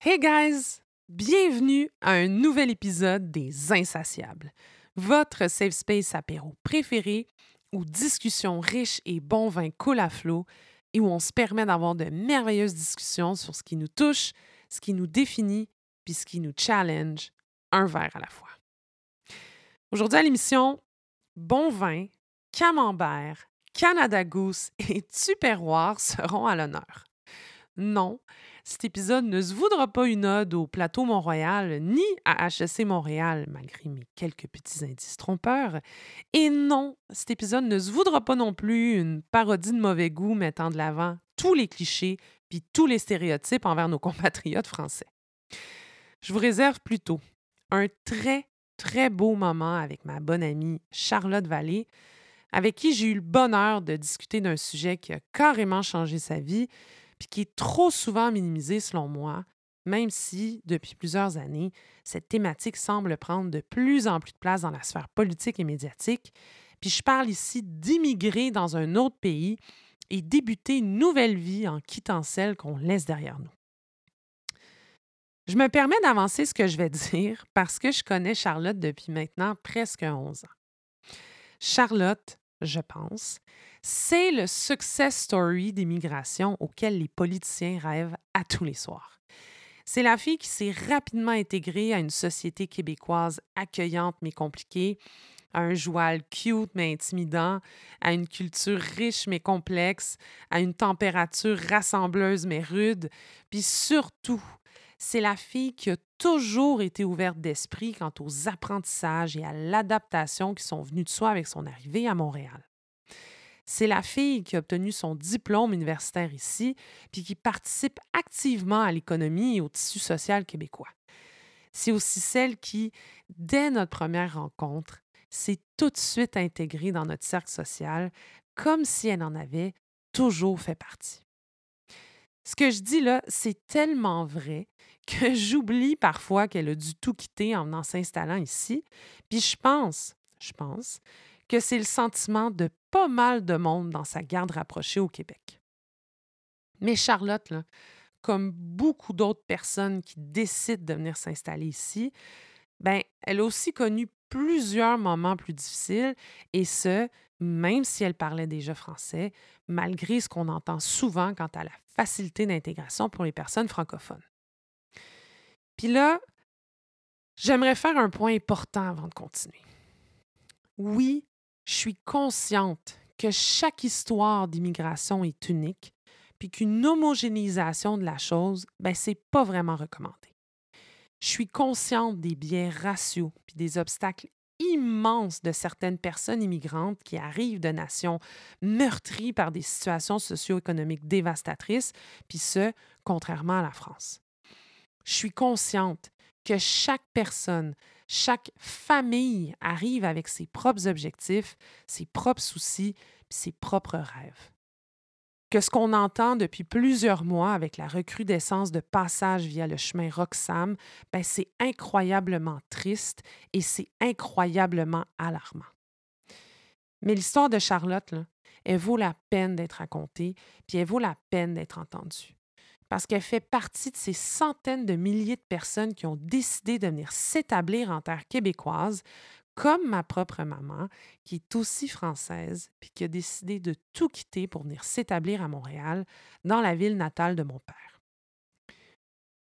Hey guys! Bienvenue à un nouvel épisode des Insatiables, votre safe space apéro préféré où discussions riches et bon vin coulent à flot et où on se permet d'avoir de merveilleuses discussions sur ce qui nous touche, ce qui nous définit, puis ce qui nous challenge, un verre à la fois. Aujourd'hui à l'émission, bon vin, camembert, Canada Goose et Tupperware seront à l'honneur. Non, cet épisode ne se voudra pas une ode au plateau Mont-Royal ni à HSC Montréal, malgré mes quelques petits indices trompeurs. Et non, cet épisode ne se voudra pas non plus une parodie de mauvais goût mettant de l'avant tous les clichés puis tous les stéréotypes envers nos compatriotes français. Je vous réserve plutôt un très, très beau moment avec ma bonne amie Charlotte Vallée, avec qui j'ai eu le bonheur de discuter d'un sujet qui a carrément changé sa vie, puis qui est trop souvent minimisé selon moi, même si, depuis plusieurs années, cette thématique semble prendre de plus en plus de place dans la sphère politique et médiatique. Puis je parle ici d'immigrer dans un autre pays et débuter une nouvelle vie en quittant celle qu'on laisse derrière nous. Je me permets d'avancer ce que je vais dire parce que je connais Charlotte depuis maintenant presque 11 ans. Charlotte, je pense, c'est le success story d'immigration auquel les politiciens rêvent à tous les soirs. C'est la fille qui s'est rapidement intégrée à une société québécoise accueillante mais compliquée, à un joual cute mais intimidant, à une culture riche mais complexe, à une température rassembleuse mais rude, puis surtout, c'est la fille qui a toujours été ouverte d'esprit quant aux apprentissages et à l'adaptation qui sont venus de soi avec son arrivée à Montréal. C'est la fille qui a obtenu son diplôme universitaire ici, puis qui participe activement à l'économie et au tissu social québécois. C'est aussi celle qui, dès notre première rencontre, s'est tout de suite intégrée dans notre cercle social, comme si elle en avait toujours fait partie. Ce que je dis là, c'est tellement vrai que j'oublie parfois qu'elle a dû tout quitter en, en s'installant ici. Puis je pense, je pense que c'est le sentiment de pas mal de monde dans sa garde rapprochée au Québec. Mais Charlotte, comme beaucoup d'autres personnes qui décident de venir s'installer ici, ben, elle a aussi connu plusieurs moments plus difficiles, et ce, même si elle parlait déjà français, malgré ce qu'on entend souvent quant à la facilité d'intégration pour les personnes francophones. Puis là, j'aimerais faire un point important avant de continuer. Oui, je suis consciente que chaque histoire d'immigration est unique, puis qu'une homogénéisation de la chose, ben, c'est pas vraiment recommandé. Je suis consciente des biais raciaux puis des obstacles immenses de certaines personnes immigrantes qui arrivent de nations meurtries par des situations socio-économiques dévastatrices, puis ce, contrairement à la France. Je suis consciente que chaque personne chaque famille arrive avec ses propres objectifs, ses propres soucis, ses propres rêves. Que ce qu'on entend depuis plusieurs mois avec la recrudescence de passages via le chemin Roxham, ben c'est incroyablement triste et c'est incroyablement alarmant. Mais l'histoire de Charlotte, elle vaut la peine d'être racontée, puis elle vaut la peine d'être entendue parce qu'elle fait partie de ces centaines de milliers de personnes qui ont décidé de venir s'établir en terre québécoise, comme ma propre maman, qui est aussi française, puis qui a décidé de tout quitter pour venir s'établir à Montréal, dans la ville natale de mon père.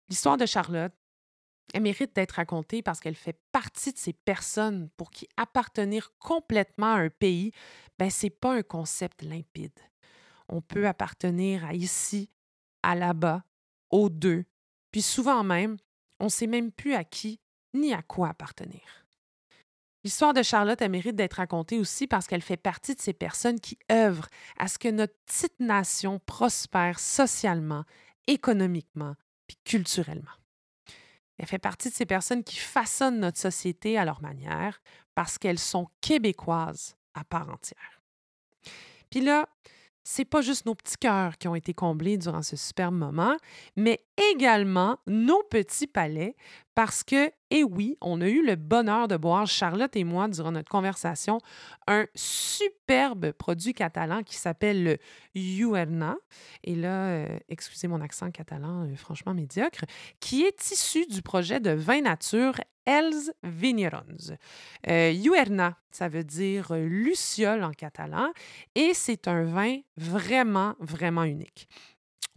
L'histoire de Charlotte, elle mérite d'être racontée parce qu'elle fait partie de ces personnes pour qui appartenir complètement à un pays, ben c'est pas un concept limpide. On peut appartenir à ici à là-bas, aux deux, puis souvent même, on ne sait même plus à qui ni à quoi appartenir. L'histoire de Charlotte a mérite d'être racontée aussi parce qu'elle fait partie de ces personnes qui œuvrent à ce que notre petite nation prospère socialement, économiquement, puis culturellement. Elle fait partie de ces personnes qui façonnent notre société à leur manière parce qu'elles sont québécoises à part entière. Puis là, c'est pas juste nos petits cœurs qui ont été comblés durant ce superbe moment, mais également nos petits palais, parce que, et oui, on a eu le bonheur de boire, Charlotte et moi, durant notre conversation, un superbe produit catalan qui s'appelle le Juerna. Et là, euh, excusez mon accent catalan, euh, franchement médiocre, qui est issu du projet de vin nature Els Vignerons. Euh, ça veut dire luciole en catalan, et c'est un vin vraiment, vraiment unique.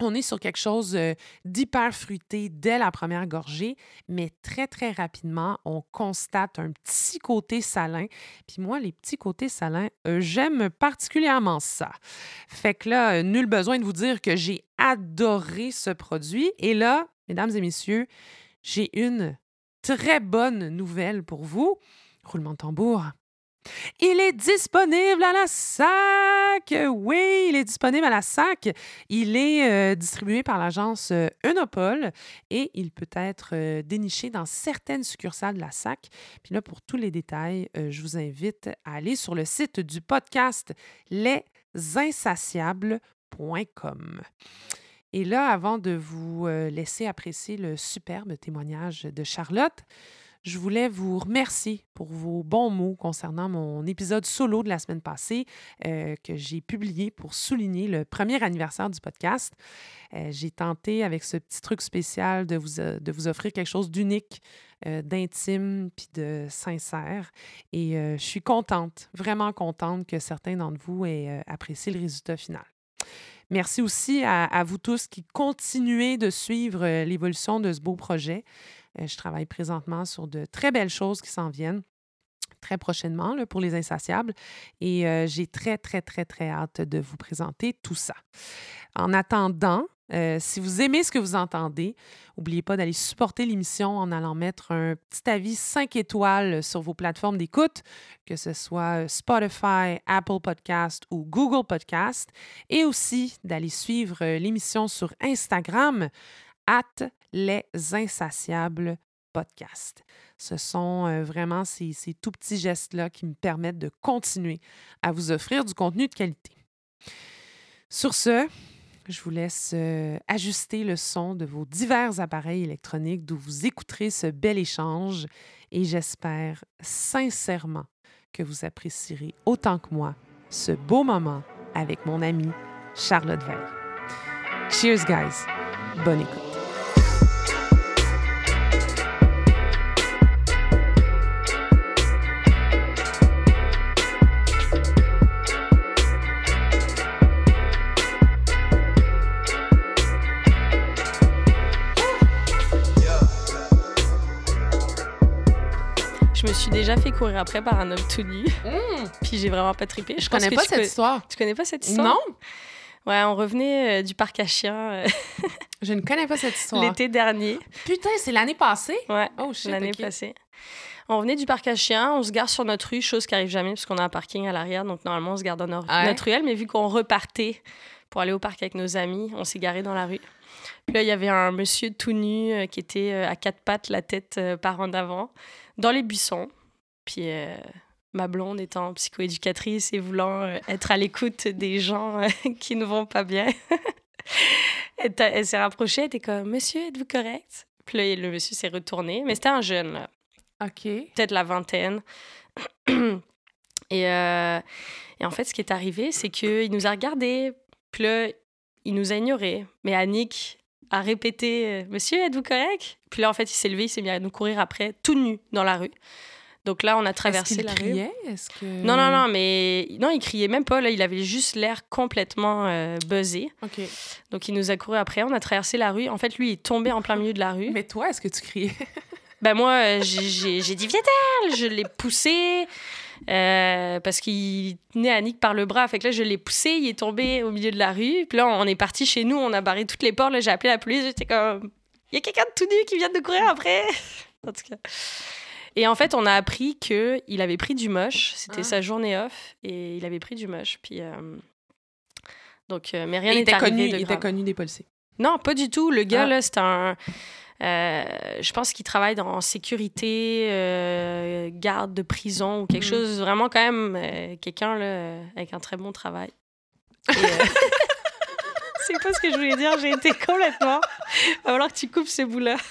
On est sur quelque chose euh, d'hyper fruité dès la première gorgée, mais très, très rapidement, on constate un petit côté salin. Puis moi, les petits côtés salins, euh, j'aime particulièrement ça. Fait que là, euh, nul besoin de vous dire que j'ai adoré ce produit. Et là, mesdames et messieurs, j'ai une très bonne nouvelle pour vous. Roulement de tambour. Il est disponible à la SAC. Oui, il est disponible à la SAC. Il est euh, distribué par l'agence euh, et il peut être euh, déniché dans certaines succursales de la SAC. Puis là, pour tous les détails, je vous invite à aller sur le site du podcast lesinsatiables.com. Et là, avant de vous laisser apprécier le superbe témoignage de Charlotte, je voulais vous remercier pour vos bons mots concernant mon épisode solo de la semaine passée euh, que j'ai publié pour souligner le premier anniversaire du podcast. Euh, j'ai tenté avec ce petit truc spécial de vous, euh, offrir quelque chose d'unique, d'intime puis de sincère. Et je suis contente, vraiment contente que certains d'entre vous aient apprécié le résultat final. Merci aussi à, vous tous qui continuez de suivre l'évolution de ce beau projet. Euh, je travaille présentement sur de très belles choses qui s'en viennent très prochainement pour les insatiables et euh, j'ai très, très, très, très hâte de vous présenter tout ça. En attendant, euh, si vous aimez ce que vous entendez, n'oubliez pas d'aller supporter l'émission en allant mettre un petit avis 5 étoiles sur vos plateformes d'écoute, que ce soit Spotify, Apple Podcast ou Google Podcast, et aussi d'aller suivre l'émission sur Instagram at les insatiables podcast. Ce sont euh, vraiment ces, ces, tout petits gestes-là qui me permettent de continuer à vous offrir du contenu de qualité. Sur ce, je vous laisse euh, ajuster le son de vos divers appareils électroniques d'où vous écouterez ce bel échange et j'espère sincèrement que vous apprécierez autant que moi ce beau moment avec mon amie Charlotte Veil. Cheers, guys! Bonne écoute! Je me suis déjà fait courir après par un homme tout nu. Mmh. Puis j'ai vraiment pas trippé. Je, connais pas cette histoire? Tu connais pas cette histoire? Non. Ouais, on revenait euh, du parc à chiens. Euh, je ne connais pas cette histoire. L'été dernier. Putain, c'est l'année passée? Ouais. Oh shit. L'année passée. On venait du parc à chiens, on se gare sur notre rue, chose qui arrive jamais parce qu'on a un parking à l'arrière, donc normalement on se garde dans notre, notre ruelle, mais vu qu'on repartait pour aller au parc avec nos amis, on s'est garé dans la rue. Puis là, il y avait un monsieur tout nu euh, qui était à quatre pattes, la tête par en avant, dans les buissons. Puis euh, ma blonde étant psychoéducatrice et voulant euh, être à l'écoute des gens euh, qui ne vont pas bien, elle, s'est rapprochée, elle était comme Monsieur, êtes-vous correct? Puis là, le monsieur s'est retourné, mais c'était un jeune, là. OK. Peut-être la vingtaine. et, et, en fait, ce qui est arrivé, c'est qu'il nous a regardés. Puis là, il nous a ignorés. Mais Annick a répété Monsieur, êtes-vous correct? Puis là, en fait, il s'est levé, il s'est mis à nous courir après, tout nu, dans la rue. Donc là, on a traversé la criait? rue. Que... Non, non, non, mais non, il criait même pas. Là, il avait juste l'air complètement euh, buzzé. Donc il nous a couru après. On a traversé la rue. En fait, lui, il est tombé en plein milieu de la rue. Mais toi, est-ce que tu criais? ben moi, euh, j'ai dit viens Je l'ai poussé. Euh, parce qu'il tenait Annick par le bras. Fait que là, je l'ai poussé, il est tombé au milieu de la rue. Puis là, on est parti chez nous, on a barré toutes les portes. J'ai appelé la police, j'étais comme, il y a quelqu'un de tout nu qui vient de courir après. en tout cas. Et en fait, on a appris qu'il avait pris du moche. C'était ah. sa journée off et il avait pris du moche. Puis, euh, donc, euh, mais rien n'était arrivé connu, Il était connu des policiers. Non, pas du tout. Le gars, ah. là, c'est un... Euh, je pense qu'il travaille dans sécurité, garde de prison ou quelque hmm. chose. Vraiment, quand même, quelqu'un avec un très bon travail. c'est pas ce que je voulais dire, j'ai été complètement. Va falloir que tu coupes ce bout-là.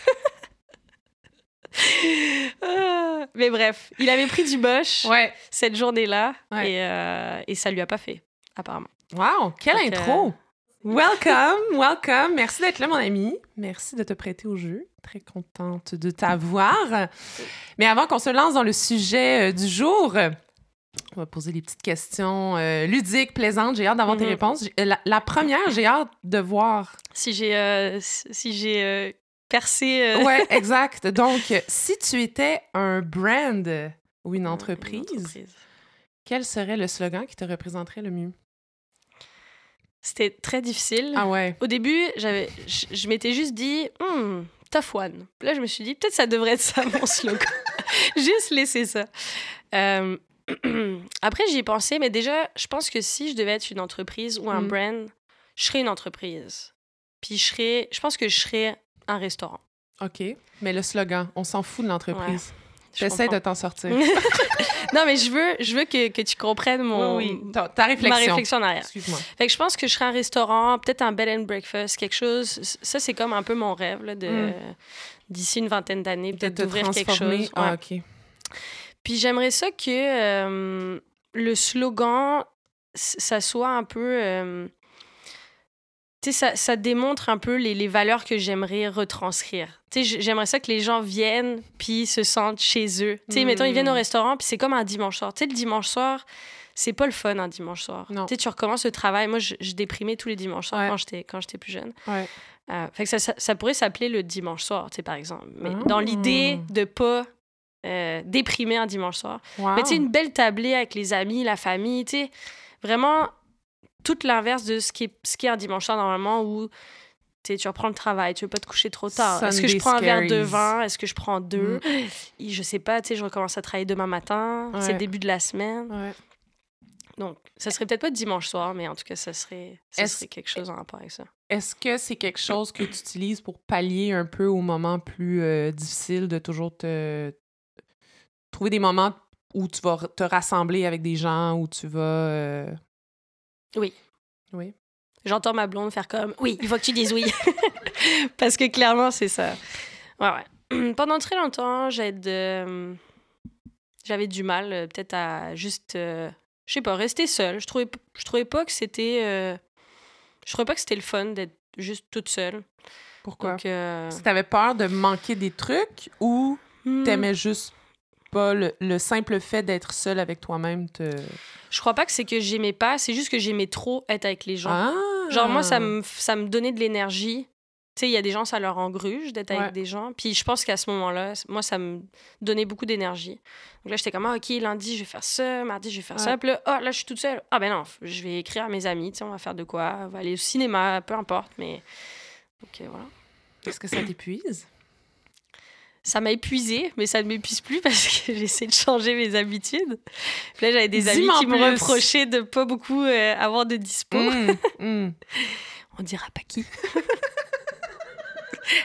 Ah, mais bref, il avait pris du ouais. cette journée-là et, euh, et, ça lui a pas fait, apparemment. Wow, quelle intro! Welcome, welcome. Merci d'être là, mon ami. Merci de te prêter au jeu. Très contente de t'avoir. Mais avant qu'on se lance dans le sujet euh, du jour, on va poser des petites questions euh, ludiques, plaisantes. J'ai hâte d'avoir tes mhm. réponses. La, première, j'ai hâte de voir. Si j'ai euh, si j'ai percé. Ouais, exact. Donc, si tu étais un brand ou une entreprise, une entreprise, quel serait le slogan qui te représenterait le mieux? C'était très difficile. Ah ouais. Au début, j'avais, je, m'étais juste dit, hmm, tough one. Là, je me suis dit, peut-être ça devrait être ça mon slogan. juste laisser ça. Euh, après, j'y ai pensé, mais déjà, je pense que si je devais être une entreprise ou un mm. brand, je serais une entreprise. Puis je serais, je pense que je serais un restaurant. OK. Mais le slogan, on s'en fout de l'entreprise. J'essaie de t'en sortir. non, mais je veux, je veux que, que tu comprennes mon, oui, Ta, réflexion. ma réflexion en arrière. Excuse-moi. Fait que je pense que je serais un restaurant, peut-être un bed and breakfast, quelque chose. Ça, c'est comme un peu mon rêve là, de hmm. d'ici une vingtaine d'années, peut-être d'ouvrir quelque chose. Ah, OK. Puis j'aimerais ça que euh, le slogan, ça soit un peu... Euh, tu sais, ça, ça, démontre un peu les, les valeurs que j'aimerais retranscrire. Tu sais, j'aimerais ça que les gens viennent puis se sentent chez eux. Tu sais, mettons, ils viennent au hmm. restaurant puis c'est comme un dimanche soir. Tu sais, le dimanche soir, c'est pas le fun un dimanche soir. Tu sais, tu recommences le travail. Moi, je, déprimais tous les dimanches soirs quand j'étais quand j'étais plus jeune. Ouais. Euh, fait que ça, ça, pourrait s'appeler le dimanche soir, tu sais, par exemple. Mais dans ah. l'idée de pas euh, déprimer un dimanche soir. Mais tu sais, une belle tablée avec les amis, la famille, tu sais, vraiment tout l'inverse de ce qui, est, ce qui est un dimanche soir normalement où tu reprends le travail, tu veux pas te coucher trop tard. Est-ce que je prends un verre de vin? Est-ce que je prends deux? Mm. Je sais pas, tu sais, je recommence à travailler demain matin. C'est le début de la semaine. Donc, ça serait peut-être pas dimanche soir, mais en tout cas, ça serait, ça serait quelque chose en rapport avec ça. Est-ce que c'est quelque chose que tu utilises pour pallier un peu aux moments plus euh, difficiles de toujours te trouver des moments où tu vas te rassembler avec des gens, où tu vas euh, oui. Oui. J'entends ma blonde faire comme oui, il faut que tu dises oui. Parce que clairement, c'est ça. Ouais, ouais. Pendant très longtemps, j'avais j'avais du mal, euh, peut-être à juste, euh, je sais pas, rester seule. Je trouvais, je trouvais pas que c'était, euh, je trouvais pas que c'était le fun d'être juste toute seule. Pourquoi? Donc, Si t'avais peur de manquer des trucs ou hmm. t'aimais juste pas le, simple fait d'être seul avec toi-même te. Je crois pas que c'est que j'aimais pas, c'est juste que j'aimais trop être avec les gens. Ah! Genre, moi, ça me, ça me donnait de l'énergie. Tu sais, il y a des gens, ça leur engruge d'être avec des gens. Puis je pense qu'à ce moment-là, moi, ça me donnait beaucoup d'énergie. Donc là, j'étais comme, ah, OK, lundi, je vais faire ça, mardi, je vais faire ça. Puis là, oh, là, je suis toute seule. Ah, ben non, je vais écrire à mes amis, tu sais, on va faire de quoi, on va aller au cinéma, peu importe, mais. Ok, voilà. Est-ce que ça t'épuise? Ça m'a épuisé, mais ça ne m'épuise plus parce que j'essaie de changer mes habitudes. Puis là, j'avais des amis qui me reprochaient de pas beaucoup euh, avoir de dispo. Mmh, mmh. On dira pas qui.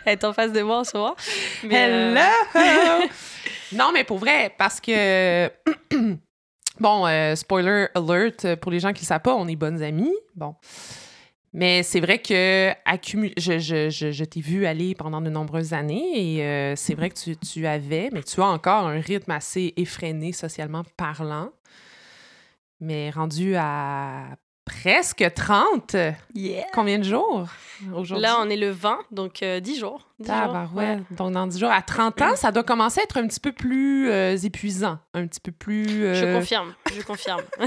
Elle est en face de moi en ce moment. Mais euh, non, mais pour vrai, parce que. bon, euh, spoiler alert, pour les gens qui ne savent pas, on est bonnes amies. Bon. Mais c'est vrai que je, je, je, t'ai vu aller pendant de nombreuses années et euh, c'est vrai que tu, tu, avais, mais tu as encore un rythme assez effréné socialement parlant. Mais rendu à presque 30. Combien de jours aujourd'hui? Là, on est le 20, donc 10 euh, jours. 10 jours. Ouais. Donc, dans 10 jours, à 30 ans, ça doit commencer à être un petit peu plus euh, épuisant, un petit peu plus... Je confirme, je confirme.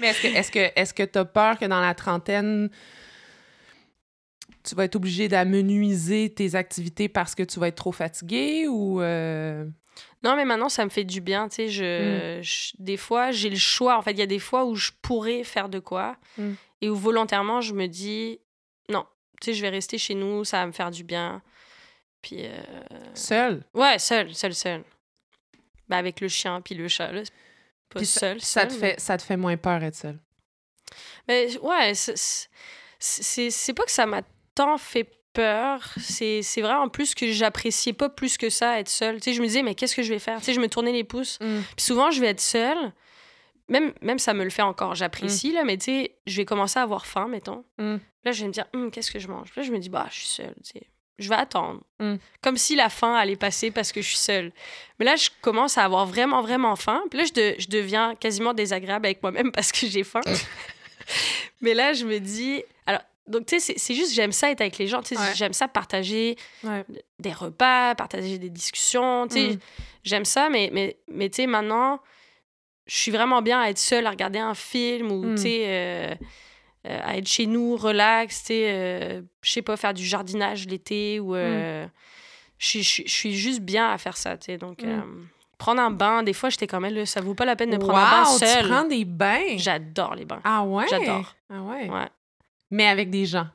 Mais est-ce que est-ce que est-ce que tu as peur que dans la trentaine tu vas être obligé d'amenuiser tes activités parce que tu vas être trop fatigué ou euh? Non, mais maintenant, ça me fait du bien. Tu sais, je, mm. des fois, j'ai le choix. En fait, il y a des fois où je pourrais faire de quoi mm. et où volontairement, je me dis non, tu sais, je vais rester chez nous, ça va me faire du bien. Puis. Euh... Seul Ouais, seul, seul, seul. Ben, avec le chien puis le chat, là, seul. Ça, te fait, ça te fait moins peur être seul. Mais ouais, c'est pas que ça m'a tant fait peur. C'est vrai en plus que j'appréciais pas plus que ça être seule. Tu sais, je me disais, mais qu'est-ce que je vais faire? Tu sais, je me tournais les pouces. Mm. Puis souvent, je vais être seule. même, même ça me le fait encore. J'apprécie, là, mais tu sais, je vais commencer à avoir faim, mettons. Mm. Là, je vais me dire, Hum, qu'est-ce que je mange? Puis là, je me dis, bah, je suis seule, tu sais. Je vais attendre. Mm. Comme si la faim allait passer parce que je suis seule. Mais là, je commence à avoir vraiment, vraiment faim. Puis là, je, de- je deviens quasiment désagréable avec moi-même parce que j'ai faim. Mais là, je me dis. Alors, donc, tu sais, c'est- juste, j'aime ça être avec les gens. Tu sais, Ouais. j'aime ça partager Ouais. des repas, partager des discussions. Tu sais, Mm. j'aime ça, mais, mais, mais tu sais, maintenant, je suis vraiment bien à être seule, à regarder un film ou, Mm. tu sais, euh, euh, à être chez nous, relax, tu sais, euh, je sais pas, faire du jardinage l'été ou. euh, je suis- je suis- juste bien à faire ça, tu sais. Donc, Mm. prendre un bain, des fois, j'étais quand même, là, ça vaut pas la peine de prendre un bain Wow, tu seul. prends des bains? J'adore les bains. Ah ouais? J'adore. Ah ouais? Ouais. Mais avec des gens.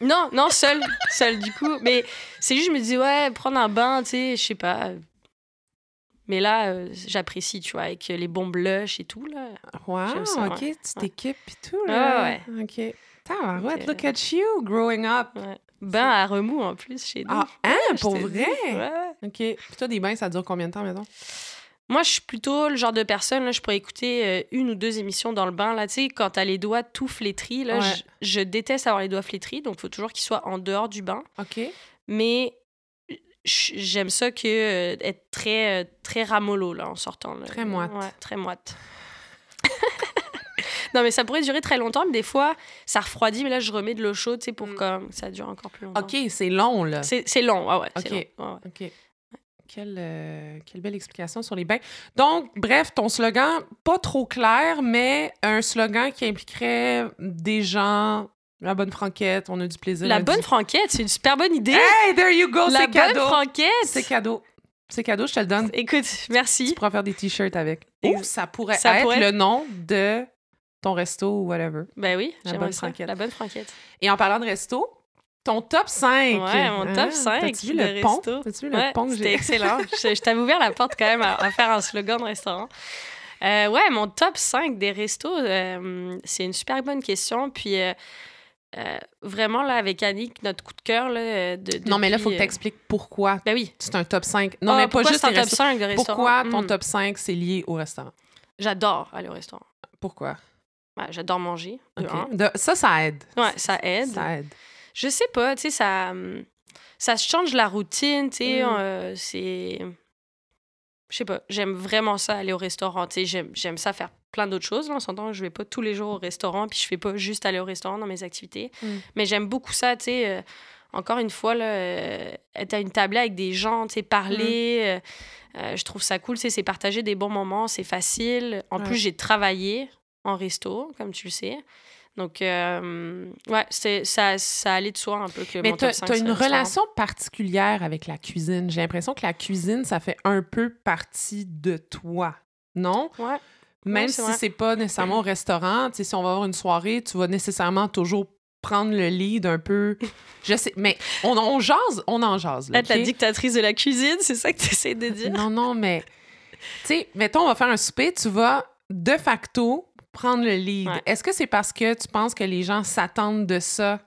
Non, non, seul, seul du coup. Mais c'est juste, je me dis, ouais, prendre un bain, tu sais, je sais pas. Mais là, euh, j'apprécie, tu vois, avec les bons blushs et tout, là. Wow, ça, OK, ouais. tu t'équipes et tout, là. Ouais, OK. Tabarouette, look euh, at you, growing up. Ouais. Bain à remous en plus chez nous. Ah, hein, pour vrai? Ouais. OK. Puis toi, des bains, ça dure combien de temps, mettons? Moi, je suis plutôt le genre de personne, là, je pourrais écouter euh, une ou deux émissions dans le bain. Là, tu sais, quand t'as les doigts tout flétris, là, Ouais. je, je déteste avoir les doigts flétris, donc il faut toujours qu'ils soient en dehors du bain. OK. Mais j'aime ça que euh, être très, euh, très ramollo, là, en sortant. là. Très moite. Ouais, très moite. non, mais ça pourrait durer très longtemps, mais des fois, ça refroidit, mais là, je remets de l'eau chaude, tu sais, pour Mm. que ça dure encore plus longtemps. OK, c'est long, là. C'est long, ouais, ouais. Ok. long, ouais. OK. Quelle, euh, quelle belle explication sur les bains. Donc, bref, ton slogan, pas trop clair, mais un slogan qui impliquerait des gens, la bonne franquette, on a du plaisir. La bonne dire- franquette, c'est une super bonne idée. Hey, there you go, La c'est bonne cadeau. franquette. C'est cadeau. C'est cadeau, je te le donne. Écoute, Tu merci. pourras faire des t-shirts avec. Ou ça pourrait ça être pourrait le nom de ton resto ou whatever. Ben oui, La bonne ça. franquette. La bonne franquette. Et en parlant de resto, ton top 5. Ouais, mon top 5 T'as-tu vu le pont? resto? T'as-tu vu le pont que c'était j'ai? excellent. je je t'avais ouvert la porte quand même à, à faire un slogan de restaurant. Euh, ouais, mon top 5 des restos, euh, c'est une super bonne question. Puis euh, euh, vraiment, là, avec Annick, notre coup de cœur, là, euh, de, Non, mais là, il faut que depuis, tu euh, expliques pourquoi Ben oui. c'est un top 5. Non, Ah, mais pas juste un top restos. 5 de restaurant. Pourquoi ton Hmm. top 5, c'est lié au restaurant? J'adore aller au restaurant. Pourquoi? Ouais, J'adore manger. De- ça, ça aide. Ouais, ça aide. Ça aide. Je sais pas, tu sais, ça, hum, ça change la routine, tu sais, Mm. euh, c'est... Je sais pas, j'aime vraiment ça, aller au restaurant, tu sais, j'aime, ça faire plein d'autres choses, là, on s'entend, je vais pas tous les jours au restaurant, puis je fais pas juste aller au restaurant dans mes activités, Mm. mais j'aime beaucoup ça, tu sais, euh, encore une fois, là, euh, être à une table avec des gens, tu sais, parler, euh, euh, je trouve ça cool, tu sais, c'est partager des bons moments, c'est facile. En Ouais. plus, j'ai travaillé en resto, comme tu le sais. Donc, euh, ouais, c'est, ça, ça allait de soi un peu que Mais tu top 5 as une relation particulière avec la cuisine. J'ai l'impression que la cuisine, ça fait un peu partie de toi. Non? Ouais. Même si c'est pas nécessairement au restaurant, tu sais, si on va avoir une soirée, tu vas nécessairement toujours prendre le lead un peu. Je sais, mais on, on jase, on en jase. Là, Être la dictatrice de la cuisine, c'est ça que tu essaies de dire? Non, non, mais tu sais, mettons, on va faire un souper, tu vas de facto prendre le lead. Ouais. Est-ce que c'est parce que tu penses que les gens s'attendent de ça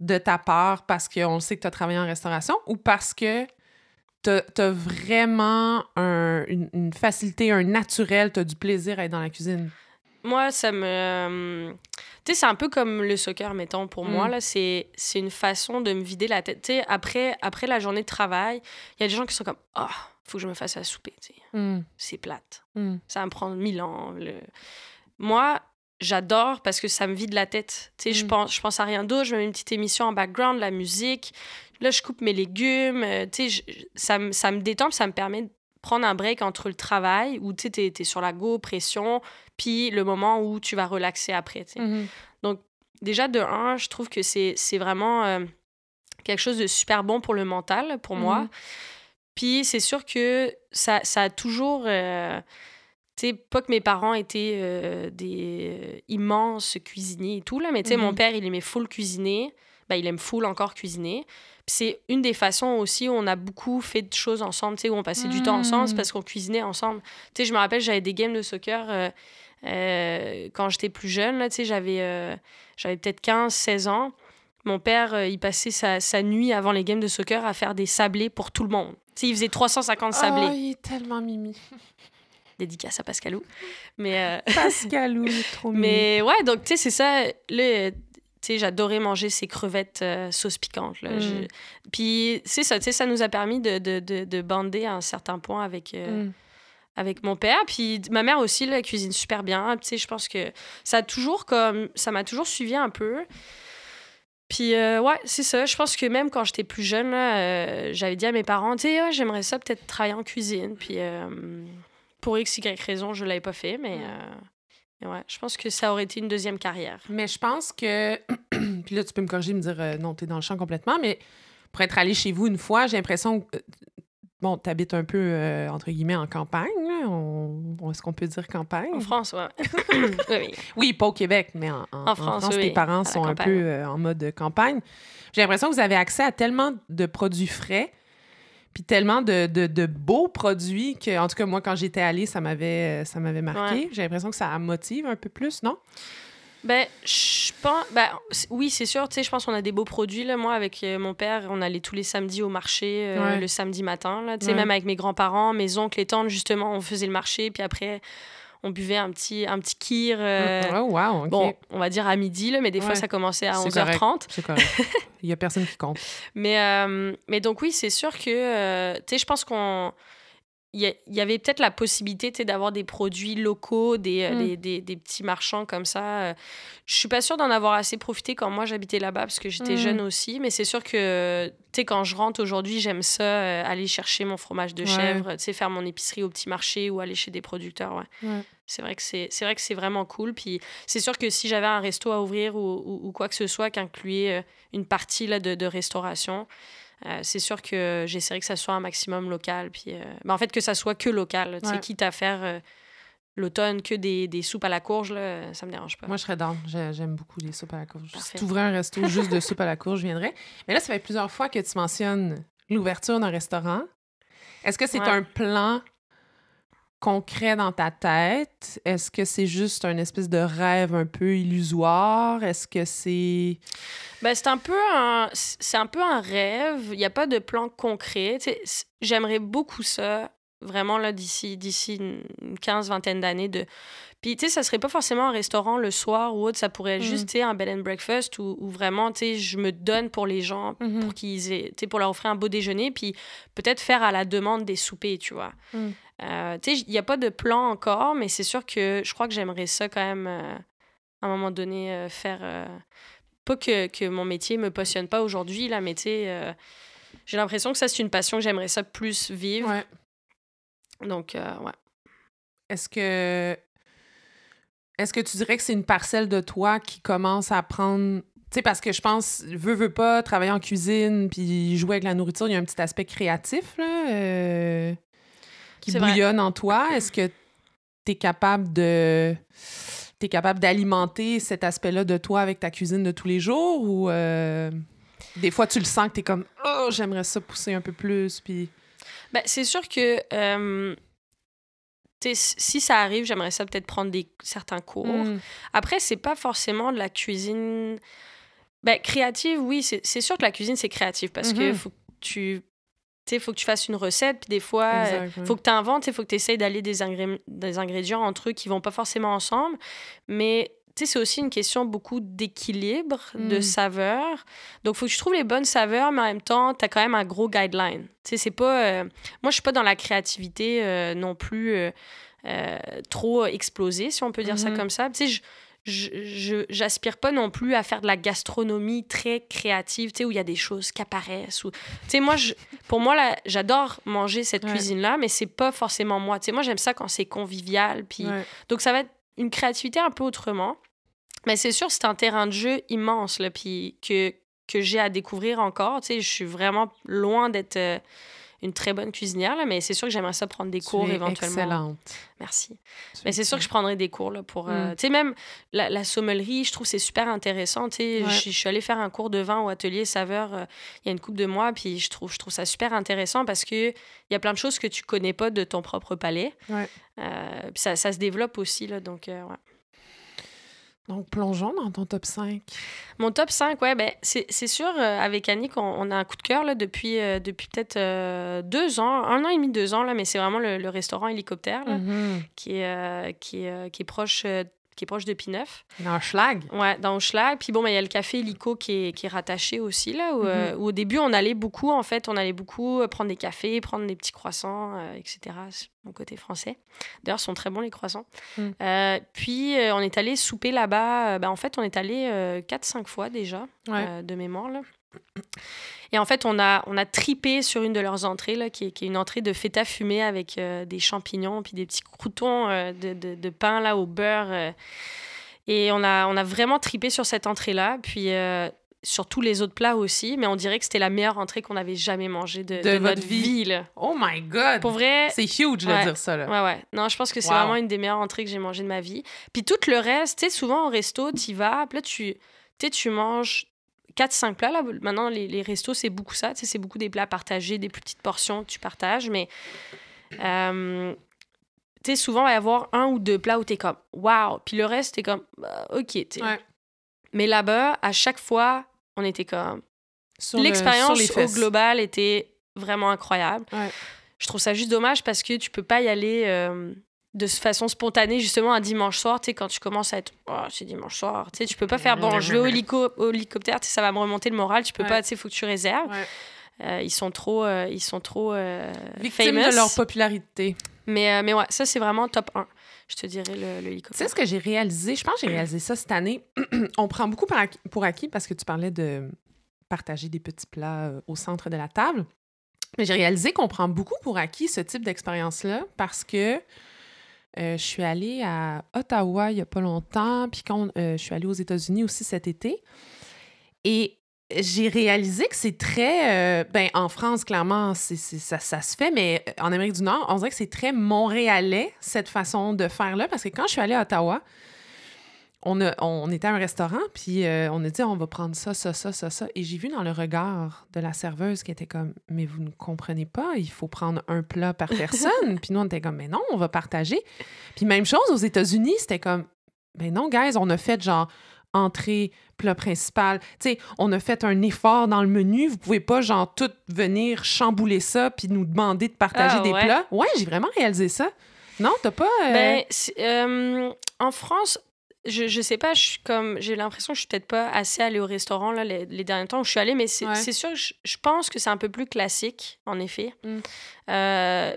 de ta part parce qu'on sait que tu as travaillé en restauration ou parce que tu as, vraiment un- une, une facilité, un naturel, tu as du plaisir à être dans la cuisine? Moi, ça me. euh, Tu sais, c'est un peu comme le soccer, mettons, pour moi. Mm. là C'est une façon de me vider la tête. Tu sais, après, après la journée de travail, il y a des gens qui sont comme Ah, faut que je me fasse à souper. tu sais. Hum, C'est plate. hum. Ça va me prendre mille ans. le- Moi, j'adore parce que ça me vide la tête. Tu sais, je Mm. pense, je pense à rien d'autre. Je me mets une petite émission en background, la musique. Là, je coupe mes légumes. euh, Tu sais, je- ça, me- ça me détend, ça me permet de prendre un break entre le travail où tu sais, t'es sur la go, pression, puis le moment où tu vas relaxer après. tu sais. Mhm. Déjà, de un, je trouve que c'est, vraiment euh, quelque chose de super bon pour le mental, pour moi. Mhm. Puis c'est sûr que ça, ça a toujours. euh, sais, pas que mes parents étaient euh, des euh, immenses cuisiniers et tout, là, mais tu sais, mon Mhm. père, il aimait full cuisiner. Ben, il aime full encore cuisiner. C'est une des façons aussi où on a beaucoup fait de choses ensemble, tu sais, où on passait du temps ensemble, c'est Mm. parce qu'on cuisinait ensemble. Tu sais, je me rappelle, j'avais des games de soccer euh, euh, quand j'étais plus jeune, là, tu sais, j'avais, euh, j'avais peut-être 15, 16 ans. Mon père, il passait sa, sa nuit avant les games de soccer à faire des sablés pour tout le monde. Tu sais, il faisait 350 sablés. Oh, il est tellement mimi. dédicace à Pascalou. Mais, Pascalou, trop Mais ouais, donc, tu sais, c'est ça. Le, sais, j'adorais manger ces crevettes euh, sauce piquante. Là. Mm. Puis c'est ça, tu sais, ça nous a permis de, de, de, de, bander à un certain point avec, euh, mm. avec mon père. Puis ma mère aussi, là, elle cuisine super bien. Tu sais, je pense que ça a toujours comme... Ça m'a toujours suivi un peu. Puis euh, ouais, c'est ça. Je pense que même quand j'étais plus jeune, j'avais dit à mes parents, tu sais, j'aimerais ça peut-être travailler en cuisine. Puis pour x, y raison, je l'avais pas fait, mais... Mm. Ouais, je pense que ça aurait été une deuxième carrière. Mais je pense que. Puis là, tu peux me corriger, me dire euh, non, t'es dans le champ complètement, mais pour être allé chez vous une fois, j'ai l'impression que. Euh, bon, t'habites un peu, euh, entre guillemets, en campagne. Là. On... Est-ce qu'on peut dire campagne? En France, ouais. oui, oui. pas au Québec, mais en, en, France, tes parents sont un peu en mode campagne. J'ai l'impression que vous avez accès à tellement de produits frais puis tellement de, de, beaux produits que, en tout cas, moi, quand j'étais allée, ça m'avait, ça m'avait marqué. J'ai l'impression que ça motive un peu plus, non? Ben, je pense. Ben, oui, c'est sûr. Tu sais, je pense qu'on a des beaux produits. Là. Moi, avec euh, mon père, on allait tous les samedis au marché, euh, le samedi matin. Là. Tu sais, même avec mes grands-parents, mes oncles et tantes, justement, on faisait le marché. Puis après, on buvait un petit, un petit kir. Euh, oh, wow, Bon, on va dire à midi, là, mais des fois, ça commençait à 11h30. C'est correct. Il n'y a personne qui compte. mais, euh, mais donc, oui, c'est sûr que, euh, tu sais, je pense qu'on il y, avait peut-être la possibilité d'avoir des produits locaux, des, mm. des, des, petits marchands comme ça. Je suis pas sûre d'en avoir assez profité quand moi j'habitais là-bas parce que j'étais mm. jeune aussi, mais c'est sûr que tu quand je rentre aujourd'hui, j'aime ça aller chercher mon fromage de chèvre, tu sais faire mon épicerie au petit marché ou aller chez des producteurs, ouais. C'est vrai que c'est c'est vrai que c'est vraiment cool puis c'est sûr que si j'avais un resto à ouvrir ou, ou, quoi que ce soit qui incluait une partie là de, de restauration, euh, c'est sûr que j'essaierai que ça soit un maximum local. Puis, euh, ben, en fait, que ça soit que local. Tu sais, quitte à faire euh, l'automne que des, des, soupes à la courge, là, ça me dérange pas. Moi, je serais dans. J'aime beaucoup les soupes à la courge. Si tu ouvrais un resto juste de soupes à la courge, je viendrais. Mais là, ça fait plusieurs fois que tu mentionnes l'ouverture d'un restaurant. Est-ce que c'est un plan concret dans ta tête? Est-ce que c'est juste un espèce de rêve un peu illusoire? Est-ce que c'est... Ben, c'est un peu un c'est un peu un rêve, il n'y a pas de plan concret. J'aimerais beaucoup ça vraiment là d'ici d'ici une 15 vingtaine d'années de puis tu sais ça serait pas forcément un restaurant le soir ou autre, ça pourrait être juste mmh. un bed and breakfast où, vraiment tu sais je me donne pour les gens pour qu'ils aient tu sais pour leur offrir un beau déjeuner puis peut-être faire à la demande des soupers, tu vois. Mmh. Euh, tu sais, il n'y a pas de plan encore, mais c'est sûr que je crois que j'aimerais ça quand même, euh, à un moment donné, euh, faire... pas que, que, mon métier me passionne pas aujourd'hui, là, mais tu sais, j'ai l'impression que ça, c'est une passion que j'aimerais ça plus vivre. Ouais. Donc, ouais. Est-ce que... Est-ce que tu dirais que c'est une parcelle de toi qui commence à prendre tu sais, parce que je pense, veux, veux pas, travailler en cuisine puis jouer avec la nourriture, il y a un petit aspect créatif, là qui bouillonne en toi. Est-ce que tu es capable de tu capable d'alimenter cet aspect-là de toi avec ta cuisine de tous les jours ou euh, des fois tu le sens que tu es comme oh, j'aimerais ça pousser un peu plus puis ben, c'est sûr que euh, si ça arrive, j'aimerais ça peut-être prendre des certains cours. Hmm. Après, c'est pas forcément de la cuisine ben, créative, oui, c'est sûr que la cuisine, c'est créatif parce que mm-hmm. faut que tu il faut que tu fasses une recette, puis des fois, il euh, faut que tu inventes, il faut que tu essayes d'aller des, des ingrédients entre eux qui vont pas forcément ensemble. Mais c'est aussi une question beaucoup d'équilibre, de mm. saveur. Donc, il faut que tu trouves les bonnes saveurs, mais en même temps, tu as quand même un gros guideline. c'est pas... Euh, moi, je suis pas dans la créativité euh, non plus trop explosée, si on peut dire ça mm-hmm. comme ça. Tu sais, je j'aspire pas non plus à faire de la gastronomie très créative, tu sais, où il y a des choses qui apparaissent. Ou... Tu sais, moi, je, pour moi, là, j'adore manger cette cuisine-là, mais c'est pas forcément moi. Tu sais, moi, j'aime ça quand c'est convivial. Puis... Donc, ça va être une créativité un peu autrement. Mais c'est sûr, c'est un terrain de jeu immense, là, puis que, que j'ai à découvrir encore. Tu sais, je suis vraiment loin d'être... Euh, une très bonne cuisinière, là, mais c'est sûr que j'aimerais ça prendre des cours éventuellement. Excellente. Merci. mais c'est sûr que je prendrais des cours là, pour. Euh, mm. Tu sais, même la, la, sommellerie, je trouve c'est super intéressant. Tu sais, je, suis allée faire un cours de vin au atelier saveur euh, il y a une couple de mois, puis je trouve, je trouve ça super intéressant parce qu'il y a plein de choses que tu connais pas de ton propre palais. Ouais. Euh, puis ça, ça, se développe aussi, là, donc ouais. Donc, plongeons dans ton top 5. Mon top 5, ouais, ben, c'est sûr, euh, avec Annick, on, a un coup de cœur là, depuis, euh, depuis peut-être euh, deux ans, un an et demi, deux ans, là, mais c'est vraiment le, restaurant hélicoptère mm-hmm. qui, est, qui, est, qui est proche qui est proche de Pineuf. Dans Schlag. Ouais, dans Schlag. Puis bon, ben, il y a le café Helico qui est, qui est rattaché aussi, là, où, mm-hmm. où, au début, on allait beaucoup, en fait, on allait beaucoup prendre des cafés, prendre des petits croissants, etc mon côté français. D'ailleurs, sont très bons les croissants. Mm. Euh, puis, euh, on est allé souper là-bas. Euh, ben, en fait, on est allé 4-5 fois déjà, de mémoire. Là. Et en fait, on a, on a tripé sur une de leurs entrées, là, qui, est, qui est une entrée de feta fumée avec des champignons, puis des petits croutons de, de, de, pain là, au beurre. et on a, on a vraiment tripé sur cette entrée-là. Puis sur tous les autres plats aussi, mais on dirait que c'était la meilleure entrée qu'on avait jamais mangée de, de, notre vie. Oh my God! Pour vrai... C'est huge de dire ça, là. Ouais, ouais. Non, je pense que c'est vraiment une des meilleures entrées que j'ai mangées de ma vie. Puis tout le reste, tu sais, souvent au resto, tu vas, puis là, tu, tu manges 4-5 plats. Là. Maintenant, les, les restos, c'est beaucoup ça. C'est beaucoup des plats partagés, des plus petites portions tu partages, mais... Euh, tu sais, souvent, il va y avoir un ou deux plats où tu es comme « wow », puis le reste, tu comme bah, OK », tu sais. Mais là-bas, à chaque fois, on était comme. L'expérience au global était vraiment incroyable. Je trouve ça juste dommage parce que tu peux pas y aller euh, de façon spontanée, justement, un dimanche soir, tu sais, quand tu commences à être. Oh, c'est dimanche soir. Tu sais, tu peux pas faire. Bon, je vais au, hélico hélicoptère, ça va me remonter le moral. Tu peux pas, tu sais, faut que tu réserves. Euh, ils sont trop. Euh, ils sont trop. Victimes de leur popularité. Mais, mais ouais, ça, c'est vraiment top 1 je te dirais le, le Tu sais ce que j'ai réalisé? Je pense que j'ai réalisé ça cette année. On prend beaucoup pour acquis, parce que tu parlais de partager des petits plats euh, au centre de la table. Mais j'ai réalisé qu'on prend beaucoup pour acquis ce type d'expérience-là parce que euh, je suis allée à Ottawa il n'y a pas longtemps, puis quand euh, je suis allée aux États-Unis aussi cet été. Et j'ai réalisé que c'est très. Euh, ben, en France, clairement, ça, ça, se fait, mais en Amérique du Nord, on dirait que c'est très montréalais, cette façon de faire-là. Parce que quand je suis allée à Ottawa, on, a, on était à un restaurant, puis euh, on a dit on va prendre ça, ça, ça, ça, ça. Et j'ai vu dans le regard de la serveuse qui était comme Mais vous ne comprenez pas, il faut prendre un plat par personne. puis nous, on était comme Mais non, on va partager. Puis même chose aux États-Unis, c'était comme Mais non, guys, on a fait genre entrée, plat principal. Tu sais, on a fait un effort dans le menu. Vous pouvez pas, genre, tout venir chambouler ça puis nous demander de partager ah, des plats. Ouais, j'ai vraiment réalisé ça. Non, t'as pas. Euh, ben, euh, en France, je, je sais pas, je comme j'ai l'impression que je suis peut-être pas assez allée au restaurant là, les, derniers temps où je suis allée, mais c'est sûr, je, je, pense que c'est un peu plus classique, en effet. Mm. Euh,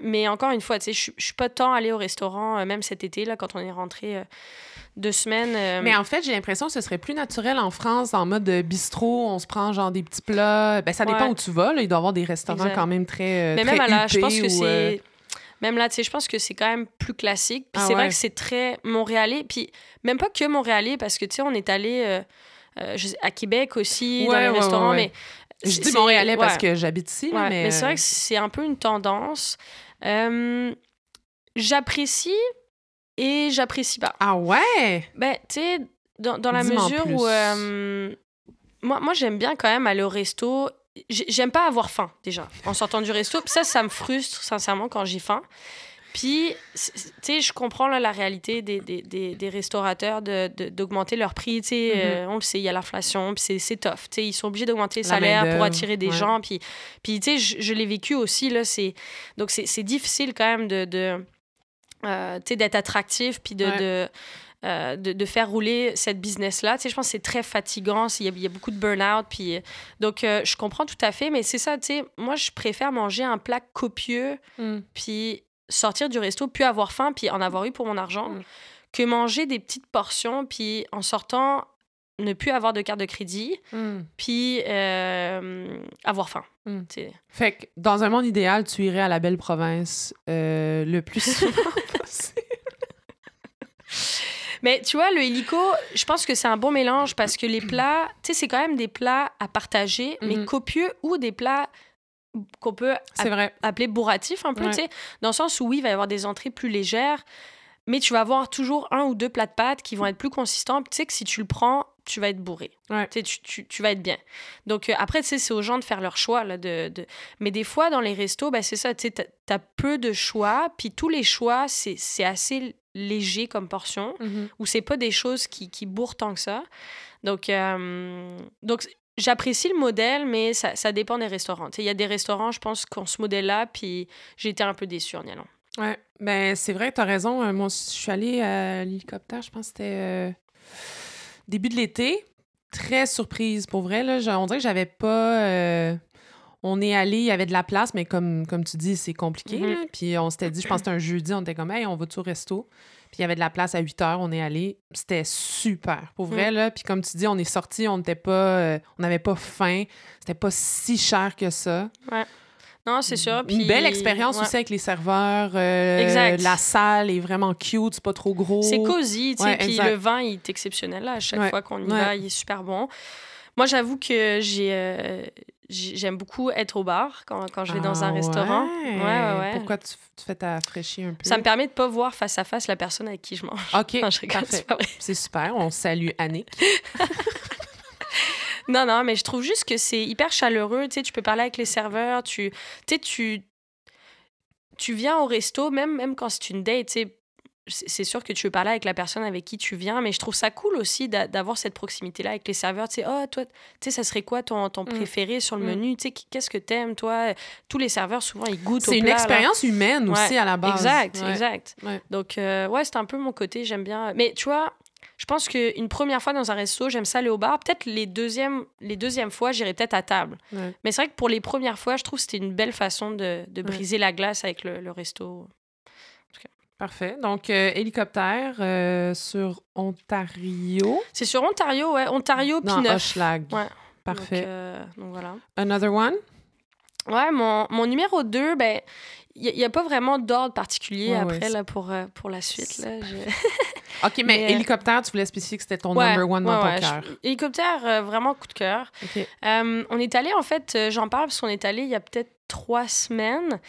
mais encore une fois, tu sais, je, je suis pas tant allée au restaurant, même cet été, là, quand on est rentré deux semaines. Euh, Mais en fait, j'ai l'impression que ce serait plus naturel en France, en mode bistrot, on se prend genre des petits plats. Ben, ça dépend où tu vas. Là. Il doit y avoir des restaurants quand même très. Euh, Mais même là, je pense que c'est. Euh, même là, tu sais, je pense que c'est quand même plus classique. Puis ah c'est vrai que c'est très montréalais. Puis même pas que montréalais, parce que, tu sais, on est allé à Québec aussi, dans les restaurants. Mais je dis montréalais parce que j'habite ici. mais, mais c'est vrai que c'est un peu une tendance. J'apprécie et j'apprécie pas. Ah ouais? Ben, tu sais, dans, dans la mesure où. Euh, moi, moi j'aime bien quand même aller au resto. J'aime pas avoir faim, déjà, en sortant du resto. ça, ça me frustre, sincèrement, quand j'ai faim. Puis, tu sais, je comprends là, la réalité des, des, des, restaurateurs d'augmenter de, leur prix. Tu sais, mm-hmm. euh, on le sait, il y a l'inflation, puis c'est tough. Tu sais, ils sont obligés d'augmenter les salaires pour attirer des gens. Puis, puis tu sais, je, je l'ai vécu aussi. Là, donc, c'est difficile quand même de euh, d'être attractif, puis de, euh, de, de, faire rouler cette business-là. Je pense que c'est très fatigant, il y, a, y a beaucoup de burn-out. Puis, donc, euh, je comprends tout à fait, mais c'est ça, tu sais, moi, je préfère manger un plat copieux, mm. puis sortir du resto, puis avoir faim, puis en avoir eu pour mon argent, mm. que manger des petites portions, puis en sortant, ne plus avoir de carte de crédit, hmm. puis euh, avoir faim. Hmm. Fait que dans un monde idéal, tu irais à la belle province euh, le plus souvent possible. Mais tu vois, le hélico, je pense que c'est un bon mélange parce que les plats, tu sais, c'est quand même des plats à partager, mais hmm. copieux ou des plats qu'on peut appeler bourratifs un peu, tu sais, dans le sens où oui, il va y avoir des entrées plus légères, mais tu vas avoir toujours un ou deux plats de pâtes qui vont être plus consistants. Tu sais que si tu le prends, tu vas être bourré. Tu, tu, tu, vas être bien. Donc euh, après, c'est aux gens de faire leur choix. Là, de, de... Mais des fois, dans les restos, ben, c'est ça, tu as, peu de choix. Puis tous les choix, c'est assez léger comme portion, mm où c'est pas des choses qui, qui bourrent tant que ça. Donc, donc j'apprécie le modèle, mais ça, ça dépend des restaurants. Il y a des restaurants, je pense, qu'on ce modèle-là, puis été un peu déçue en y allant. Ouais, ben c'est vrai, tu as raison. Moi, je suis allée à l'hélicoptère, je pense que c'était début de l'été très surprise. Pour vrai, là, on dirait que j'avais pas. Euh, on est allé, il y avait de la place, mais comme, comme tu dis, c'est compliqué. Mm-hmm. Puis on s'était dit, je pense que c'était un jeudi, on était comme, hey, on va tout au resto? Puis il y avait de la place à 8 heures, on est allé. C'était super, pour vrai, mm. là. Puis comme tu dis, on est sorti, on n'était pas. Euh, on n'avait pas faim. C'était pas si cher que ça. Ouais. Non, c'est sûr. Une belle expérience aussi avec les serveurs. Euh, exact. La salle est vraiment cute, c'est pas trop gros. C'est cosy, tu sais. puis le vin, il est exceptionnel. Là. À chaque fois qu'on y va, il est super bon. Moi, j'avoue que j'ai. Euh, j'aime beaucoup être au bar quand, quand je vais dans un ah restaurant. Ouais, ouais, ouais. Pourquoi tu, tu fais ta fraîchir un peu? Ça me permet de pas voir face à face la personne avec qui je mange. OK, C'est super. On salue Annick. non, non, mais je trouve juste que c'est hyper chaleureux. Tu sais, tu peux parler avec les serveurs. Tu, tu, tu, tu viens au resto, même, même quand c'est une date, tu sais, c'est sûr que tu veux parler avec la personne avec qui tu viens, mais je trouve ça cool aussi d'avoir cette proximité-là avec les serveurs. Tu sais, oh, toi, tu sais, ça serait quoi ton, ton mm. préféré sur le mm. menu? Tu sais, qu'est-ce que t'aimes, toi? Tous les serveurs, souvent, ils goûtent C'est une expérience humaine aussi, à la base. Exact, exact. Donc, euh, ouais, c'est un peu mon côté, j'aime bien. Mais tu vois, je pense qu'une première fois dans un resto, j'aime ça aller au bar. Peut-être les deuxièmes, les deuxièmes fois, j'irai peut-être à table. Mais c'est vrai que pour les premières fois, je trouve que c'était une belle façon de, de briser la glace avec le, le resto. Parfait. Donc, euh, hélicoptère euh, sur Ontario. C'est sur Ontario, ouais. Ontario, puis. Ouais. Parfait. Donc, euh, donc, voilà. Another one? Ouais, mon, mon numéro 2, ben, il n'y a, pas vraiment d'ordre particulier après là, pour, pour la suite. Là, OK, mais, hélicoptère, tu voulais spécifier que c'était ton number one dans ton cœur. Hélicoptère, vraiment coup de cœur. on est allé, en fait, j'en parle parce qu'on est allé il y a peut-être trois semaines.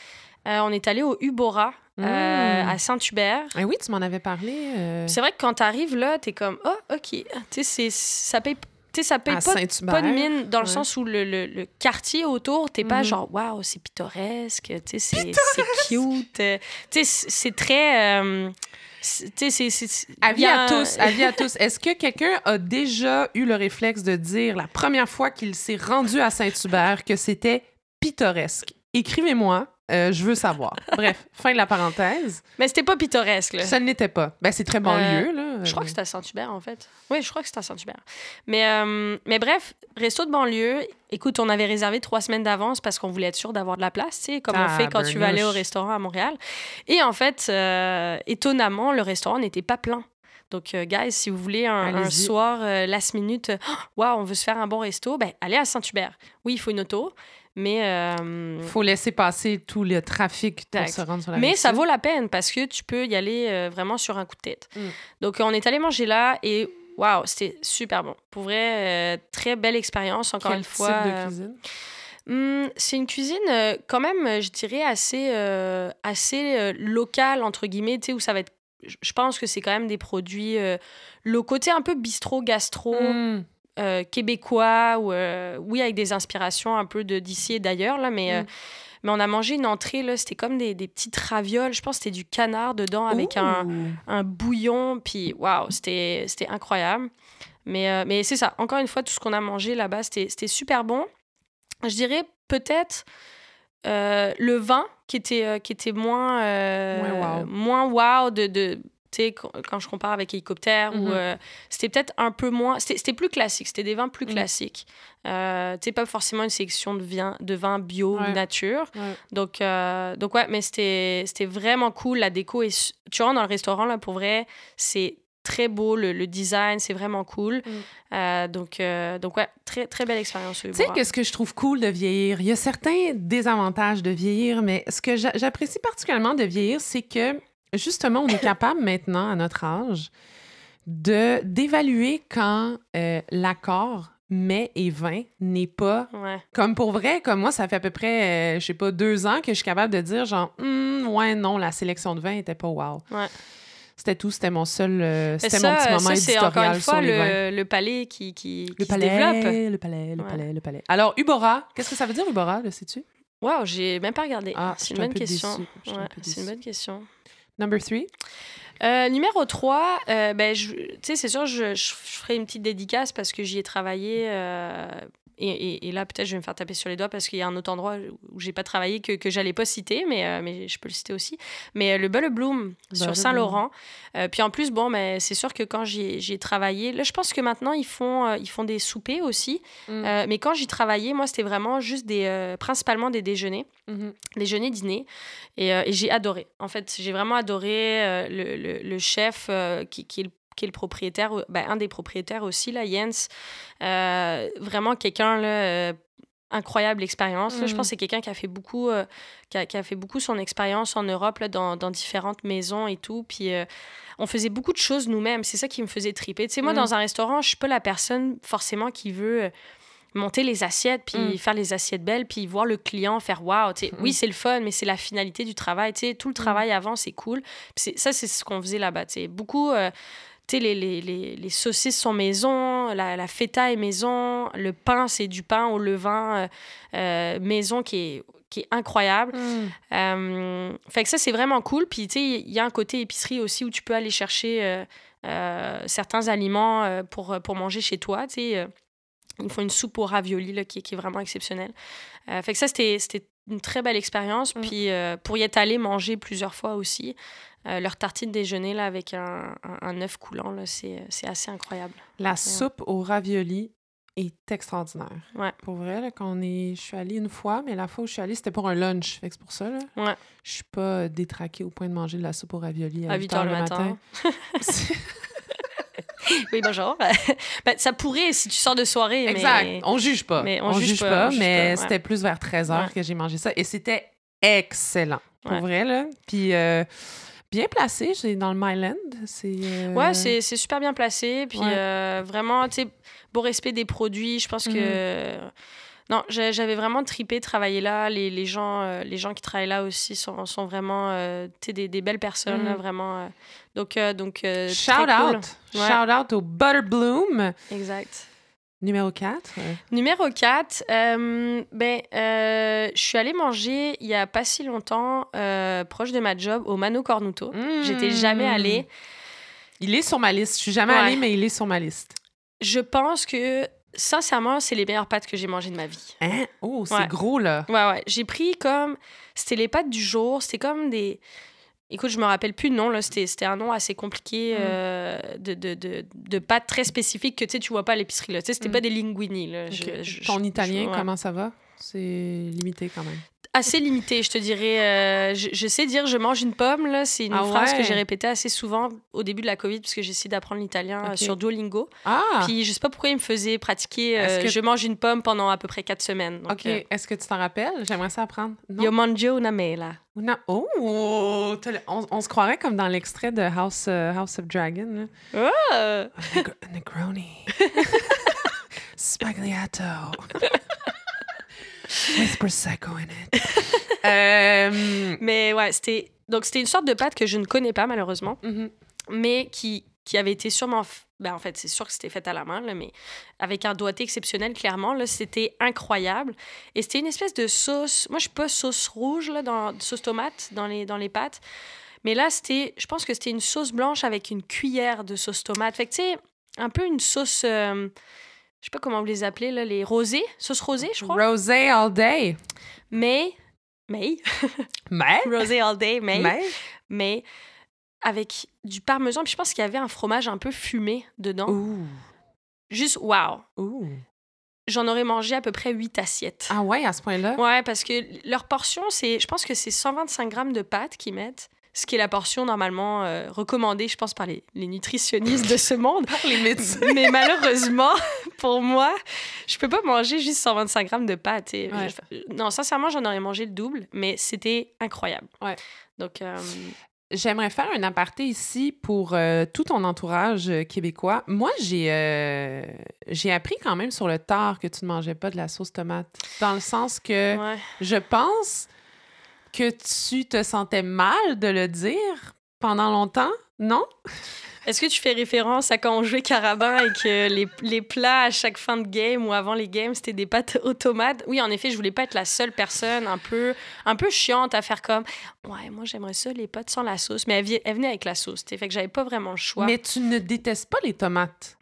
On est allé au Ubora euh, hmm. à Saint-Hubert. Ah oui, tu m'en avais parlé. Euh. C'est vrai que quand tu arrives là, tu es comme, oh, OK. Tu sais, ça paye ça paye pas, pas, de mine dans le sens où le, le, quartier autour, t'es pas mhm. genre, waouh, c'est pittoresque, c'est cute. Euh, c'est très. Euh, avis à tous, avis à tous. Est-ce que quelqu'un a déjà eu le réflexe de dire la première fois qu'il s'est rendu à Saint-Hubert que c'était pittoresque? Écrivez-moi euh, je veux savoir. Bref, fin de la parenthèse. Mais c'était pas pittoresque, là. Ça ne l'était pas. Ben, c'est très banlieue, euh, là. Je crois que c'était à Saint-Hubert, en fait. Oui, je crois que c'était à Saint-Hubert. Mais, euh, mais bref, resto de banlieue. Écoute, on avait réservé trois semaines d'avance parce qu'on voulait être sûr d'avoir de la place, tu sais, comme on fait quand tu vas aller au restaurant à Montréal. Et en fait, étonnamment, le restaurant n'était pas plein. Donc, guys, si vous voulez un, soir, last minute, waouh, on veut se faire un bon resto, ben, allez à Saint-Hubert. Oui, il faut une auto. Mais. Il euh, faut laisser passer tout le trafic pour se rendre sur la Mais ça vaut la peine parce que tu peux y aller euh, vraiment sur un coup de tête. Mm. Donc, on est allé manger là et waouh, c'était super bon. Pour vrai, euh, très belle expérience, encore une fois. Type de cuisine? Hmm, c'est une cuisine quand même, je dirais, assez, assez locale, entre guillemets, tu sais, où ça va être je pense que c'est quand même des produits le côté un peu bistrot gastro mm. Euh, québécois ou euh, oui avec des inspirations un peu de d'ici et d'ailleurs là mais euh, mm. mais on a mangé une entrée là c'était comme des, des petites ravioles. Je pense c'était du canard dedans avec un, un, bouillon. Puis waouh c'était c'était incroyable. Mais mais c'est ça. Encore une fois tout ce qu'on a mangé là-bas c'était super bon. Je dirais peut-être le vin qui était qui était moins moins wow, de, de quand je compare avec hélicoptère, ou mhm. euh, c'était peut-être un peu moins. C'était plus classique, c'était des vins plus mhm. classiques. Euh, tu sais, pas forcément une sélection de vin, de vin bio nature. Donc, euh, donc, ouais, mais c'était vraiment cool. La déco est. Tu rentres dans le restaurant, là, pour vrai, c'est très beau, le, design, c'est vraiment cool. Mm. donc, donc, ouais, très, très belle expérience. Tu sais, qu'est-ce que je trouve cool de vieillir? Il y a certains désavantages de vieillir, mais ce que j'apprécie particulièrement de vieillir, c'est que justement, on est capable maintenant, à notre âge, de d'évaluer quand euh, l'accord mais et vin n'est pas comme pour vrai comme moi ça fait à peu près je euh, je sais pas deux ans que je suis capable de dire genre hum, ouais non la sélection de vin était pas wow. C'était tout c'était mon seul euh, c'était mon petit moment ça, c'est encore une fois le, le, palais qui, qui, le palais, se développe. le palais le palais le palais. Alors Ubora qu'est-ce que ça veut dire Ubora le sais-tu? Waouh, j'ai même pas regardé. Ah, c'est une bonne question. c'est une bonne question. Number three? Euh, numéro 3, euh, ben, c'est sûr, je, je, ferai une petite dédicace parce que j'y ai travaillé euh, et, là, peut-être, je vais me faire taper sur les doigts parce qu'il y a un autre endroit où j'ai pas travaillé que, que j'allais pas citer, mais, euh, mais je peux le citer aussi. Mais euh, le Bulle Bloom sur Saint-Laurent. Euh, puis en plus, bon, mais c'est sûr que quand j'y ai travaillé, là, je pense que maintenant, ils font, ils font des soupers aussi. Mm. mais quand j'y travaillais, moi, c'était vraiment juste des, principalement des déjeuners, mm-hmm. déjeuner, dîner. Et, et j'ai adoré. En fait, j'ai vraiment adoré le, le, le, chef qui, qui est le qui est le propriétaire, ben, un des propriétaires aussi, là, Jens. Euh, vraiment quelqu'un, là, euh, incroyable expérience. Je pense mm. que c'est quelqu'un qui a fait beaucoup, euh, qui, a, qui, a, fait beaucoup son expérience en Europe, là, dans, dans, différentes maisons et tout. Puis on faisait beaucoup de choses nous-mêmes. C'est ça qui me faisait triper. Tu sais, moi, mm. dans un restaurant, je suis pas la personne forcément qui veut monter les assiettes, puis mm. faire les assiettes belles, puis voir le client faire waouh. Oui, c'est le fun, mais c'est la finalité du travail. sais tout le travail avant, c'est cool. ça, c'est ce qu'on faisait là-bas. Beaucoup les, les, les, les, saucisses sont maison, la, la feta est maison, le pain, c'est du pain au levain euh, euh, maison qui est, qui est incroyable. Mm. Euh, fait que ça, c'est vraiment cool. Puis, tu sais, il y a un côté épicerie aussi où tu peux aller chercher certains aliments pour, pour manger chez toi, tu sais. ils font une soupe au ravioli là, qui, qui est vraiment exceptionnelle. fait que ça, c'était une très belle expérience. Mm. Puis pour y être allé manger plusieurs fois aussi, euh, leur tartine déjeuner là, avec un, un, œuf coulant, c'est assez incroyable. La soupe au ravioli est extraordinaire. Ouais. Pour vrai, là, quand on est... je suis allée une fois, mais la fois où je suis allée, c'était pour un lunch. Fait que c'est pour ça. Là, ouais. Je suis pas détraquée au point de manger de la soupe au ravioli à, 8 h le matin. oui, bonjour. ben, ça pourrait si tu sors de soirée. Exact. Mais... On juge pas. Mais on, juge, pas, mais c'était plus vers 13 h que j'ai mangé ça. Et c'était excellent. Pour vrai, là. Puis. Euh, bien placé, c'est dans le Myland. C'est, euh, Ouais, c'est, super bien placé. Puis euh, vraiment, tu sais, beau respect des produits. Je pense que. Mhm. Non, j'avais vraiment tripé travailler là. Les, les gens, euh, les gens qui travaillent là aussi sont, sont vraiment des, des, belles personnes, mhm. vraiment. donc, donc Shout out! Shout out au Butterbloom. Exact. Numéro 4. Numéro 4, euh, ben, euh, je suis allée manger il y a pas si longtemps, euh, proche de ma job, au Mano Cornuto. J'étais jamais mmh. allée. Il est sur ma liste. Je suis jamais allée, mais il est sur ma liste. Je pense que, sincèrement, c'est les meilleures pâtes que j'ai mangées de ma vie. Hein? Oh, c'est gros, là. Ouais, ouais. J'ai pris comme... C'était les pâtes du jour. C'était comme des... Écoute, je me rappelle plus le nom, là. C'était un nom assez compliqué mm. euh, de, de, de, de pâtes très spécifiques que tu sais, tu vois pas à l'épicerie. C'était mm. pas des linguini. Là. Ton italien, comment ça va? C'est limité quand même assez limité, je te dirais. Euh, je, sais dire je mange une pomme, là. C'est une ah phrase que j'ai répétée assez souvent au début de la COVID, parce que essayé d'apprendre l'italien euh, sur Duolingo. Ah. Puis je sais pas pourquoi il me faisait pratiquer euh, je mange une pomme pendant à peu près quatre semaines. OK. Est-ce que tu t'en rappelles? J'aimerais ça apprendre. Yo mangio una mela. Una... Oh! On, se croirait comme dans l'extrait de House, House of Dragon. Là. Oh! Negroni. Spagliato. With Prosecco in it. Euh, mais ouais, c'était. Donc, c'était une sorte de pâte que je ne connais pas, malheureusement, mm-hmm. mais qui, qui avait été sûrement. Ben, en fait, c'est sûr que c'était fait à la main, là, mais avec un doigté exceptionnel, clairement. C'était incroyable. Et c'était une espèce de sauce. Moi, je suis pas sauce rouge, là, dans, sauce tomate dans les, dans les pâtes. Mais là, c'était. Je pense que c'était une sauce blanche avec une cuillère de sauce tomate. Fait que, tu sais, un peu une sauce. Euh, je sais pas comment vous les appelez, là, les rosés, sauce rosée, je crois. Rosé all day. Mais, mais, mais, rosé all day, mais, mais, mais avec du parmesan. Puis je pense qu'il y avait un fromage un peu fumé dedans. Ouh. Juste, wow. Ouh. J'en aurais mangé à peu près 8 assiettes. Ah ouais, à ce point-là? Ouais, parce que leur portion, c'est, je pense que c'est 125 grammes de pâtes qu'ils mettent ce qui est la portion normalement euh, recommandée, je pense, par les, nutritionnistes de ce monde. par les médecins. Mais malheureusement, pour moi, je peux pas manger juste 125 grammes de pâtes. non, sincèrement, j'en aurais mangé le double, mais c'était incroyable. Ouais. Donc. Euh, J'aimerais faire un aparté ici pour euh, tout ton entourage québécois. Moi, j'ai j'ai appris quand même sur le tard que tu ne mangeais pas de la sauce tomate. Dans le sens que je pense que tu te sentais mal de le dire pendant longtemps, non? Est-ce que tu fais référence à quand on jouait Carabin et que les, les, plats à chaque fin de game ou avant les games, c'était des pâtes automates? Oui, en effet, je voulais pas être la seule personne un peu, un peu chiante à faire comme Ouais, moi, j'aimerais ça, les pâtes sans la sauce. Mais elle, venait avec la sauce, fait que j'avais pas vraiment le choix. Mais tu ne détestes pas les tomates?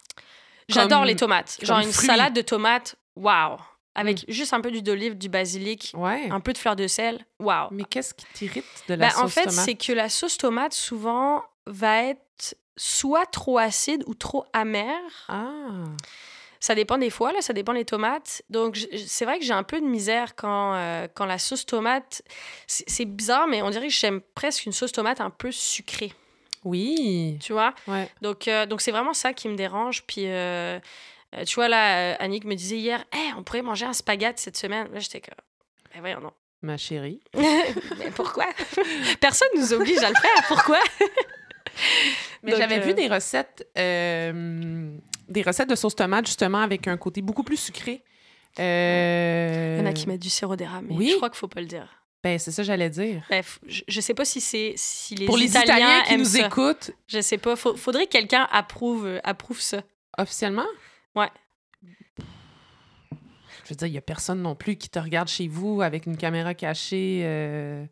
J'adore les tomates. Genre une salade de tomates, waouh! Avec mm. juste un peu d'huile d'olive, du basilic, un peu de fleur de sel. Waouh! Mais qu'est-ce qui t'irrite de la ben, sauce En fait, c'est que la sauce tomate, souvent, va être soit trop acide ou trop amère. Ah! Ça dépend des fois, là, ça dépend des tomates. Donc, c'est vrai que j'ai un peu de misère quand, euh, quand la sauce tomate... C'est bizarre, mais on dirait que j'aime presque une sauce tomate un peu sucrée. Oui. Tu vois? Ouais. Donc, euh, donc c'est vraiment ça qui me dérange. Puis... Euh, euh, tu vois, là, euh, Annick me disait hier, hey, on pourrait manger un spaghette cette semaine. Là, j'étais comme, ben voyons, non. Ma chérie. Mais pourquoi? Personne nous oblige à le faire. Pourquoi? Mais j'avais vu euh, des recettes, des recettes de sauce tomate, justement, avec un côté beaucoup plus sucré. Il y en a qui mettent du sirop d'érable, mais oui? je crois qu'il faut pas le dire. Ben, c'est ça j'allais dire. Bref, je, je, sais pas si c'est si les Pour les Italiens, qui nous écoutent. Je sais pas. faudrait que quelqu'un approuve, approuve ça. Officiellement? Ouais. Je veux dire, il n'y a personne non plus qui te regarde chez vous avec une caméra cachée. Euh.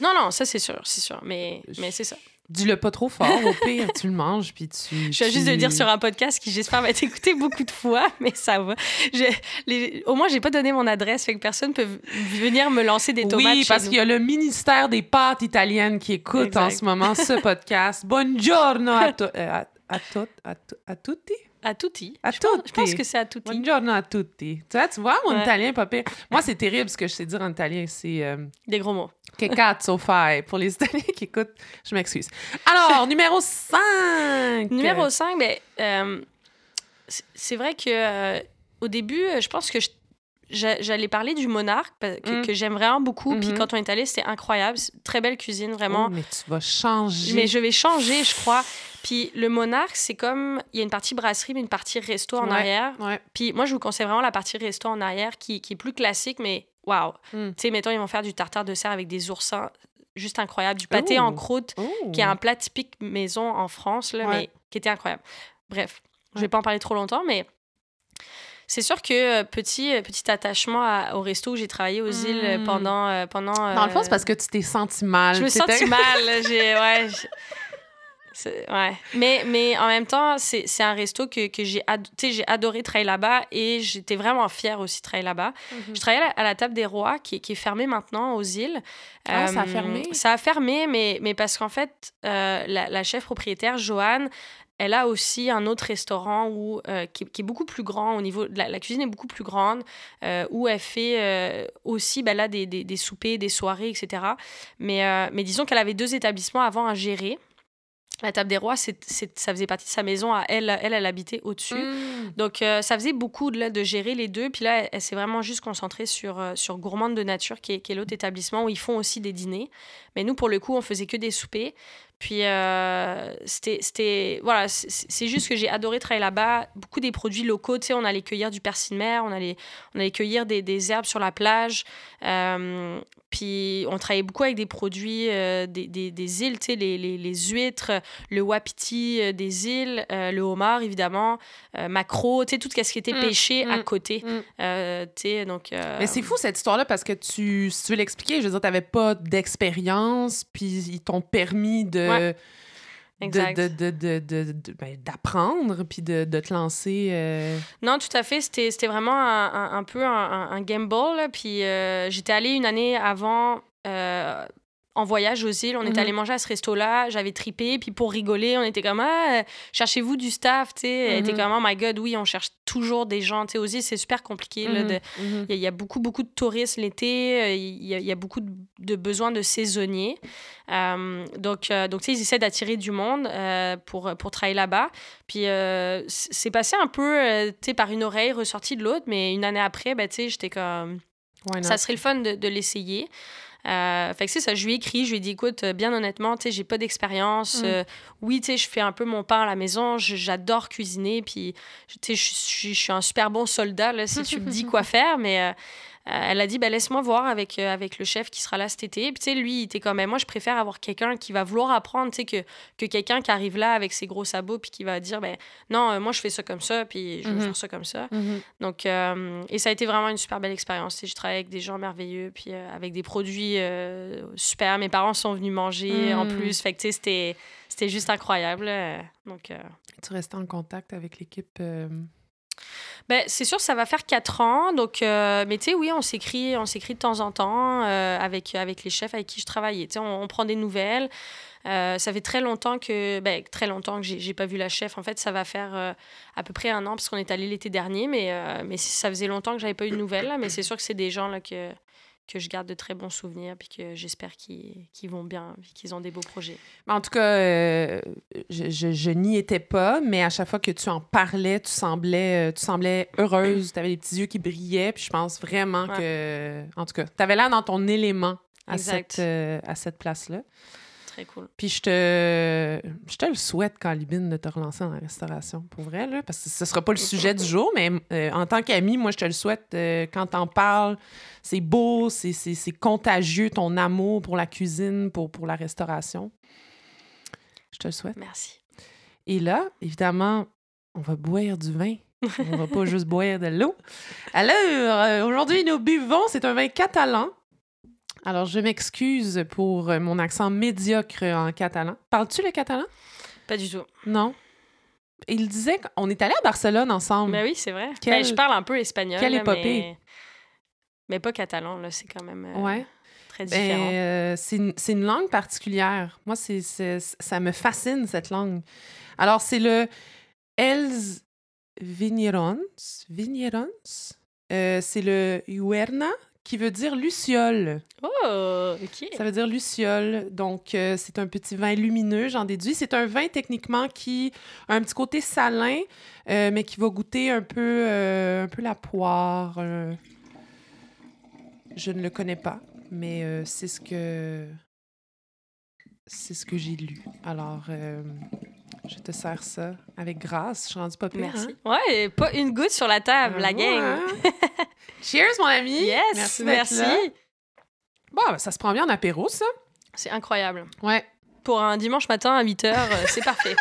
Non, non, ça c'est sûr, c'est sûr. Mais, mais c'est ça. Dis-le pas trop fort, au pire, tu le manges, puis tu... Je viens juste de le dire sur un podcast qui, j'espère, va être écouté beaucoup de fois, mais ça va. Les... Au moins, j'ai pas donné mon adresse, fait que personne peut venir me lancer des tomates Oui, parce qu'il y a le ministère des pâtes italiennes qui écoute en ce moment ce podcast. Buongiorno a, euh, a, a, a tutti. À tutti. À je tutti. Pense, je pense que c'est à tutti. Buongiorno a tutti. Tu vois, tu vois mon italien, pas Moi, c'est terrible ce que je sais dire en italien. C'est. Euh, Des gros mots. Que cazzo fai pour les Italiens qui écoutent. Je m'excuse. Alors, numéro 5. Numéro 5, ben, euh, c'est vrai que euh, au début, je pense que j'allais parler du monarque que, mm. que j'aime vraiment beaucoup. Puis mm-hmm. quand on est allé, c'était incroyable. Très belle cuisine, vraiment. Oh, mais tu vas changer. Mais je vais changer, je crois. Puis le monarque, c'est comme. Il y a une partie brasserie, mais une partie resto en arrière. Puis moi, je vous conseille vraiment la partie resto en arrière qui, qui est plus classique, mais waouh! Mm. Tu sais, mettons, ils vont faire du tartare de serre avec des oursins. Juste incroyable. Du pâté en croûte, qui est un plat typique maison en France, là, mais qui était incroyable. Bref, je vais pas en parler trop longtemps, mais c'est sûr que euh, petit, euh, petit attachement au resto où j'ai travaillé aux îles euh, hmm. pendant. pendant Dans le fond, c'est parce que tu t'es senti mal. Je me senti mal. J'ai, ouais, ouais. Mais, mais en même temps, c'est, un resto que, que j'ai, j'ai adoré travailler là-bas et j'étais vraiment fière aussi de travailler là-bas. Mhm. Je travaillais à la, table des rois qui, qui est fermée maintenant aux îles. Ah, ça a fermé? Ça a fermé, mais, mais parce qu'en fait, la, la, chef propriétaire, Joanne, elle a aussi un autre restaurant où, euh, qui, est beaucoup plus grand au niveau... La, la cuisine est beaucoup plus grande, euh, où elle fait euh, aussi ben là, des, des, des, soupers, des soirées, etc. Mais, mais disons qu'elle avait deux établissements avant à gérer. La table des rois, ça faisait partie de sa maison. À elle, elle, elle habitait au-dessus. Mmh. Donc, ça faisait beaucoup de, de gérer les deux. Puis là, elle, s'est vraiment juste concentrée sur, sur Gourmande de Nature, qui est, qui est l'autre établissement où ils font aussi des dîners. Mais nous, pour le coup, on faisait que des soupers. Puis euh, c'était. Voilà, c'est juste que j'ai adoré travailler là-bas. Beaucoup des produits locaux, tu sais, on allait cueillir du persil de mer, on allait, on allait cueillir des, des herbes sur la plage. Euh, puis on travaillait beaucoup avec des produits euh, des, des, des, îles, tu sais, les, les, les, huîtres, le wapiti des îles, le homard, évidemment, macro, tu sais, tout ce qui était mmh, pêché à mmh, côté. Mmh. tu sais, donc. Mais c'est fou cette histoire-là parce que tu, si tu veux l'expliquer, je veux dire, tu n'avais pas d'expérience, puis ils t'ont permis de d'apprendre puis de, de, te lancer. Euh. Non, tout à fait. C'était vraiment un, un, peu un, un gamble. Puis euh, j'étais allée une année avant euh, en voyage aux îles. On était mhm. allé manger à ce resto-là. J'avais tripé. Puis pour rigoler, on était comme Ah, cherchez-vous du staff. Tu sais, Elle était mhm. comme Oh my God, oui, on cherche toujours des gens. Tu sais, aux îles, c'est super compliqué. Mhm. Il y, a beaucoup, beaucoup de touristes l'été. Il y, y, a beaucoup de, besoins de saisonniers. Euh, donc, euh, donc tu sais, ils essaient d'attirer du monde euh, pour, pour travailler là-bas. Puis c'est passé un peu, tu sais, par une oreille, ressorti de l'autre. Mais une année après, ben, tu sais, j'étais comme. Ça serait le fun de, de l'essayer. Euh, fait que c'est ça, je lui ai écrit, je lui ai dit, écoute, bien honnêtement, tu sais, j'ai pas d'expérience. Mm. Euh, oui, tu sais, je fais un peu mon pain à la maison, j'adore cuisiner, puis, tu sais, je suis un super bon soldat, là, si tu me dis quoi faire, mais... elle a dit, ben, laisse-moi voir avec, avec le chef qui sera là cet été. Puis, tu sais, lui, il était comme, ben, moi, je préfère avoir quelqu'un qui va vouloir apprendre, tu sais, que, que quelqu'un qui arrive là avec ses gros sabots, puis qui va dire, ben, non, moi, je fais ça comme ça, puis je veux mhm. faire ça comme ça. Mhm. Donc, et ça a été vraiment une super belle expérience. Je travaille avec des gens merveilleux, puis avec des produits super. Mes parents sont venus manger en plus. Fait que, tu sais, c'était c'était juste incroyable. Donc, Tu restes en contact avec l'équipe ben, c'est sûr, ça va faire quatre ans. Donc, euh, mais tu sais, oui, on s'écrit, on s'écrit de temps en temps euh, avec, avec les chefs avec qui je travaillais. On, prend des nouvelles. Euh, ça fait très longtemps que, ben, très longtemps que j'ai pas vu la chef. En fait, ça va faire à peu près un an parce qu'on est allé l'été dernier, mais, mais ça faisait longtemps que j'avais pas eu de nouvelles. Mais c'est sûr que c'est des gens là que que je garde de très bons souvenirs, puis que j'espère qu'ils vont bien, qu'ils ont des beaux projets. En tout cas, euh, je, je, n'y étais pas, mais à chaque fois que tu en parlais, tu semblais, euh, tu semblais heureuse, tu avais des petits yeux qui brillaient, puis je pense vraiment que, en tout cas, tu avais l'air dans ton élément à cette, euh, à cette place-là. Très cool. Puis je te, je te le souhaite, Calibine, de te relancer dans la restauration, pour vrai, là, parce que ce sera pas le sujet du jour, mais euh, en tant qu'ami, moi, je te le souhaite euh, quand t'en parles. C'est beau, c'est contagieux, ton amour pour la cuisine, pour, pour la restauration. Je te le souhaite. Merci. Et là, évidemment, on va boire du vin. on va pas juste boire de l'eau. Alors, euh, aujourd'hui, nous buvons, c'est un vin catalan alors, je m'excuse pour euh, mon accent médiocre en catalan. Parles-tu le catalan? Pas du tout. Non. Il disait qu'on est allé à Barcelone ensemble. Ben oui, c'est vrai. Ben, je parle un peu espagnol. Quelle épopée. Mais... mais... pas catalan, là. C'est quand même euh, très ben, différent. Euh, c'est une, langue particulière. Moi, c'est ça me fascine, cette langue. Alors, c'est le Els Vignerons. Vignerons. c'est le Huerna qui veut dire luciole. Oh, OK. Ça veut dire luciole. Donc, euh, c'est un petit vin lumineux, j'en déduis. C'est un vin techniquement qui a un petit côté salin, euh, mais qui va goûter un peu, euh, un peu la poire. Je ne le connais pas, mais c'est ce que c'est ce que j'ai lu. Alors, je te sers ça avec grâce. Je suis rendue pas pire. Merci. Hein? Ouais, pas une goutte sur la table, la gang. Hein? Cheers, mon ami. Yes, merci. Bon, ben, ça se prend bien en apéro, ça. C'est incroyable. Ouais. Pour un dimanche matin à 8 h, euh, c'est parfait.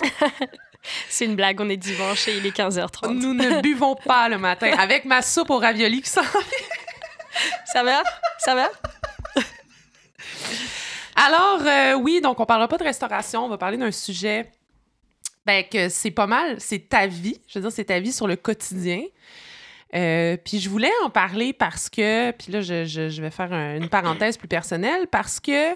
c'est une blague, on est dimanche et il est 15h30. Nous ne buvons pas le matin avec ma soupe au ravioli qui Ça va? Ça va? Alors, euh, oui, donc on parlera pas de restauration, on va parler d'un sujet ben, que c'est pas mal, c'est ta vie. Je veux dire, c'est ta vie sur le quotidien. Euh, puis je voulais en parler parce que, puis là, je, vais faire une parenthèse plus personnelle, parce que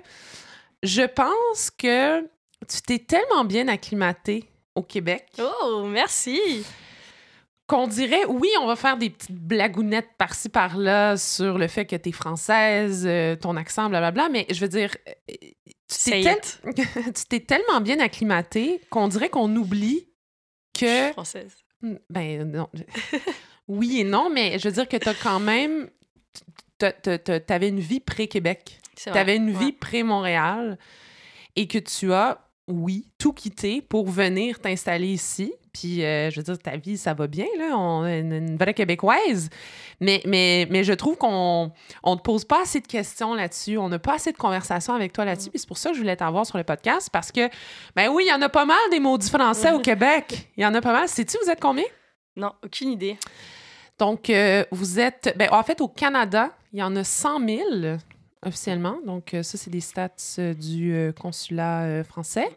je pense que tu t'es tellement bien acclimaté au Québec. Oh, merci! Qu'on dirait, oui, on va faire des petites blagounettes par-ci par-là sur le fait que tu es française, euh, ton accent, blablabla, mais je veux dire, euh, tu t'es tellement bien acclimaté qu'on dirait qu'on oublie que. Je suis française. Ben non. oui et non, mais je veux dire que tu as quand même. Tu avais une vie pré-Québec. Tu avais une vie pré-Montréal et que tu as, oui, tout quitté pour venir t'installer ici. Puis, euh, je veux dire, ta vie, ça va bien, là. On est une, vraie Québécoise. Mais, mais, mais je trouve qu'on ne te pose pas assez de questions là-dessus. On n'a pas assez de conversations avec toi là-dessus. Mm. Puis c'est pour ça que je voulais t'avoir sur le podcast parce que, ben oui, il y en a pas mal des maudits français au Québec. Il y en a pas mal. Sais-tu, vous êtes combien? Non, aucune idée. Donc, euh, vous êtes. Ben, en fait, au Canada, il y en a 100 000 officiellement. Donc, euh, ça, c'est des stats euh, du consulat français.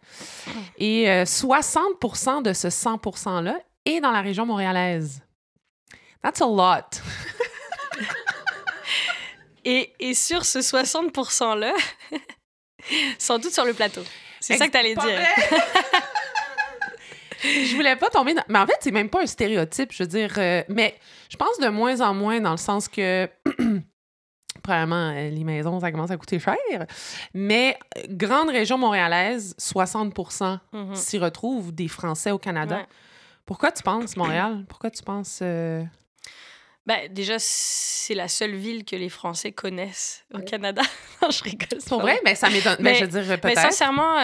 Et 60% de ce 100 %-là est dans la région montréalaise. That's a lot. et, et, sur ce 60 %-là, sont toutes sur le plateau. C'est ça que tu allais dire. je voulais pas tomber dans... Mais en fait, c'est même pas un stéréotype, je veux dire. Euh, mais je pense de moins en moins dans le sens que. Probablement, euh, les maisons, ça commence à coûter cher. Mais euh, grande région montréalaise, 60 mhm. s'y retrouvent des Français au Canada. Pourquoi tu penses Montréal? Pourquoi tu penses... Ben, déjà, c'est la seule ville que les Français connaissent au Canada. je rigole. C'est vrai? Mais ça m'étonne. Mais, je veux dire, peut-être. Mais sincèrement,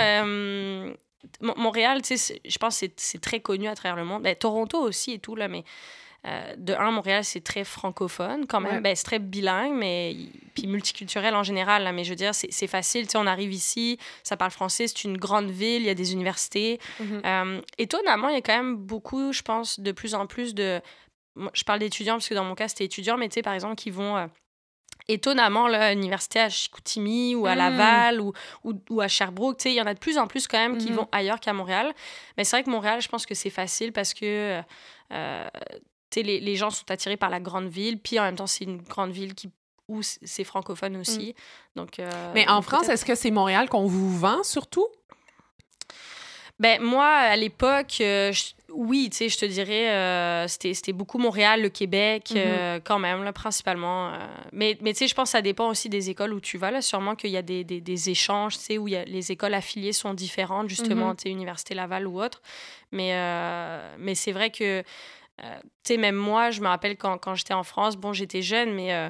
Montréal, tu sais, je pense que c'est très connu à travers le monde. Ben, Toronto aussi et tout, là, mais euh, de un, Montréal, c'est très francophone quand même. Ben, c'est très bilingue, mais puis multiculturel en général. Là, mais je veux dire, c'est facile. Tu sais, on arrive ici, ça parle français, c'est une grande ville, il y a des universités. Mm-hmm. Euh, étonnamment, il y a quand même beaucoup, je pense, de plus en plus de. Je parle d'étudiants parce que dans mon cas, c'était étudiants, mais tu sais, par exemple, qui vont. Euh, étonnamment, là, l'université à Chicoutimi ou à mm. Laval ou, ou, à Sherbrooke, tu sais, il y en a de plus en plus quand même qui mm-hmm. vont ailleurs qu'à Montréal. Mais c'est vrai que Montréal, je pense que c'est facile parce que les, les, gens sont attirés par la grande ville, puis en même temps, c'est une grande ville qui où c'est francophone aussi. Mm. Donc, euh, Mais en France, est-ce que c'est Montréal qu'on vous vend surtout? Ben, moi, à l'époque, euh, oui, tu sais, je te dirais, euh, c'était beaucoup Montréal, le Québec, mm-hmm. quand même, là, principalement. mais mais tu sais, je pense que ça dépend aussi des écoles où tu vas. Là, sûrement qu'il y a des, des, des échanges, tu sais, où y a, les écoles affiliées sont différentes, justement, mm-hmm. tu sais, Université Laval ou autre. Mais, mais c'est vrai que euh, tu sais, même moi, je me rappelle quand, quand j'étais en France, bon, j'étais jeune, mais, euh,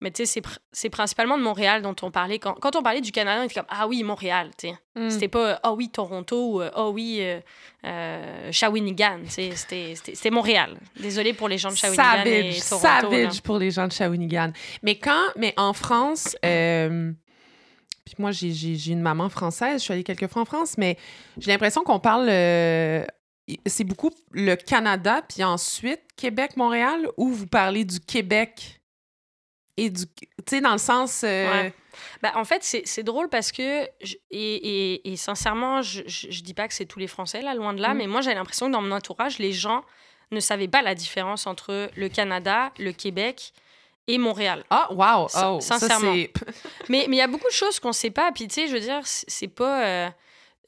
mais tu sais, c'est principalement de Montréal dont on parlait. Quand, quand on parlait du Canada, on était comme Ah oui, Montréal, tu sais. Mm. C'était pas Ah oui, Toronto ou Ah oui, euh, Shawinigan, tu sais. C'était Montréal. Désolée pour les gens de Shawinigan. Savage, et Toronto, savage pour les gens de Shawinigan. Mais quand, mais en France, puis moi, j'ai une maman française, je suis allée quelques fois en France, mais j'ai l'impression qu'on parle c'est beaucoup le Canada, puis ensuite Québec-Montréal, ou vous parlez du Québec et du. Tu sais, dans le sens. Euh, ben, en fait, c'est drôle parce que, et, et, sincèrement, je, je, dis pas que c'est tous les Français, là, loin de là, mm. mais moi, j'ai l'impression que dans mon entourage, les gens ne savaient pas la différence entre le Canada, le Québec et Montréal. Ah, wow! Oh, sincèrement. mais il y a beaucoup de choses qu'on sait pas. Puis, tu sais, je veux dire, c'est pas. Euh,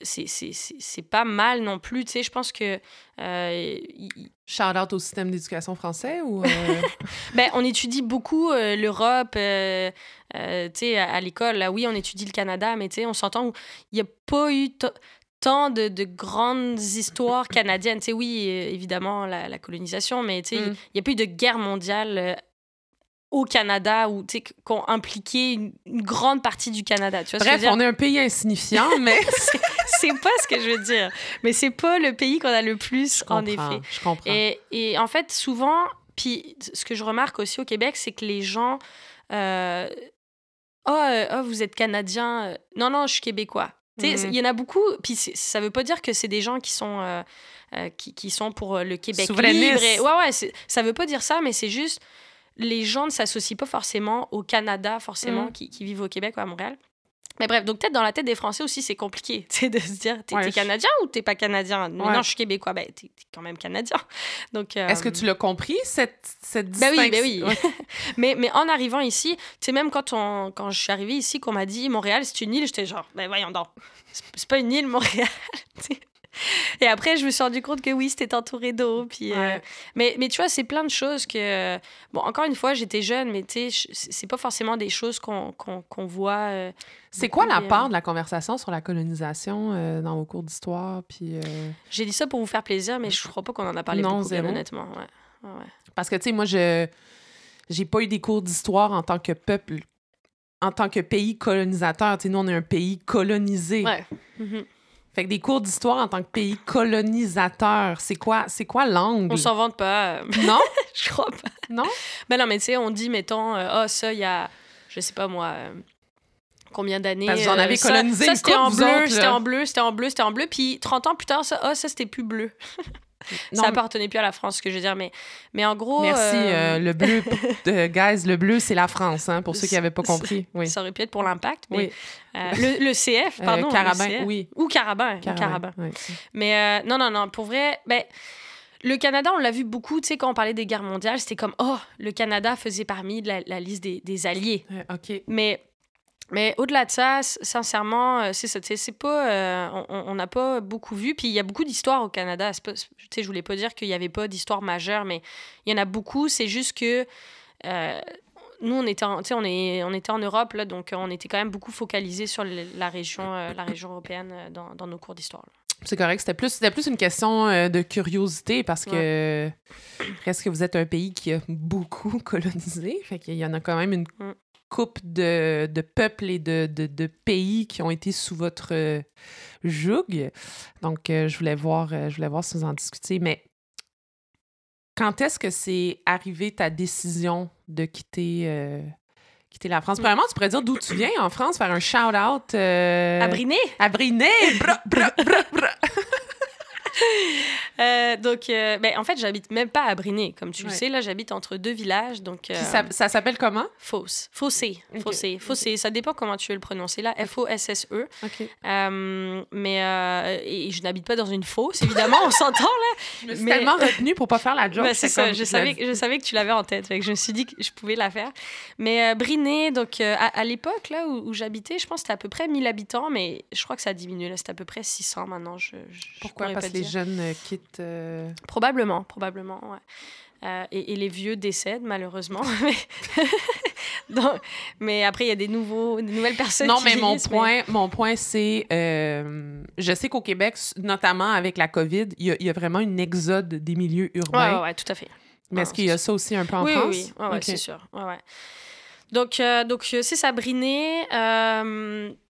c'est pas mal non plus. Tu sais, je pense que. Euh, Shout out au système d'éducation français ou. Euh? ben, on étudie beaucoup euh, l'Europe. Euh, tu sais, à, l'école, là, oui, on étudie le Canada, mais tu sais, on s'entend il n'y a pas eu tant de, de, grandes histoires canadiennes. Tu sais, oui, évidemment, la, colonisation, mais tu sais, il mm. n'y a pas eu de guerre mondiale au Canada ou qui ont impliqué une, grande partie du Canada. Tu vois Bref, on est un pays insignifiant, mais c'est pas ce que je veux dire. Mais c'est pas le pays qu'on a le plus, en effet. Je comprends. Et, et, en fait, souvent, puis ce que je remarque aussi au Québec, c'est que les gens. Euh, oh, euh, oh, vous êtes Canadien. Non, non, je suis Québécois. Mhm. Il y en a beaucoup, puis ça veut pas dire que c'est des gens qui sont, euh, qui, qui, sont pour le Québec libre. Et, ouais, ouais, ça veut pas dire ça, mais c'est juste les gens ne s'associent pas forcément au Canada, forcément, mm. qui, vivent au Québec ou à Montréal. Mais bref, donc peut-être dans la tête des Français aussi, c'est compliqué de se dire, t'es Canadien ou t'es pas Canadien? Non, je suis Québécois. Ben, t'es quand même Canadien. Donc, euh, Est-ce que tu l'as compris, cette, cette distinction? Ben oui, ben oui. mais, mais en arrivant ici, tu sais, même quand, on, quand je suis arrivée ici, qu'on m'a dit Montréal, c'est une île, j'étais genre, ben voyons donc, c'est pas une île, Montréal. Et après, je me suis rendu compte que oui, c'était entouré d'eau. Puis, euh, mais, mais tu vois, c'est plein de choses que. Bon, encore une fois, j'étais jeune, mais tu sais, c'est pas forcément des choses qu'on voit. Euh, c'est quoi la part de la conversation sur la colonisation euh, dans vos cours d'histoire? Puis. J'ai dit ça pour vous faire plaisir, mais je crois pas qu'on en a parlé beaucoup, honnêtement. Ouais. Parce que, tu sais, moi, je. J'ai pas eu des cours d'histoire en tant que peuple en tant que pays colonisateur. Tu sais, nous, on est un pays colonisé. Ouais. Mm-hmm. Fait que des cours d'histoire en tant que pays colonisateur, c'est quoi, c'est quoi l'angle? On s'en vante pas. Non? je crois pas. Non? Ben non, mais tu sais, on dit, mettons, euh, oh, ça, il y a, je sais pas moi, euh, combien d'années. Parce que vous en avez colonisé ça, c'était en, bleu, c'était en bleu, c'était en bleu, c'était en bleu, puis 30 ans plus tard, ça, oh, ça, c'était plus bleu. ça appartenait plus à la France, ce que je veux dire. Mais, mais en gros. Merci. Euh, euh, le bleu, de, guys, le bleu, c'est la France, hein, pour ceux qui n'avaient pas compris. Oui. Ça aurait pu être pour l'impact, mais. Euh, le, le, CF, pardon. Carabin, oui. Ou Carabin. Carabin. Mais non, non, non. Pour vrai, ben. Le Canada, on l'a vu beaucoup, tu sais, quand on parlait des guerres mondiales, c'était comme, oh, le Canada faisait parmi la, la liste des, des alliés. OK. Mais mais au-delà de ça, sincèrement, euh, c'est ça. C'est pas, euh, on n'a pas beaucoup vu. Puis il y a beaucoup d'histoires au Canada. Pas, je voulais pas dire qu'il n'y avait pas d'histoire majeure, mais il y en a beaucoup. C'est juste que euh, nous, on était, en, on, est, on était en Europe, là, donc on était quand même beaucoup focalisé sur la, région, la région européenne dans, dans nos cours d'histoire. C'est correct. C'était plus, plus une question de curiosité parce que est-ce que vous êtes un pays qui a beaucoup colonisé. Fait qu'il y en a quand même une mm de, de peuples et de, de, de, pays qui ont été sous votre euh, joug. Donc, euh, je, voulais voir, euh, je voulais voir si vous en discutiez. Mais quand est-ce que c'est arrivé ta décision de quitter, quitter la France? Premièrement, tu pourrais dire d'où tu viens en France, faire un shout-out. À Briné. À Briné! Bra, bra, bra, bra. Euh, donc, euh, ben, en fait, j'habite même pas à Briné. Comme tu le sais, là, j'habite entre deux villages. Donc, euh, ça, ça s'appelle comment? Fosse. Fossé. Fossé. Fossé. Ça dépend comment tu veux le prononcer, là. F-O-S-S-E. mais et je n'habite pas dans une fosse, évidemment, on s'entend, là. Je me suis mais... tellement retenue pour pas faire la joke. Ben, c'est ça. je, savais, je savais que tu l'avais en tête. je me suis dit que je pouvais la faire. Mais Briné, donc, à, l'époque, là, où, j'habitais, je pense que c'était à peu près 1000 habitants, mais je crois que ça a diminué. Là, c'est à peu près 600 maintenant. Je, Pourquoi? Parce que les jeunes quittent euh, probablement, probablement, ouais. Euh, et, les vieux décèdent, malheureusement. mais après, il y a des, nouveaux, des nouvelles personnes non, qui mais mon point, mon point, c'est... Euh, je sais qu'au Québec, notamment avec la COVID, il y, a vraiment une exode des milieux urbains. Oui, ouais, tout à fait. Mais est-ce qu'il y a ça aussi un peu en oui, France? Oui, oui, c'est sûr. Ouais, ouais. Donc, donc c'est Sabriné.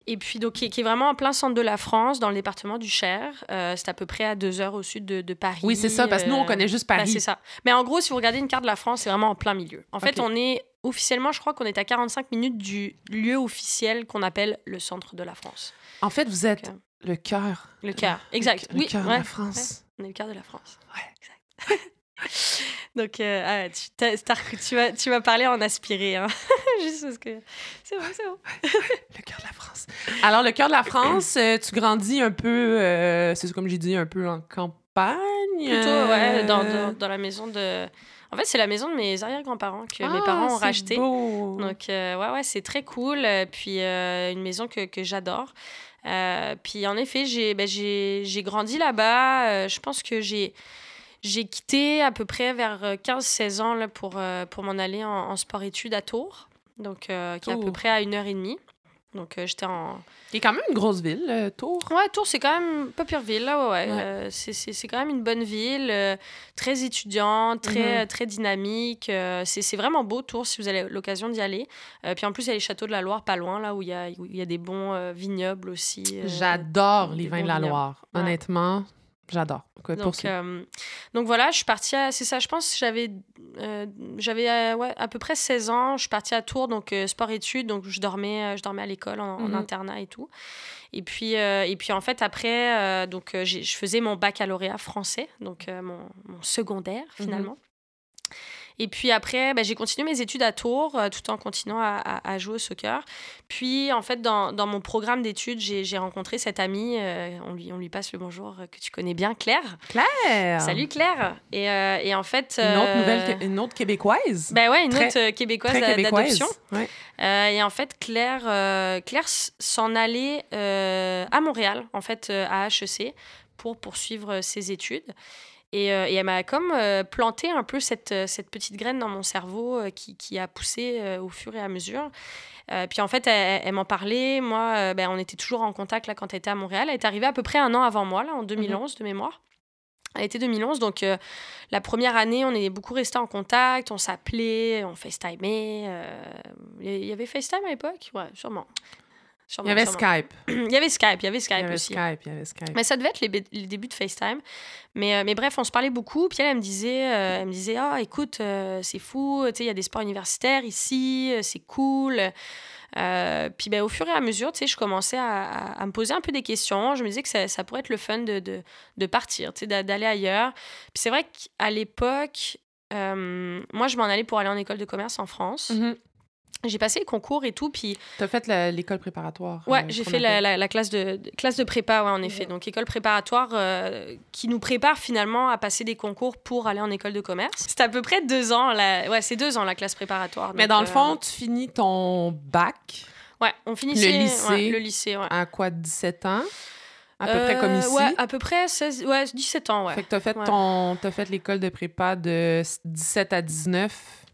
Et puis, donc, qui est, vraiment en plein centre de la France, dans le département du Cher. Euh, c'est à peu près à deux heures au sud de, Paris. Oui, c'est ça, parce que nous, on euh, connaît juste Paris. c'est ça. Mais en gros, si vous regardez une carte de la France, c'est vraiment en plein milieu. En fait, on est officiellement, je crois qu'on est à 45 minutes du lieu officiel qu'on appelle le centre de la France. En fait, vous êtes le cœur. Le cœur, exact. Le, cœur de la France. On est le cœur de la France. Ouais. Exact. Donc, euh, ah, tu, tu, vas, tu vas parler en aspiré. Hein? Juste parce que. C'est bon, c'est bon. le cœur de la France. Alors, le cœur de la France, euh, tu grandis un peu, euh, c'est comme j'ai dit, un peu en campagne. Plutôt, ouais, dans, dans, dans, la maison de. En fait, c'est la maison de mes arrière-grands-parents que mes ah, parents ont racheté. Beau. Donc, ouais, ouais, c'est très cool. Puis, une maison que, que j'adore. puis, en effet, j'ai ben, grandi là-bas. je pense que j'ai j'ai quitté à peu près vers 15-16 euh, ans là, pour, euh, pour m'en aller en, sport-études à Tours, donc, euh, qui est à peu près à une heure et demie. Donc, j'étais en. C'est quand même une grosse ville, Tours. Ouais, Tours, c'est quand même pas pire ville, là, ouais. ouais. c'est quand même une bonne ville, très étudiante, très, mhm. très dynamique. c'est vraiment beau, Tours, si vous avez l'occasion d'y aller. puis en plus, il y a les châteaux de la Loire, pas loin, là, où il y a, il y a des bons vignobles aussi. J'adore les vins de la Loire, honnêtement. J'adore. donc, euh, donc voilà, je suis partie à. C'est ça, je pense j'avais euh, j'avais euh, ouais, à peu près 16 ans. Je suis partie à Tours, donc sport-études. Donc je dormais, je dormais à l'école en, mhm. internat et tout. Et puis, et puis en fait, après, donc, je faisais mon baccalauréat français, donc mon, mon, secondaire mhm. finalement. Et puis après, bah, j'ai continué mes études à Tours euh, tout en continuant à, à, jouer au soccer. Puis en fait, dans, dans mon programme d'études, j'ai rencontré cette amie, euh, on, lui, on lui passe le bonjour, euh, que tu connais bien, Claire. Claire Salut Claire Et, et en fait... Une autre nouvelle, une autre québécoise Ben ouais, une autre québécoise d'adoption. Ouais. et en fait, Claire, Claire s'en allait à Montréal, en fait, à HEC, pour poursuivre ses études. Euh, et, elle m'a comme euh, planté un peu cette, euh, cette petite graine dans mon cerveau qui, qui, a poussé au fur et à mesure. puis en fait, elle, m'en parlait. Moi, ben, on était toujours en contact là, quand elle était à Montréal. Elle est arrivée à peu près un an avant moi, là, en 2011, mhm. de mémoire. Elle était 2011, donc la première année, on est beaucoup resté en contact, on s'appelait, on FaceTimait. Il y avait FaceTime à l'époque? Ouais, sûrement il y avait Skype. il y avait Skype, il y avait Skype il y avait aussi. Skype, il y avait Skype. Mais ça devait être les, les débuts de FaceTime. Mais, euh, mais bref, on se parlait beaucoup. Puis elle, elle me disait, euh, elle me disait ah, écoute, euh, c'est fou, tu sais, il y a des sports universitaires ici, c'est cool. puis ben, au fur et à mesure, tu sais, je commençais à, à, me poser un peu des questions. Je me disais que ça, ça pourrait être le fun de, de, de partir, tu sais, d'aller ailleurs. Puis c'est vrai qu'à l'époque, moi, je m'en allais pour aller en école de commerce en France. Mm-hmm. J'ai passé les concours et tout, puis... T'as fait l'école préparatoire. Ouais, euh, j'ai fait la, la, classe, de, classe de prépa, ouais, en effet. Donc, école préparatoire euh, qui nous prépare finalement à passer des concours pour aller en école de commerce. C'est à peu près deux ans, la... ouais, c'est deux ans la classe préparatoire. Mais dans le fond, euh, tu finis ton bac. Ouais, on finissait... Le lycée. le lycée, ouais. À quoi, 17 ans? À peu près comme ici? Ouais, à peu près 16, ouais, 17 ans, ouais. Fait que t'as fait, ton... as fait l'école de prépa de 17 à 19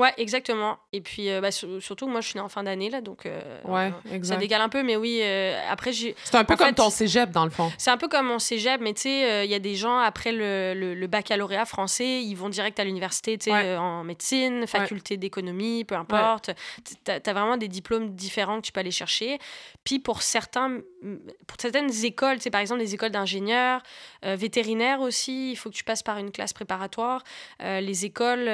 Ouais, exactement. Et puis, euh, bah, surtout, moi, je suis née en fin d'année, là, donc euh, ouais, ça décale un peu, mais oui, euh, après, j'ai... C'est un peu comme ton cégep, dans le fond. C'est un peu comme mon cégep, mais tu sais, il y a des gens, après le, le, baccalauréat français, ils vont direct à l'université, tu sais, en médecine, faculté d'économie, peu importe. Tu as, vraiment des diplômes différents que tu peux aller chercher. Puis, pour, certains, pour certaines écoles, tu sais, par exemple, les écoles d'ingénieurs, vétérinaires aussi, il faut que tu passes par une classe préparatoire. les écoles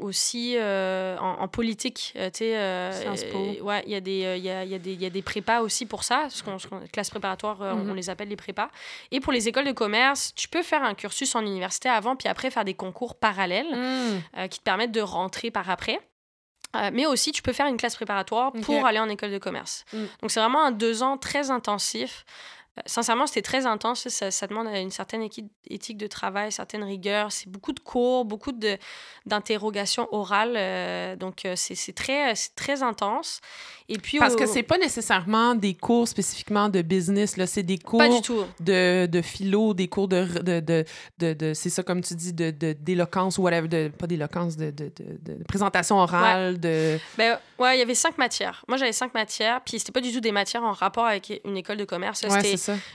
aussi euh, en, politique. Euh, euh, ouais, il y, a des, y, a, y, a y a des prépas aussi pour ça, ce qu'on, classe préparatoire, on mhm. les appelle les prépas. Et pour les écoles de commerce, tu peux faire un cursus en université avant, puis après faire des concours parallèles mm. qui te permettent de rentrer par après. mais aussi, tu peux faire une classe préparatoire pour aller en école de commerce. Mm. Donc, c'est vraiment un deux ans très intensif. Sincèrement, c'était très intense. Ça, ça, demande une certaine éthique de travail, certaine rigueur. C'est beaucoup de cours, beaucoup d'interrogations orales. Euh, donc, euh, c'est très, très intense. Et puis, Parce que c'est pas nécessairement des cours spécifiquement de business. C'est des cours De, de philo, des cours de... de, de, de, c'est ça, comme tu dis, d'éloquence ou whatever. De, pas d'éloquence, de, de, de, présentation orale. De... Ben, ouais, il y avait cinq matières. Moi, j'avais cinq matières. Puis, c'était pas du tout des matières en rapport avec une école de commerce.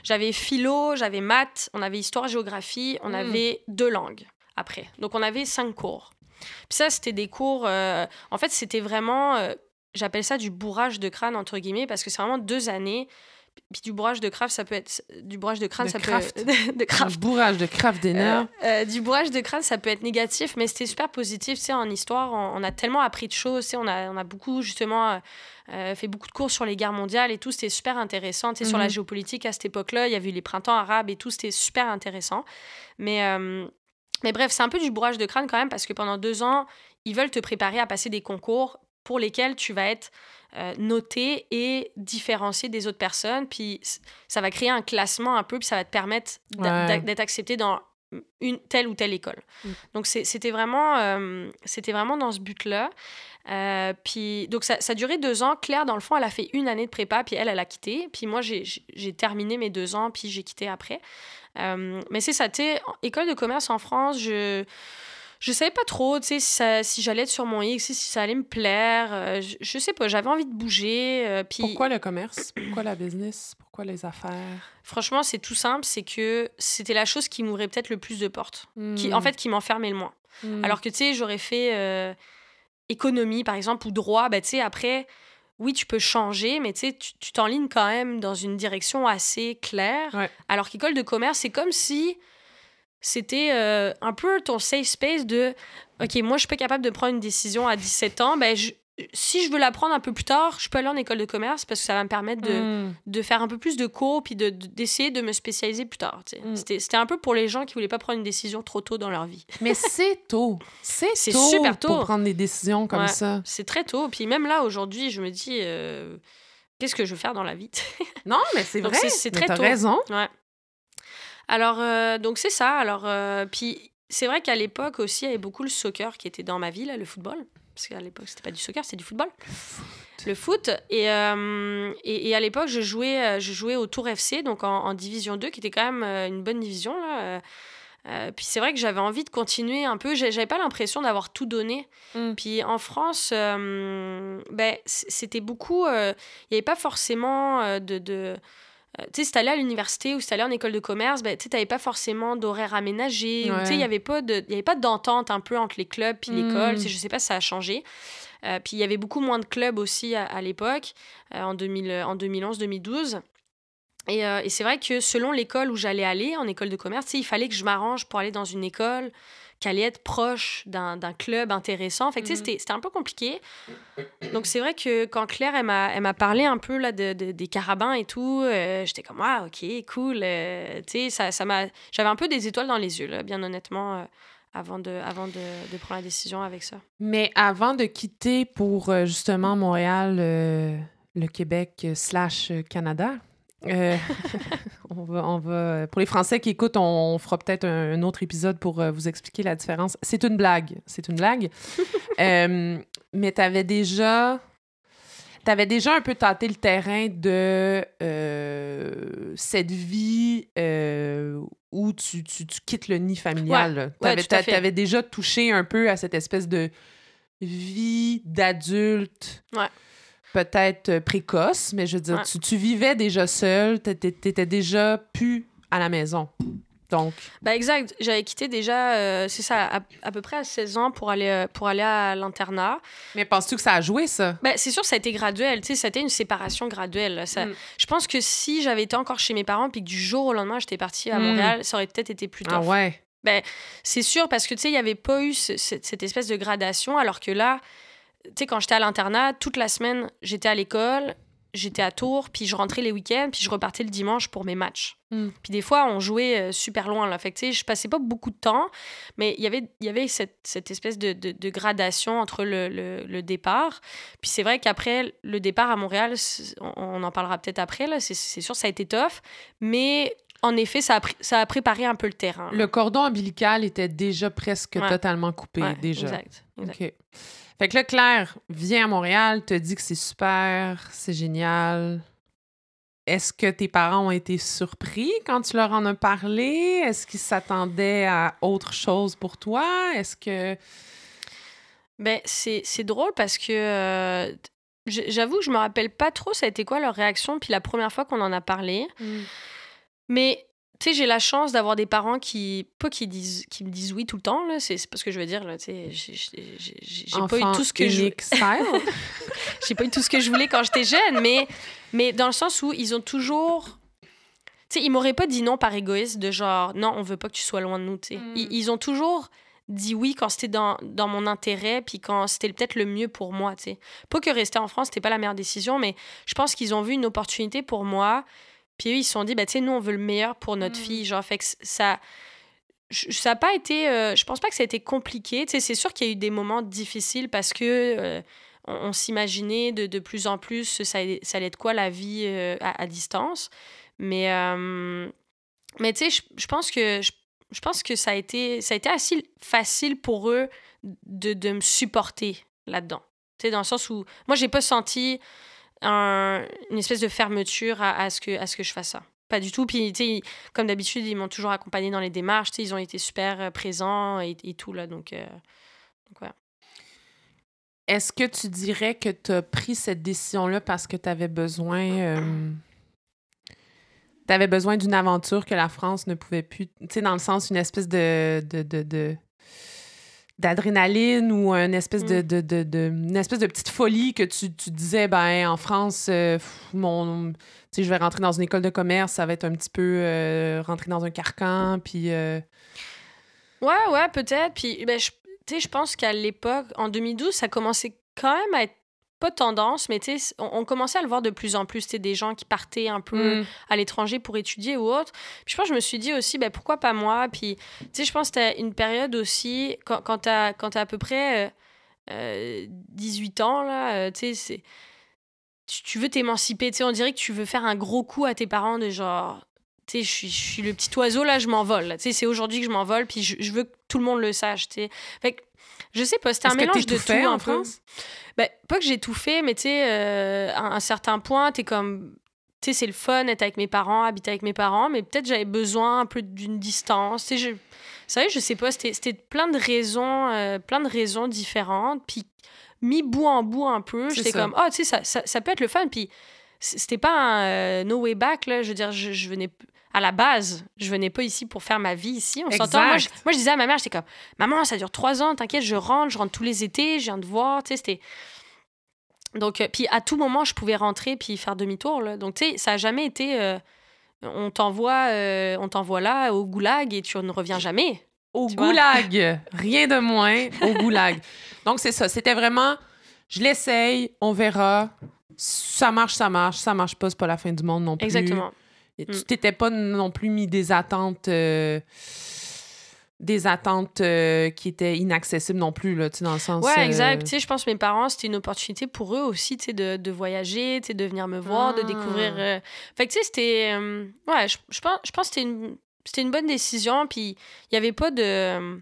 J'avais philo, j'avais maths, on avait histoire, géographie, on hmm. avait deux langues après. Donc on avait cinq cours. Puis ça, c'était des cours. Euh, en fait, c'était vraiment. Euh, j'appelle ça du bourrage de crâne, entre guillemets, parce que c'est vraiment deux années. Puis du bourrage de crâne, ça peut être. Du bourrage de crâne, ça peut être. de craft. Du bourrage de craft d'énergie. Euh, du bourrage de crâne, ça peut être négatif, mais c'était super positif. Tu sais, en histoire, on, a tellement appris de choses. Tu sais, on a, on a beaucoup, justement euh, fait beaucoup de cours sur les guerres mondiales et tout, c'était super intéressant. Tu sur la mhm. géopolitique à cette époque-là, il y a eu les printemps arabes et tout, c'était super intéressant. Mais, euh, mais bref, c'est un peu du bourrage de crâne quand même parce que pendant deux ans, ils veulent te préparer à passer des concours pour lesquels tu vas être euh, noté et différencié des autres personnes. Puis ça va créer un classement un peu, puis ça va te permettre d'être accepté dans une telle ou telle école. Mm. Donc c'était vraiment, c'était vraiment dans ce but-là. Euh, puis, donc, ça, ça, a duré deux ans. Claire, dans le fond, elle a fait une année de prépa, puis elle, elle a quitté. Puis moi, j'ai terminé mes deux ans, puis j'ai quitté après. Euh, mais c'est ça, tu école de commerce en France, je je savais pas trop, tu sais, si, j'allais être sur mon X, si ça allait me plaire. Euh, je, je, sais pas, j'avais envie de bouger. puis... Pourquoi le commerce? Pourquoi la business? Pourquoi les affaires? Franchement, c'est tout simple, c'est que c'était la chose qui m'ouvrait peut-être le plus de portes. Qui, en hmm. fait, qui m'enfermait le moins. Hmm. Alors que, tu sais, j'aurais fait économie, par exemple, ou droit, bah, tu sais, après, oui, tu peux changer, mais tu tu t'enlignes quand même dans une direction assez claire. Alors qu'école de commerce, c'est comme si c'était euh, un peu ton safe space de OK, moi, je suis pas capable de prendre une décision à 17 ans, ben, je, si je veux l'apprendre un peu plus tard, je peux aller en école de commerce parce que ça va me permettre de, hmm. de faire un peu plus de cours puis d'essayer de, de, me spécialiser plus tard. Hmm. C'était un peu pour les gens qui voulaient pas prendre une décision trop tôt dans leur vie. Mais c'est tôt. C'est super tôt pour prendre des décisions comme ça. C'est très tôt. Puis même là, aujourd'hui, je me dis, euh, qu'est-ce que je veux faire dans la vie? non, mais c'est vrai. C'est très tôt. raison. Ouais. Alors, euh, donc c'est ça. Alors, euh, puis c'est vrai qu'à l'époque aussi, il y avait beaucoup le soccer qui était dans ma vie, là, le football parce qu'à l'époque, c'était pas du soccer, c'était du football. Le foot. Et, euh, et, à l'époque, je jouais, euh, je jouais au Tour FC, donc en, Division 2, qui était quand même une bonne division. Là. puis c'est vrai que j'avais envie de continuer un peu. J'avais pas l'impression d'avoir tout donné. Mm. Puis en France, ben, c'était beaucoup. Il n'y avait pas forcément de, de euh, tu sais, si t'allais à l'université ou si t'allais en école de commerce, ben, tu t'avais pas forcément d'horaire aménagé. Tu sais, il n'y avait pas d'entente un peu entre les clubs puis l'école. Hmm. Je sais pas si ça a changé. Euh, puis il y avait beaucoup moins de clubs aussi à, l'époque, euh, en, 2000, en 2011-2012. Et, et c'est vrai que selon l'école où j'allais aller, en école de commerce, il fallait que je m'arrange pour aller dans une école qu'elle allait être proche d'un club intéressant. Fait que, mm c'était un peu compliqué. Donc, c'est vrai que quand Claire, elle m'a parlé un peu là, de, des carabins et tout, euh, j'étais comme, ah, ok, cool. Euh, tu sais, ça, ça J'avais un peu des étoiles dans les yeux, là, bien honnêtement. Euh, avant, de, avant de, de, prendre la décision avec ça. Mais avant de quitter pour justement Montréal, le Québec slash Canada, euh, on, va, on, va, pour les Français qui écoutent, on, fera peut-être un, autre épisode pour euh, vous expliquer la différence. C'est une blague. C'est une blague. euh, mais tu avais déjà. Avais déjà un peu tâté le terrain de cette vie où tu, tu, tu, quittes le nid familial. tu avais, déjà touché un peu à cette espèce de vie d'adulte. Ouais. Peut-être précoce, mais je veux dire, tu, tu, vivais déjà seul, tu étais déjà plus à la maison. Donc. Bah exact. J'avais quitté déjà, euh, c'est ça, à, peu près à 16 ans pour aller, euh, pour aller à l'internat. Mais penses-tu que ça a joué, ça? Bah, c'est sûr, ça a été graduel. Tu sais, ça a été une séparation graduelle. Ça, mm. Je pense que si j'avais été encore chez mes parents puis que du jour au lendemain, j'étais partie à mm. Montréal, ça aurait peut-être été plus tard. Ah ouais? Ben, c'est sûr, parce que, tu sais, il n'y avait pas eu cette espèce de gradation, alors que là, tu sais, quand j'étais à l'internat, toute la semaine, j'étais à l'école, j'étais à Tours, puis je rentrais les week-ends, puis je repartais le dimanche pour mes matchs. Hmm. Puis des fois, on jouait euh, super loin. Là. Fait que, je passais pas beaucoup de temps, mais y il y avait cette, cette espèce de, de, gradation entre le, le, départ. Puis c'est vrai qu'après, le départ à Montréal, on, en parlera peut-être après, là, c'est, sûr, ça a été tough, mais en effet, ça a, ça a préparé un peu le terrain. Le cordon ombilical était déjà presque totalement coupé, déjà. Exact. OK. Fait que là, Claire vient à Montréal, te dit que c'est super, c'est génial. Est-ce que tes parents ont été surpris quand tu leur en as parlé? Est-ce qu'ils s'attendaient à autre chose pour toi? Est-ce que. Ben, c'est drôle parce que euh, j'avoue que je me rappelle pas trop ça a été quoi leur réaction puis la première fois qu'on en a parlé. Mmh. Mais tu sais, j'ai la chance d'avoir des parents qui, pas qui, disent, qui me disent oui tout le temps, là, c'est pas ce que je veux dire, là, tu sais, j'ai pas eu tout ce que je... j'ai pas eu tout ce que je voulais quand j'étais jeune, mais, mais dans le sens où ils ont toujours... Tu sais, ils m'auraient pas dit non par égoïsme, de genre, non, on veut pas que tu sois loin de nous, tu sais. Ils, mm. ils, ont toujours dit oui quand c'était dans, dans mon intérêt, puis quand c'était peut-être le mieux pour moi, tu sais. Pas que rester en France, c'était pas la meilleure décision, mais je pense qu'ils ont vu une opportunité pour moi, puis eux, ils se sont dit, bah, tu sais, nous, on veut le meilleur pour notre mmh. fille. Genre, fait que ça. Ça n'a pas été. Euh, je pense pas que ça a été compliqué. Tu sais, c'est sûr qu'il y a eu des moments difficiles parce que. Euh, on, s'imaginait de, de, plus en plus ça, ça allait être quoi la vie euh, à, distance. Mais, mais tu sais, je, pense que, je, pense que ça a, été, ça a été assez facile pour eux de, de me supporter là-dedans. Tu sais, dans le sens où moi, j'ai pas senti une espèce de fermeture à, ce que, à ce que je fasse ça. Pas du tout. Puis, comme d'habitude, ils m'ont toujours accompagné dans les démarches. Ils ont été super euh, présents et, tout. Là, donc, euh, Est-ce que tu dirais que tu as pris cette décision-là parce que tu avais besoin. Euh, besoin d'une aventure que la France ne pouvait plus. Tu sais, dans le sens, une espèce de, de, de d'adrénaline ou une espèce de, mm. de, de, de, une espèce de petite folie que tu, tu disais ben en France euh, mon je vais rentrer dans une école de commerce ça va être un petit peu euh, rentrer dans un carcan puis euh, ouais ouais peut-être puis ben je je pense qu'à l'époque en 2012 ça commençait quand même à être pas tendance, mais tu sais, on, commençait à le voir de plus en plus, tu des gens qui partaient un peu mm. à l'étranger pour étudier ou autre. Puis je pense je me suis dit aussi, ben, pourquoi pas moi? Puis, tu sais, je pense que c'était une période aussi, quand, quand tu as, à peu près 18 euh, ans, là, euh, tu sais, tu, veux t'émanciper, tu sais, on dirait que tu veux faire un gros coup à tes parents de genre, tu sais, je suis, je suis le petit oiseau, là, je m'envole. Tu sais, c'est aujourd'hui que je m'envole, puis je, je, veux que tout le monde le sache, tu sais. Fait que, je sais pas, c'était un mélange de tout, en France. Ben, pas que j'ai tout fait, mais tu sais, euh, à un certain point, t'es comme. Tu sais, c'est le fun d'être avec mes parents, habiter avec mes parents, mais peut-être j'avais besoin un peu d'une distance. Tu sais, je. C'est vrai, je sais pas, c'était plein de raisons, euh, plein de raisons différentes. Puis, mis bout en bout un peu, j'étais comme, oh, tu sais, ça, ça, ça, peut être le fun. Puis, c'était pas un euh, no way back, là. Je veux dire, je, je venais à la base, je venais pas ici pour faire ma vie ici. On s'entend? Moi, moi, je disais à ma mère, j'étais comme, maman, ça dure trois ans, t'inquiète, je rentre, je rentre tous les étés, je viens de voir, tu sais, c'était. Donc, euh, puis à tout moment, je pouvais rentrer puis faire demi-tour. Donc, tu sais, ça a jamais été. Euh, on t'envoie euh, on t'envoie là au goulag et tu ne reviens jamais. Au goulag, rien de moins, au goulag. Donc, c'est ça. C'était vraiment, je l'essaye, on verra. Ça marche, ça marche. Ça marche pas, c'est pas la fin du monde non plus. Exactement. Tu mm. t'étais pas non plus mis des attentes. Euh, des attentes euh, qui étaient inaccessibles non plus, là, dans le sens... Ouais, exact. Euh, tu sais, je pense que mes parents, c'était une opportunité pour eux aussi, tu sais, de, de, voyager, tu sais, de venir me voir, de découvrir... Fait que, tu sais, c'était... ouais, je, je, pense, je pense que c'était une, c'était une bonne décision, puis il y avait pas de...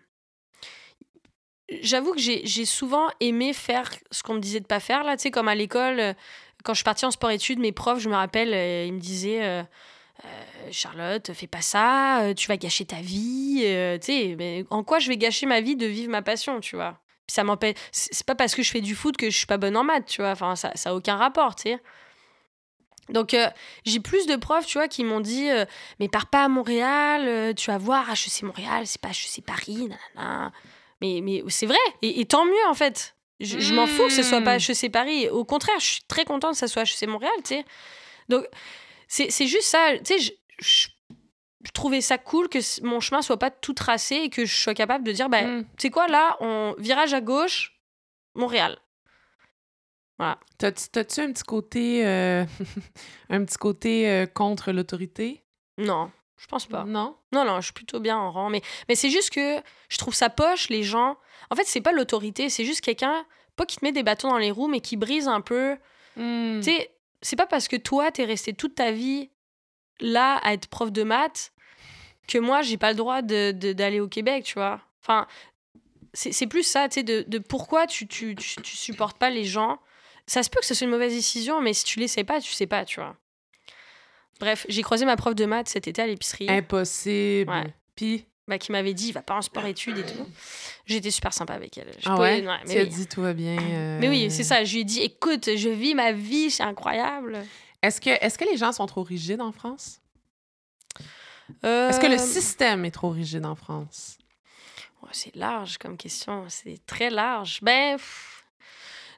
J'avoue que j'ai souvent aimé faire ce qu'on me disait de pas faire, là, tu sais, comme à l'école, quand je suis partie en sport-études, mes profs, je me rappelle, ils me disaient... Euh, Charlotte, fais pas ça, euh, tu vas gâcher ta vie. Euh, tu sais, mais en quoi je vais gâcher ma vie de vivre ma passion, tu vois? Puis ça m'empêche. C'est pas parce que je fais du foot que je suis pas bonne en maths, tu vois. Enfin, ça n'a aucun rapport, tu sais. Donc, euh, j'ai plus de profs, tu vois, qui m'ont dit euh, Mais pars pas à Montréal, euh, tu vas voir HEC Montréal, c'est pas HEC Paris, nanana. Mais, mais c'est vrai, et, tant mieux, en fait. Je, m'en fous que ce soit pas HEC Paris. Au contraire, je suis très contente que ça soit HEC Montréal, tu sais. Donc, c'est juste ça, tu sais, je, trouvais ça cool que mon chemin soit pas tout tracé et que je sois capable de dire ben, tu sais quoi, là, on virage à gauche, Montréal. Voilà. T'as-tu un petit côté, euh, un petit côté euh, contre l'autorité? Non, je pense pas. Non? Non, non, je suis plutôt bien en rang. Mais, mais c'est juste que je trouve ça poche, les gens. En fait, c'est pas l'autorité, c'est juste quelqu'un, pas qui te met des bâtons dans les roues, mais qui brise un peu. Hmm. Tu sais, c'est pas parce que toi, t'es resté toute ta vie là à être prof de maths que moi, j'ai pas le droit d'aller de, d'aller au Québec, tu vois. Enfin, c'est plus ça, tu sais, de, de, pourquoi tu, tu, tu, tu supportes pas les gens ça se peut que ce soit une mauvaise décision, mais si tu l'essayes pas, tu sais pas, tu vois. Bref, j'ai croisé ma prof de maths cet été à l'épicerie. Impossible. Ouais. Puis bah, qui m'avait dit, va pas en sport-études et tout. J'étais super sympa avec elle. Je ah ouais? mais tu as dit, tout va bien. Euh. Mais oui, c'est ça. Je lui ai dit, écoute, je vis ma vie, c'est incroyable. Est-ce que, est que les gens sont trop rigides en France? Est-ce que le euh, système est trop rigide en France? c'est large comme question. C'est très large. Ben...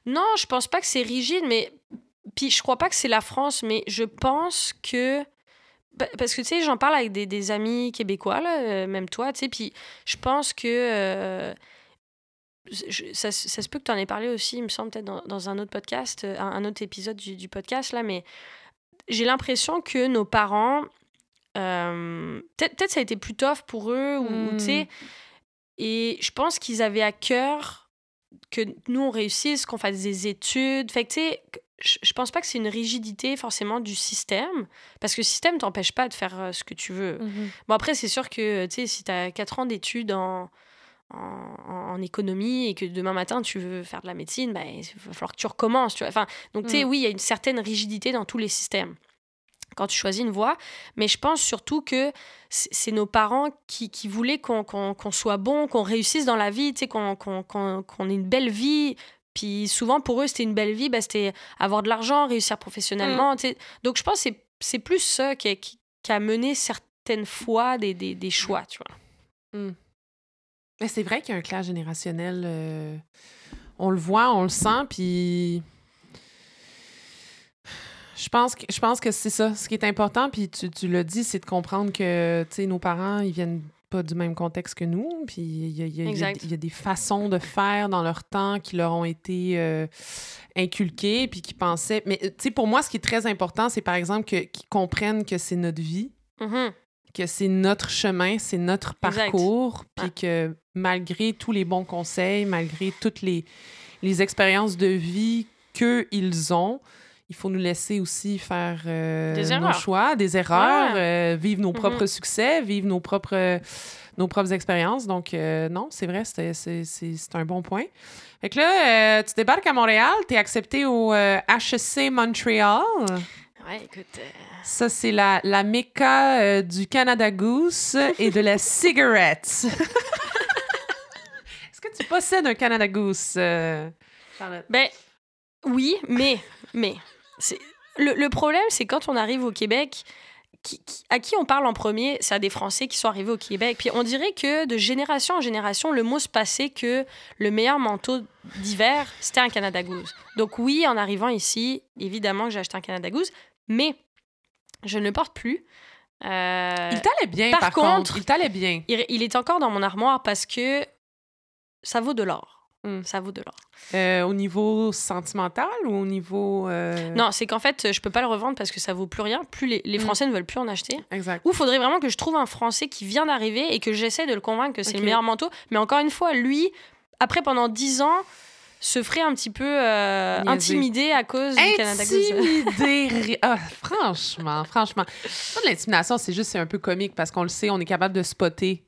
Non, je pense pas que c'est rigide, mais. Puis je crois pas que c'est la France, mais je pense que. Parce que, tu sais, j'en parle avec des, amis québécois, là, euh, même toi, tu sais, puis je pense que. Euh, ça, ça, se peut que tu en aies parlé aussi, il me semble, peut-être dans, un autre podcast, euh, un, autre épisode du, podcast, là, mais j'ai l'impression que nos parents. peut-être ça a été plus tough pour eux, ou, tu sais. Hmm. Et je pense qu'ils avaient à cœur que nous, on réussisse, qu'on fasse des études. Fait que, tu sais, je pense pas que c'est une rigidité forcément du système, parce que le système t'empêche pas de faire euh, ce que tu veux. Mhm. Bon, après, c'est sûr que, tu sais, si tu as 4 ans d'études en, en, économie et que demain matin, tu veux faire de la médecine, ben, il va falloir que tu recommences, tu vois. Enfin, donc, tu sais, mhm. oui, il y a une certaine rigidité dans tous les systèmes quand tu choisis une voie. Mais je pense surtout que c'est nos parents qui, qui voulaient qu'on soit bon, qu'on réussisse dans la vie, qu'on ait une belle vie. Puis souvent, pour eux, c'était une belle vie, bah, c'était avoir de l'argent, réussir professionnellement. Mm. Donc je pense que c'est plus ça qui, qui, a mené certaines fois des, des, des choix, tu vois. Mm. Mais c'est vrai qu'il y a un clash générationnel. Euh, on le voit, on le sent, puis je pense que, je pense que c'est ça. Ce qui est important, puis tu, tu l'as dit, c'est de comprendre que nos parents, ils viennent pas du même contexte que nous. Puis il y a, y, a, y a, des façons de faire dans leur temps qui leur ont été euh, inculquées, puis qui pensaient. Mais tu sais, pour moi, ce qui est très important, c'est par exemple qu'ils comprennent que c'est notre vie, mm-hmm. que c'est notre chemin, c'est notre parcours, puis que malgré tous les bons conseils, malgré toutes les, les expériences de vie qu'ils ont, il faut nous laisser aussi faire euh, nos choix, des erreurs, euh, vivre nos propres mm-hmm. succès, vivre nos propres, nos propres expériences. Donc, euh, non, c'est vrai, c'est un bon point. Fait que là, tu débarques à Montréal, tu es accepté au HEC Montréal. Ouais, écoute. Ça, c'est la, la méca du Canada Goose et de la cigarette. Est-ce que tu possèdes un Canada Goose, Charlotte? Ben, oui, mais, mais, le, le, problème, c'est quand on arrive au Québec, à qui on parle en premier C'est à des Français qui sont arrivés au Québec. Puis on dirait que de génération en génération, le mot se passait que le meilleur manteau d'hiver, c'était un Canada Goose. Donc oui, en arrivant ici, évidemment que j'ai acheté un Canada Goose, mais je ne le porte plus. Euh, il t'allait bien, par, contre, Il t'allait bien. Il, il est encore dans mon armoire parce que ça vaut de l'or. Mmh. Ça vaut de l'or. Euh, au niveau sentimental ou au niveau. Euh, non, c'est qu'en fait, je peux pas le revendre parce que ça vaut plus rien. Plus les, les mmh. Français ne veulent plus en acheter. Exact. Ou faudrait vraiment que je trouve un Français qui vient d'arriver et que j'essaie de le convaincre que c'est le meilleur manteau. Mais encore une fois, lui, après, pendant 10 ans, se ferait un petit peu euh, intimider à cause du Canada Goose. ah, franchement, franchement. de l'intimidation, c'est juste c'est un peu comique parce qu'on le sait, on est capable de spotter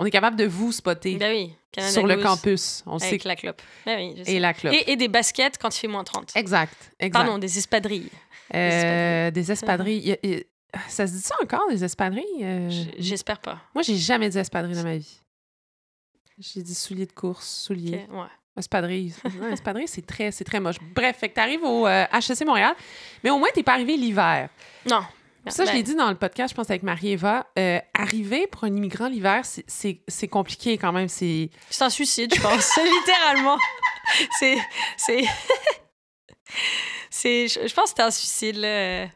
on est capable de vous spotter ben sur le campus. On avec la clope. Ben oui, et la clope. Et, des baskets quand il fait moins 30. Exact. exact. Pardon, des espadrilles. Euh, des espadrilles. Ça se dit ça encore, des espadrilles? Euh, j'espère pas. Moi, j'ai jamais dit espadrilles dans ma vie. J'ai dit souliers de course, souliers. Ouais. Espadrille. Espadrille, c'est très, très moche. Bref, fait que t'arrives au HEC Montréal, mais au moins, t'es pas arrivé l'hiver. Non. Ça, je l'ai dit dans le podcast, je pense, avec Marie-Eva. arriver pour un immigrant l'hiver, c'est compliqué quand même. C'est un suicide, je pense. Littéralement. C'est. C'est. Je pense que c'est un suicide, là.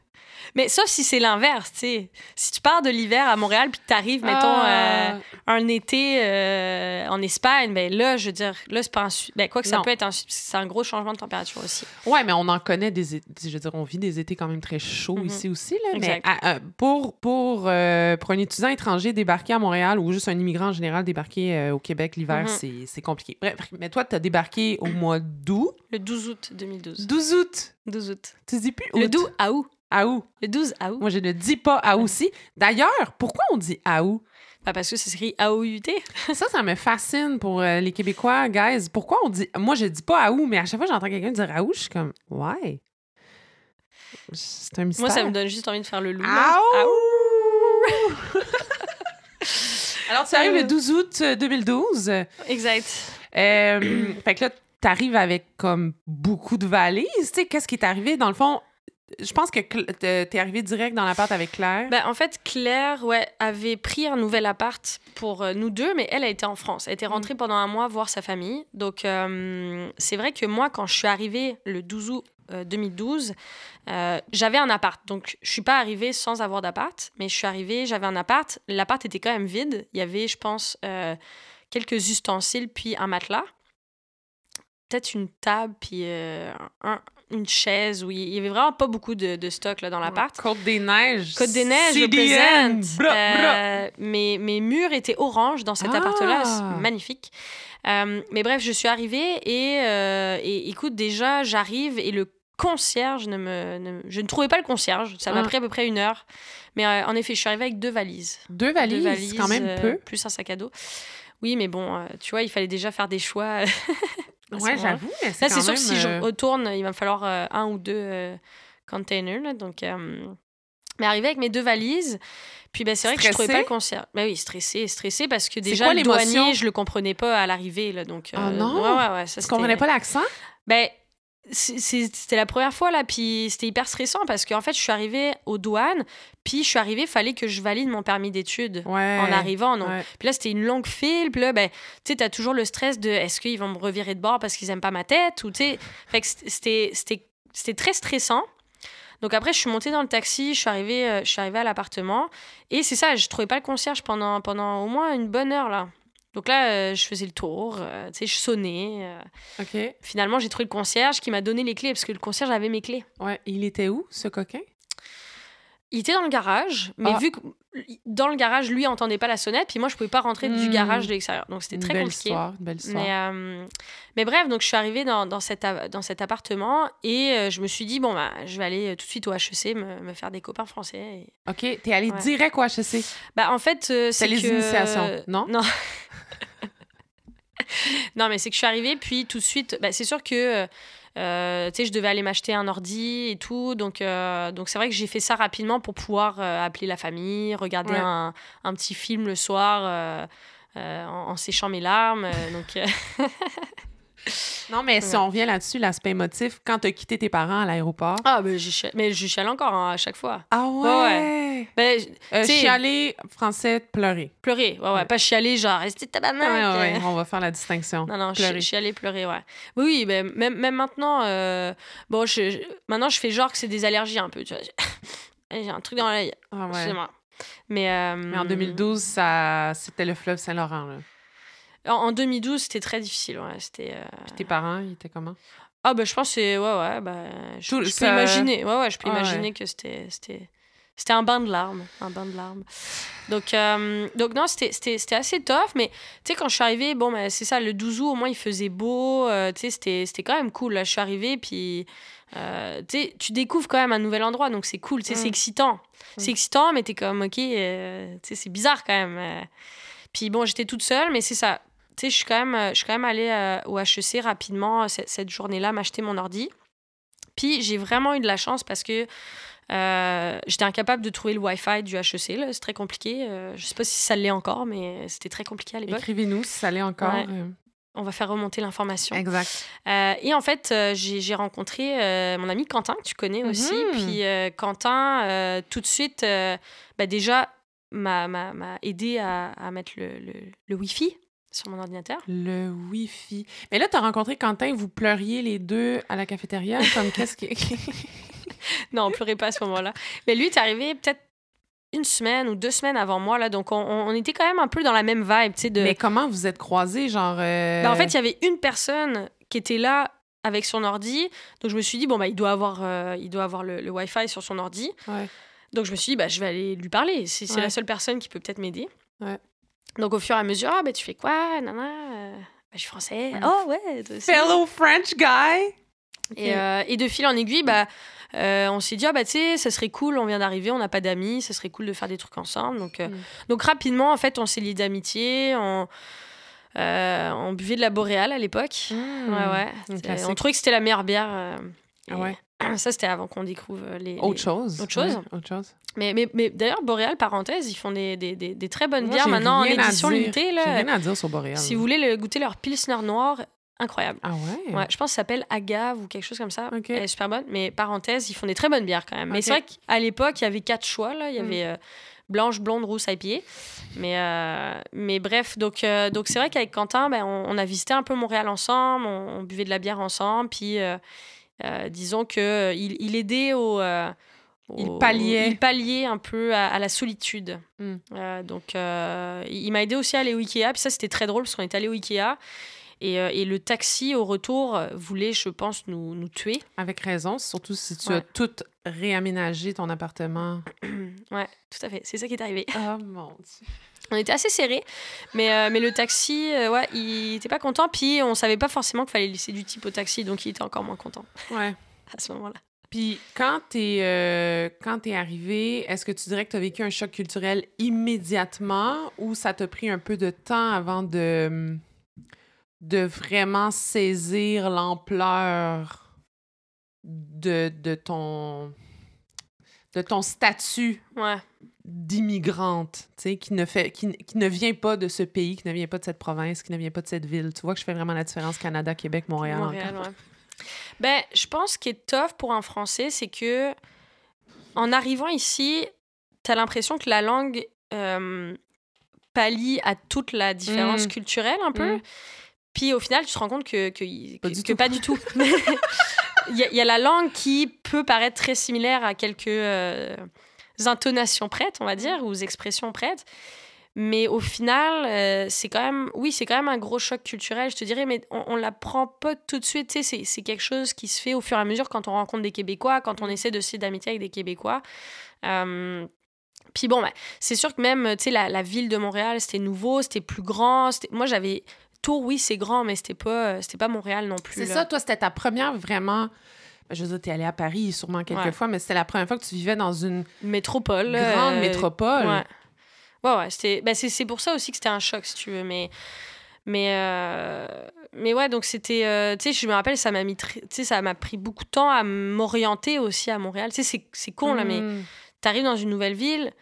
Mais sauf si c'est l'inverse, tu sais. Si tu pars de l'hiver à Montréal puis que tu arrives, mettons, ah. euh, un été euh, en Espagne, ben là, je veux dire, là, c'est pas un. Ben, quoi que ça peut être. C'est un gros changement de température aussi. Ouais, mais on en connaît des. Je veux dire, on vit des étés quand même très chauds mhm. ici aussi, là. Mais pour, pour, pour un étudiant étranger débarquer à Montréal ou juste un immigrant en général débarquer au Québec l'hiver, mhm. c'est compliqué. Bref, mais toi, tu as débarqué au mois d'août. Le 12 août 2012. 12 août. 12 août. Tu dis plus août. Le 12 août. Août. Le 12 août. Moi, je ne dis pas août aussi. D'ailleurs, pourquoi on dit août? Bah parce que c'est écrit AOUT. ça, ça me fascine pour euh, les Québécois, guys. Pourquoi on dit. Moi, je dis pas août, mais à chaque fois que j'entends quelqu'un dire août, je suis comme, ouais. C'est un mystère. Moi, ça me donne juste envie de faire le loup. Août! Alors, tu arrives le 12 août 2012. Euh, exact. Euh, fait que là, tu arrives avec comme beaucoup de valises. Tu sais, qu'est-ce qui est arrivé? Dans le fond, je pense que t'es arrivé direct dans l'appart avec Claire. Ben, en fait, Claire ouais, avait pris un nouvel appart pour euh, nous deux, mais elle a été en France. Elle était rentrée mm. pendant un mois voir sa famille. Donc, euh, c'est vrai que moi, quand je suis arrivée le 12 août 2012, euh, j'avais un appart. Donc, je suis pas arrivée sans avoir d'appart, mais je suis arrivée, j'avais un appart. L'appart était quand même vide. Il y avait, je pense, quelques ustensiles, puis un matelas peut-être une table puis un, une chaise où il y avait vraiment pas beaucoup de, de stock là, dans l'appart. Côte des Neiges. Côte des Neiges, je euh, mes, mes, murs étaient oranges dans cet ah. appart-là. Magnifique. Euh, mais bref, je suis arrivée et, euh, et écoute, déjà, j'arrive et le concierge ne me, je ne trouvais pas le concierge. Ça m'a ah. pris à peu près une heure. Mais en effet, je suis arrivée avec deux valises. Deux valises, deux valises quand même peu. Plus un sac à dos. Oui, mais bon, tu vois, il fallait déjà faire des choix. Ouais, j'avoue. c'est sûr que si je euh, retourne, il va me falloir euh, un ou deux euh, containers. donc, mais arrivé avec mes deux valises. Puis ben, c'est vrai que je trouvais pas le concert. Ben oui, stressé, stressé parce que déjà le douanier, je le comprenais pas à l'arrivée là, donc. oh non. Ouais, ouais, ouais, ça, comprenais pas l'accent Ben c'était la première fois là puis c'était hyper stressant parce qu'en fait je suis arrivée aux douanes puis je suis arrivée fallait que je valide mon permis d'études en arrivant non puis là c'était une longue file puis là ben tu sais t'as toujours le stress de est-ce qu'ils vont me revirer de bord parce qu'ils aiment pas ma tête ou tu sais fait que c'était c'était très stressant. Donc après je suis montée dans le taxi je suis arrivée euh, je suis arrivée à l'appartement et c'est ça je trouvais pas le concierge pendant pendant au moins une bonne heure là donc là, euh, je faisais le tour, euh, tu sais, je sonnais. Euh. OK. Finalement, j'ai trouvé le concierge qui m'a donné les clés parce que le concierge avait mes clés. Ouais. il était où, ce coquin? Il était dans le garage, mais ah. vu que dans le garage, lui entendait pas la sonnette, puis moi je pouvais pas rentrer du hmm. garage de l'extérieur. Donc c'était très compliqué. Histoire, belle histoire. Mais, euh, mais, bref, donc je suis arrivée dans, dans, cet, dans cet appartement et euh, je me suis dit, bon, bah, je vais aller tout de suite au HEC me, me faire des copains français. Et... Ok, t'es allée direct au HEC Bah en fait, euh, c'est les initiations, non? Non. non, mais c'est que je suis arrivée, puis tout de suite, bah, c'est sûr que euh, tu sais, je devais aller m'acheter un ordi et tout. Donc, euh, donc c'est vrai que j'ai fait ça rapidement pour pouvoir euh, appeler la famille, regarder un, un, petit film le soir en, en, séchant mes larmes. donc. Non, mais si on revient là-dessus, l'aspect émotif, quand tu as quitté tes parents à l'aéroport? Ah, ben, j'y mais j'y chiale encore hein, à chaque fois. Ah ouais? ouais. Ben, euh, chialer, français, pleurer. Pleurer, ouais, ouais. Pas chialer, genre, rester tabarnak. Ouais, ouais, on va faire la distinction. Non, non, pleurer. chialer, pleurer, ouais. Oui, ben, même, même maintenant, euh, bon, je, maintenant, je fais genre que c'est des allergies un peu, tu vois. J'ai un truc dans l'œil. Ah ouais. Mais, euh, mais en 2012, ça, c'était le fleuve Saint-Laurent, là. En 2012, c'était très difficile. Ouais. C'était, euh, tes parents, ils étaient comment? Ah, ben, je pense que c'est. Ouais, ouais. Ben, je, peux imaginer. Ouais, ouais, je peux ah, imaginer que c'était. C'était... C'était un bain de larmes, un bain de larmes. Donc, euh, donc non, c'était, c'était, c'était assez tough, mais tu sais, quand je suis arrivée, bon, ben, c'est ça, le 12 août, au moins, il faisait beau, euh, tu sais, c'était, c'était quand même cool. Là, je suis arrivée, puis tu sais, tu découvres quand même un nouvel endroit, donc c'est cool, c'est mm. excitant. C'est mm. excitant, mais t'es comme, ok, c'est bizarre quand même. Puis bon, j'étais toute seule, mais c'est ça tu sais, je suis quand même, je suis quand même allée euh, au HEC rapidement euh, cette, journée-là, m'acheter mon ordi. Puis j'ai vraiment eu de la chance parce que euh, j'étais incapable de trouver le Wi-Fi du HEC. C'est très compliqué. je sais pas si ça l'est encore, mais c'était très compliqué à l'époque. Écrivez-nous si ça l'est encore. on va faire remonter l'information. Exact. Euh, et en fait, euh, j'ai rencontré euh, mon ami Quentin, que tu connais aussi. Mhm. Puis Quentin, tout de suite, bah, déjà, m'a aidé à, à mettre le, le, le, Wi-Fi sur mon ordinateur. Le Wi-Fi. Mais là, tu as rencontré Quentin, vous pleuriez les deux à la cafétéria. Comme qu'est-ce qui. non, on pleurait pas à ce moment-là. Mais lui, est arrivé peut-être une semaine ou deux semaines avant moi, là, donc on, était quand même un peu dans la même vibe, tu sais. De... Mais comment vous êtes croisés, genre... Euh, ben, en fait, il y avait une personne qui était là avec son ordi, donc je me suis dit, bon, bah, il doit avoir, euh, il doit avoir le, le, Wi-Fi sur son ordi. Donc je me suis dit, bah, je vais aller lui parler, c'est la seule personne qui peut peut-être m'aider. Donc au fur et à mesure, ah, bah, tu fais quoi, nana euh, bah, Je suis français. Oh, ouais. Fellow French guy. Et, et, de fil en aiguille, bah, euh, on s'est dit, ah bah tu sais, ça serait cool, on vient d'arriver, on n'a pas d'amis, ça serait cool de faire des trucs ensemble. Donc, euh, mm. donc rapidement, en fait, on s'est liés d'amitié, on, euh, on buvait de la boréale à l'époque. Mm. Ouais, ouais. On trouvait que c'était la meilleure bière. ah ouais. Ça, c'était avant qu'on découvre les, Autre chose. Autre chose. autre chose. Mais, mais, mais d'ailleurs, Boréal, parenthèse, ils font des, des, des, très bonnes bières maintenant en édition limitée. J'ai rien à dire sur Boréal. Si vous voulez le, goûter leur Pilsner noir, incroyable. Ah ouais? Ouais, je pense que ça s'appelle Agave ou quelque chose comme ça. Elle est super bonne. Mais parenthèse, ils font des très bonnes bières quand même. Mais c'est vrai qu'à l'époque, il y avait quatre choix. Là. Il y mm. avait euh, blanche, blonde, rousse, IPA. Mais, euh, mais bref, donc euh, donc c'est vrai qu'avec Quentin, ben, on, a visité un peu Montréal ensemble. On, buvait de la bière ensemble. Puis disons qu'il il aidait au... il palliait. Il palliait un peu à, la solitude. Mm. donc, il m'a aidé aussi à aller au Ikea. Puis ça, c'était très drôle parce qu'on est allé au Ikea. Euh, et, le taxi, au retour, voulait, je pense, nous, nous tuer. Avec raison, surtout si tu as tout réaménagé ton appartement. ouais, tout à fait. C'est ça qui est arrivé. Oh mon Dieu. On était assez serrés, mais, euh, mais le taxi, euh, ouais, il était pas content. Puis on savait pas forcément qu'il fallait laisser du type au taxi, donc il était encore moins content. Ouais. à ce moment-là. Puis quand t'es es quand es arrivé, est-ce que tu dirais que tu as vécu un choc culturel immédiatement ou ça t'a pris un peu de temps avant de de vraiment saisir l'ampleur de, de, ton de ton statut d'immigrante, qui ne fait qui, qui, ne vient pas de ce pays, qui ne vient pas de cette province, qui ne vient pas de cette ville. Tu vois que je fais vraiment la différence Canada, Québec, Montréal. Montréal Ben, je pense qu'il est tough pour un Français, c'est que en arrivant ici, tu as l'impression que la langue euh, pallie à toute la différence mmh. culturelle un peu. Mmh. Puis au final, tu te rends compte que, que, pas, du pas, du tout. Il y, a la langue qui peut paraître très similaire à quelques euh, intonations prêtes, on va dire, ou expressions prêtes. Mais au final, euh, c'est quand même, oui, c'est quand même un gros choc culturel, je te dirais, mais on, ne l'apprend pas tout de suite. C'est quelque chose qui se fait au fur et à mesure quand on rencontre des Québécois, quand on essaie de se d'amitié avec des Québécois. Euh, puis bon, bah, c'est sûr que même, tu sais, la, la, ville de Montréal, c'était nouveau, c'était plus grand. Moi, j'avais Tours, oui, c'est grand, mais c'était pas, c'était pas Montréal non plus. C'est ça, toi, c'était ta première vraiment. Ben, je veux dire, t'es allée à Paris sûrement quelques fois, mais c'était la première fois que tu vivais dans une métropole. Grande euh, métropole. Ouais. Ouais, ouais. C'était... Ben, c'est, pour ça aussi que c'était un choc, si tu veux. Mais. Mais, euh, mais ouais, donc c'était. Euh, tu sais, je me rappelle, ça m'a mis. Tu sais, ça m'a pris beaucoup de temps à m'orienter aussi à Montréal. Tu sais, c'est, con, là, mais hmm. t'arrives dans une nouvelle ville,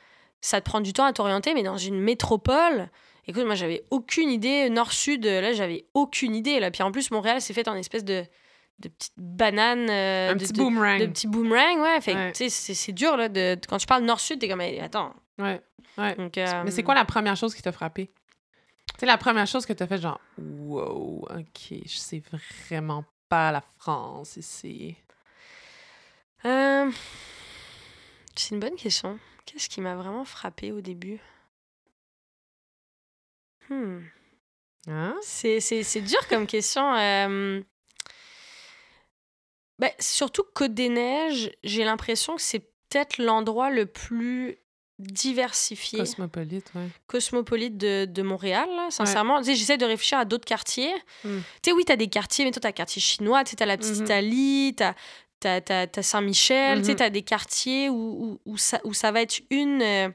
ça te prend du temps à t'orienter, mais dans une métropole Écoute, moi, j'avais aucune idée. Nord-Sud, là, j'avais aucune idée. Là. Puis en plus, Montréal, c'est fait en espèce de, de petite banane. Euh, un de, petit boomerang. De, petit boomerang, ouais. Fait sais, c'est dur, là. De, quand tu parles Nord-Sud, t'es comme, attends. Ouais. ouais. Donc, Mais c'est quoi la première chose qui t'a frappé? C'est la première chose que t'as fait, genre, wow, ok, je sais vraiment pas la France ici. Euh... C'est une bonne question. Qu'est-ce qui m'a vraiment frappé au début? Hmm. Hein? C'est dur comme question. Euh... Ben, surtout Côte-des-Neiges, j'ai l'impression que c'est peut-être l'endroit le plus diversifié. Cosmopolite, ouais. Cosmopolite de, de Montréal, sincèrement. J'essaie de réfléchir à d'autres quartiers. Hmm. Tu sais, oui, tu as des quartiers, mais toi, tu as le quartier chinois, tu as la petite mm-hmm. Italie, tu as, Saint-Michel, tu mm-hmm. as des quartiers où, où, où, ça, où ça va être une, euh,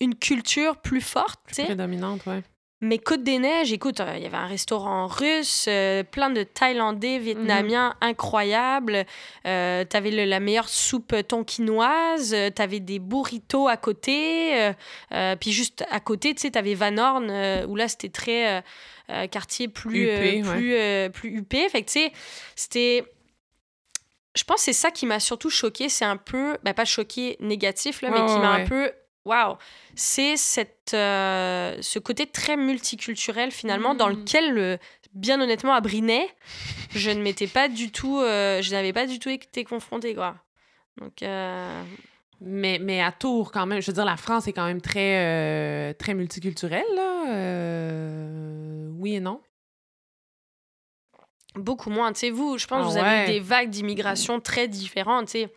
une culture plus forte. Plus prédominante, ouais. Mais Côte des Neiges, écoute, euh, il y avait un restaurant russe, euh, plein de Thaïlandais, Vietnamiens mhm. incroyables. Euh, tu avais la meilleure soupe tonkinoise, tu avais des burritos à côté. puis juste à côté, tu sais, tu avais Van Horn, où là, c'était très quartier plus, plus, plus huppé. Fait que, tu sais, c'était je pense que c'est ça qui m'a surtout choqué. C'est un peu, ben pas choqué négatif, là, mais qui m'a un peu waouh, c'est cette, euh, ce côté très multiculturel finalement dans mmh. lequel, bien honnêtement, à Brinet, je ne m'étais pas du tout, euh, je n'avais pas du tout été confrontée, quoi. Donc. Euh, mais, mais à Tours, quand même, je veux dire, la France est quand même très, très multiculturelle, là. oui et non? Beaucoup moins. Tu sais, vous, je pense que ah vous avez des vagues d'immigration très différentes. Tu sais,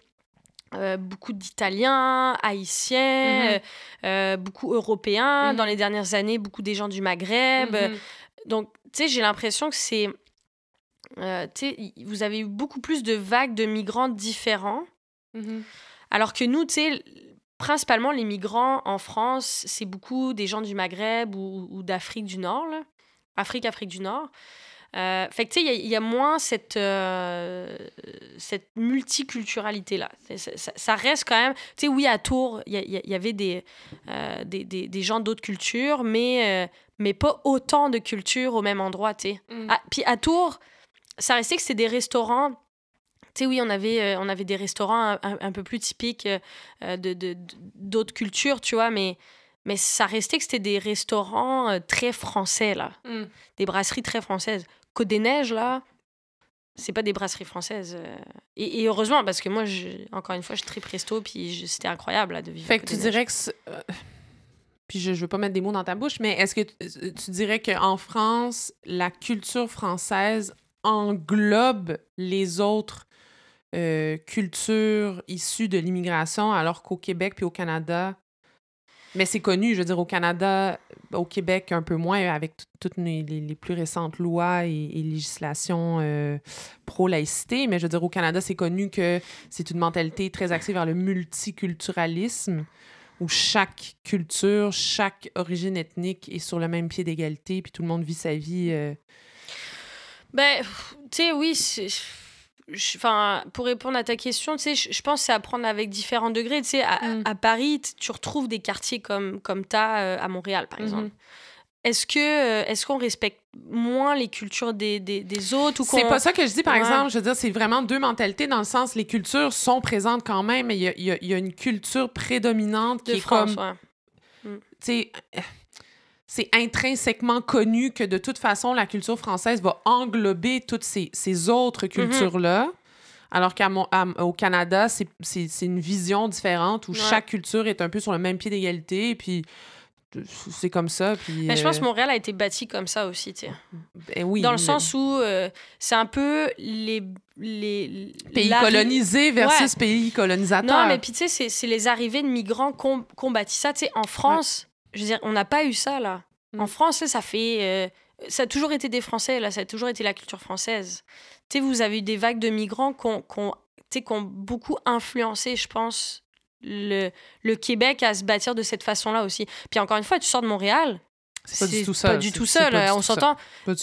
euh, beaucoup d'Italiens, Haïtiens, mhm. euh, euh, beaucoup Européens. Dans mhm. les dernières années, beaucoup des gens du Maghreb. Mhm. Donc, tu sais, j'ai l'impression que c'est... tu sais, vous avez eu beaucoup plus de vagues de migrants différents. Alors que nous, tu sais, principalement les migrants en France, c'est beaucoup des gens du Maghreb ou, ou d'Afrique du Nord. Là. Afrique, Afrique du Nord. Euh, fait que, tu sais, il y, a moins cette, euh, cette multiculturalité-là. Ça, reste quand même... Tu sais, oui, à Tours, il y, avait des, euh, des, des, des, gens d'autres cultures, mais, mais pas autant de cultures au même endroit, tu sais. Mm. Ah, puis à Tours, ça restait que c'était des restaurants... Tu sais, oui, on avait, on avait des restaurants un, peu plus typiques de d'autres cultures, tu vois, mais mais ça restait que c'était des restaurants très français, là. Mm. Des brasseries très françaises. Côte des Neiges, là, c'est pas des brasseries françaises. Euh. Et, heureusement, parce que moi, je, encore une fois, je tripe resto, puis c'était incroyable là, de vivre. Fait que tu dirais que. Euh, puis je, je veux pas mettre des mots dans ta bouche, mais est-ce que tu, tu dirais qu'en France, la culture française englobe les autres euh, cultures issues de l'immigration, alors qu'au Québec puis au Canada, mais c'est connu, je veux dire, au Canada, au Québec, un peu moins, avec toutes les, plus récentes lois et, législations euh, pro-laïcité. Mais je veux dire, au Canada, c'est connu que c'est une mentalité très axée vers le multiculturalisme, où chaque culture, chaque origine ethnique est sur le même pied d'égalité, puis tout le monde vit sa vie. Euh. Ben, tu sais, oui, enfin, pour répondre à ta question, tu sais, je, pense que c'est à prendre avec différents degrés. Tu sais, à, mm. Paris, tu retrouves des quartiers comme, comme tu as euh, à Montréal, par exemple. Mm-hmm. Est-ce que euh, est-ce qu'on respecte moins les cultures des, des, des autres ou C'est pas ça que je dis, par exemple. Je veux dire, c'est vraiment deux mentalités dans le sens les cultures sont présentes quand même, mais il y a, y, y a, une culture prédominante qui est comme... Mm. Tu sais c'est intrinsèquement connu que de toute façon, la culture française va englober toutes ces, ces autres mhm. cultures-là. Alors qu'au Canada, c'est une vision différente où chaque culture est un peu sur le même pied d'égalité. Et puis, c'est comme ça. Puis, Mais je pense que euh, Montréal a été bâti comme ça aussi, tu sais. Ben oui, Dans le sens où euh, c'est un peu les... les pays colonisés versus pays colonisateurs. Non, mais puis tu sais, c'est les arrivées de migrants qu'on qu bâti ça. Tu sais, en France, je veux dire, on n'a pas eu ça, là. Mm. En France, ça fait. Euh, ça a toujours été des Français, là, ça a toujours été la culture française. Tu sais, vous avez eu des vagues de migrants qui ont, ont, beaucoup influencé, je pense, le, le Québec à se bâtir de cette façon-là aussi. Puis encore une fois, tu sors de Montréal, c'est pas du tout seul. Pas du tout seul. on s'entend. Tu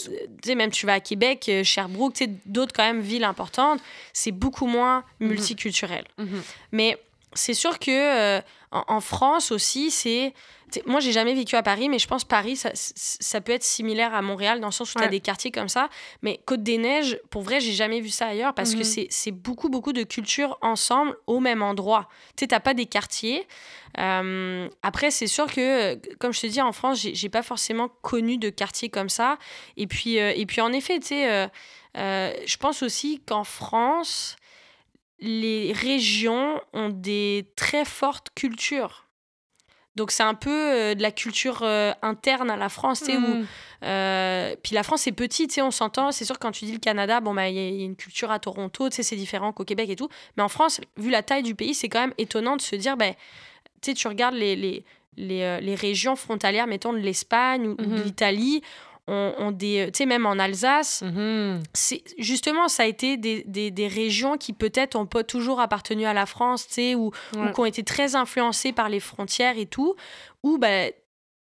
sais, même tu vas à Québec, euh, Sherbrooke, tu sais, d'autres quand même villes importantes, c'est beaucoup moins mm-hmm. multiculturel. Mm-hmm. Mais c'est sûr que euh, en, France aussi, c'est moi, j'ai jamais vécu à Paris, mais je pense que Paris, ça, ça peut être similaire à Montréal dans le sens où tu as des quartiers comme ça. Mais Côte des Neiges, pour vrai, j'ai jamais vu ça ailleurs parce que mhm. c'est beaucoup, beaucoup de cultures ensemble au même endroit. Tu sais, pas des quartiers. Euh, après, c'est sûr que, comme je te dis, en France, j'ai pas forcément connu de quartiers comme ça. Et puis, euh, et puis en effet, tu sais, euh, je pense aussi qu'en France, les régions ont des très fortes cultures. Donc c'est un peu euh, de la culture euh, interne à la France, tu sais, où... Mm. Euh, puis la France est petite, on s'entend. C'est sûr quand tu dis le Canada, bon, bah, il y, a une culture à Toronto, tu sais, c'est différent qu'au Québec et tout. Mais en France, vu la taille du pays, c'est quand même étonnant de se dire, ben, tu sais, tu regardes les, les, les, les, régions frontalières, mettons, de l'Espagne ou, de mm-hmm. l'Italie on, des, tu sais, même en Alsace, mm-hmm. c'est justement, ça a été des, des, des régions qui peut-être ont pas toujours appartenu à la France, tu sais, ou, ou, qui ont été très influencées par les frontières et tout, où, ben,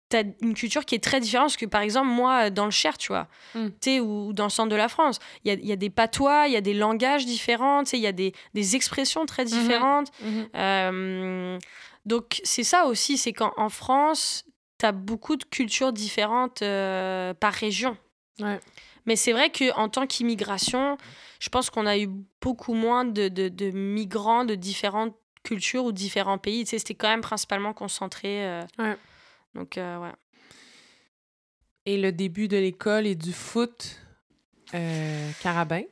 t'as une culture qui est très différente. Parce que, par exemple, moi, dans le Cher, tu vois, Mm. tu sais, ou dans le centre de la France, il y y a des patois, il y a des langages différents, tu sais, il y a des, des expressions très différentes. Mhm. Euh, donc, c'est ça aussi, c'est qu'en en France, tu as beaucoup de cultures différentes euh, par région. Ouais. Mais c'est vrai qu'en tant qu'immigration, je pense qu'on a eu beaucoup moins de, de, de migrants de différentes cultures ou différents pays. Tu sais, c'était quand même principalement concentré. euh, Ouais. Donc, euh, ouais. Et le début de l'école et du foot euh, carabin.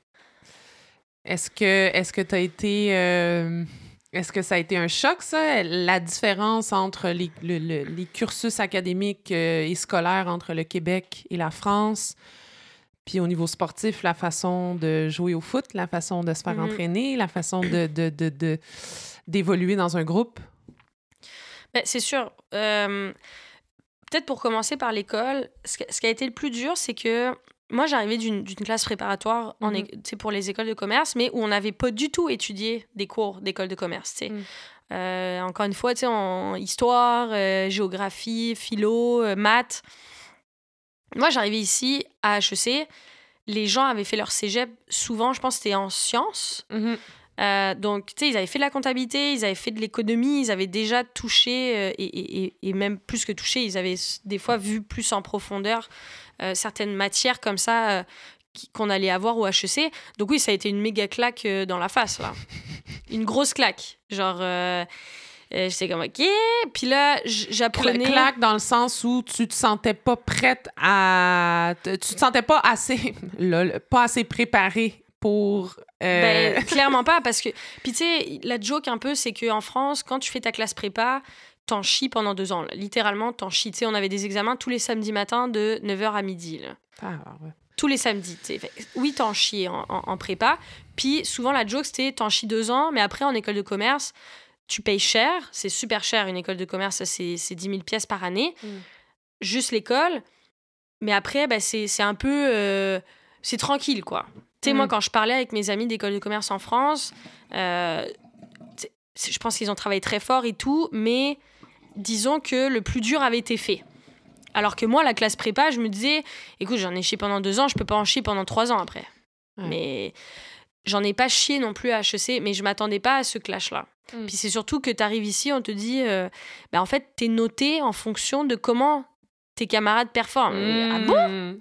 Est-ce que est-ce que tu as été euh, est-ce que ça a été un choc, ça, la différence entre les, le- le- les cursus académiques euh, et scolaires entre le Québec et la France? Puis au niveau sportif, la façon de jouer au foot, la façon de se faire Mhm. entraîner, la façon de, de, de, de- d'évoluer dans un groupe? Ben, c'est sûr. Euh, Peut-être pour commencer par l'école, ce, ce qui a été le plus dur, c'est que moi, j'arrivais d'une classe préparatoire en Mhm. sais, pour les écoles de commerce, mais où on n'avait pas du tout étudié des cours d'école de commerce. Mhm. Euh, encore une fois, en histoire, euh, géographie, philo, euh, maths. Moi, j'arrivais ici à HEC. Les gens avaient fait leur cégep, souvent, je pense, que c'était en sciences. Euh, donc, tu sais, ils avaient fait de la comptabilité, ils avaient fait de l'économie, ils avaient déjà touché, euh, et, et- et- même plus que touché, ils avaient des fois vu plus en profondeur euh, certaines matières comme ça qu'on allait avoir au HEC. Donc oui, ça a été une méga claque dans la face, là. une grosse claque. Genre, euh, j'étais comme, OK. Puis là, j'apprenais... Claque dans le sens où tu te sentais pas prête à. Tu te sentais pas assez. lol, pas assez préparée pour. euh, Ben, clairement pas, parce que. Puis tu sais, la joke un peu, c'est qu'en France, quand tu fais ta classe prépa, t'en chies pendant deux ans. là. Littéralement, t'en chies. Tu sais, on avait des examens tous les samedis matins de 9h à midi. là. ah, ouais. Tous les samedis. Fait- Oui, t'en chies en, en- en prépa. Puis souvent, la joke, c'était t'en chies deux ans, mais après, en école de commerce, tu payes cher. C'est super cher, une école de commerce, c'est c'est 10 000 pièces par année. Mm. Juste l'école. Mais après, ben, c'est c'est un peu. euh, c'est tranquille, quoi. Tu sais, Mm. moi, quand je parlais avec mes amis d'école de commerce en France, euh, tu je pense qu'ils ont travaillé très fort et tout, mais disons que le plus dur avait été fait. Alors que moi, la classe prépa, je me disais, écoute, j'en ai chié pendant deux ans, je peux pas en chier pendant trois ans après. Mais j'en ai pas chié non plus à HEC, mais je m'attendais pas à ce clash-là. Mm. Puis c'est surtout que tu arrives ici, on te dit, euh, ben, en fait, t'es noté en fonction de comment tes camarades performent. Ah bon? Mm.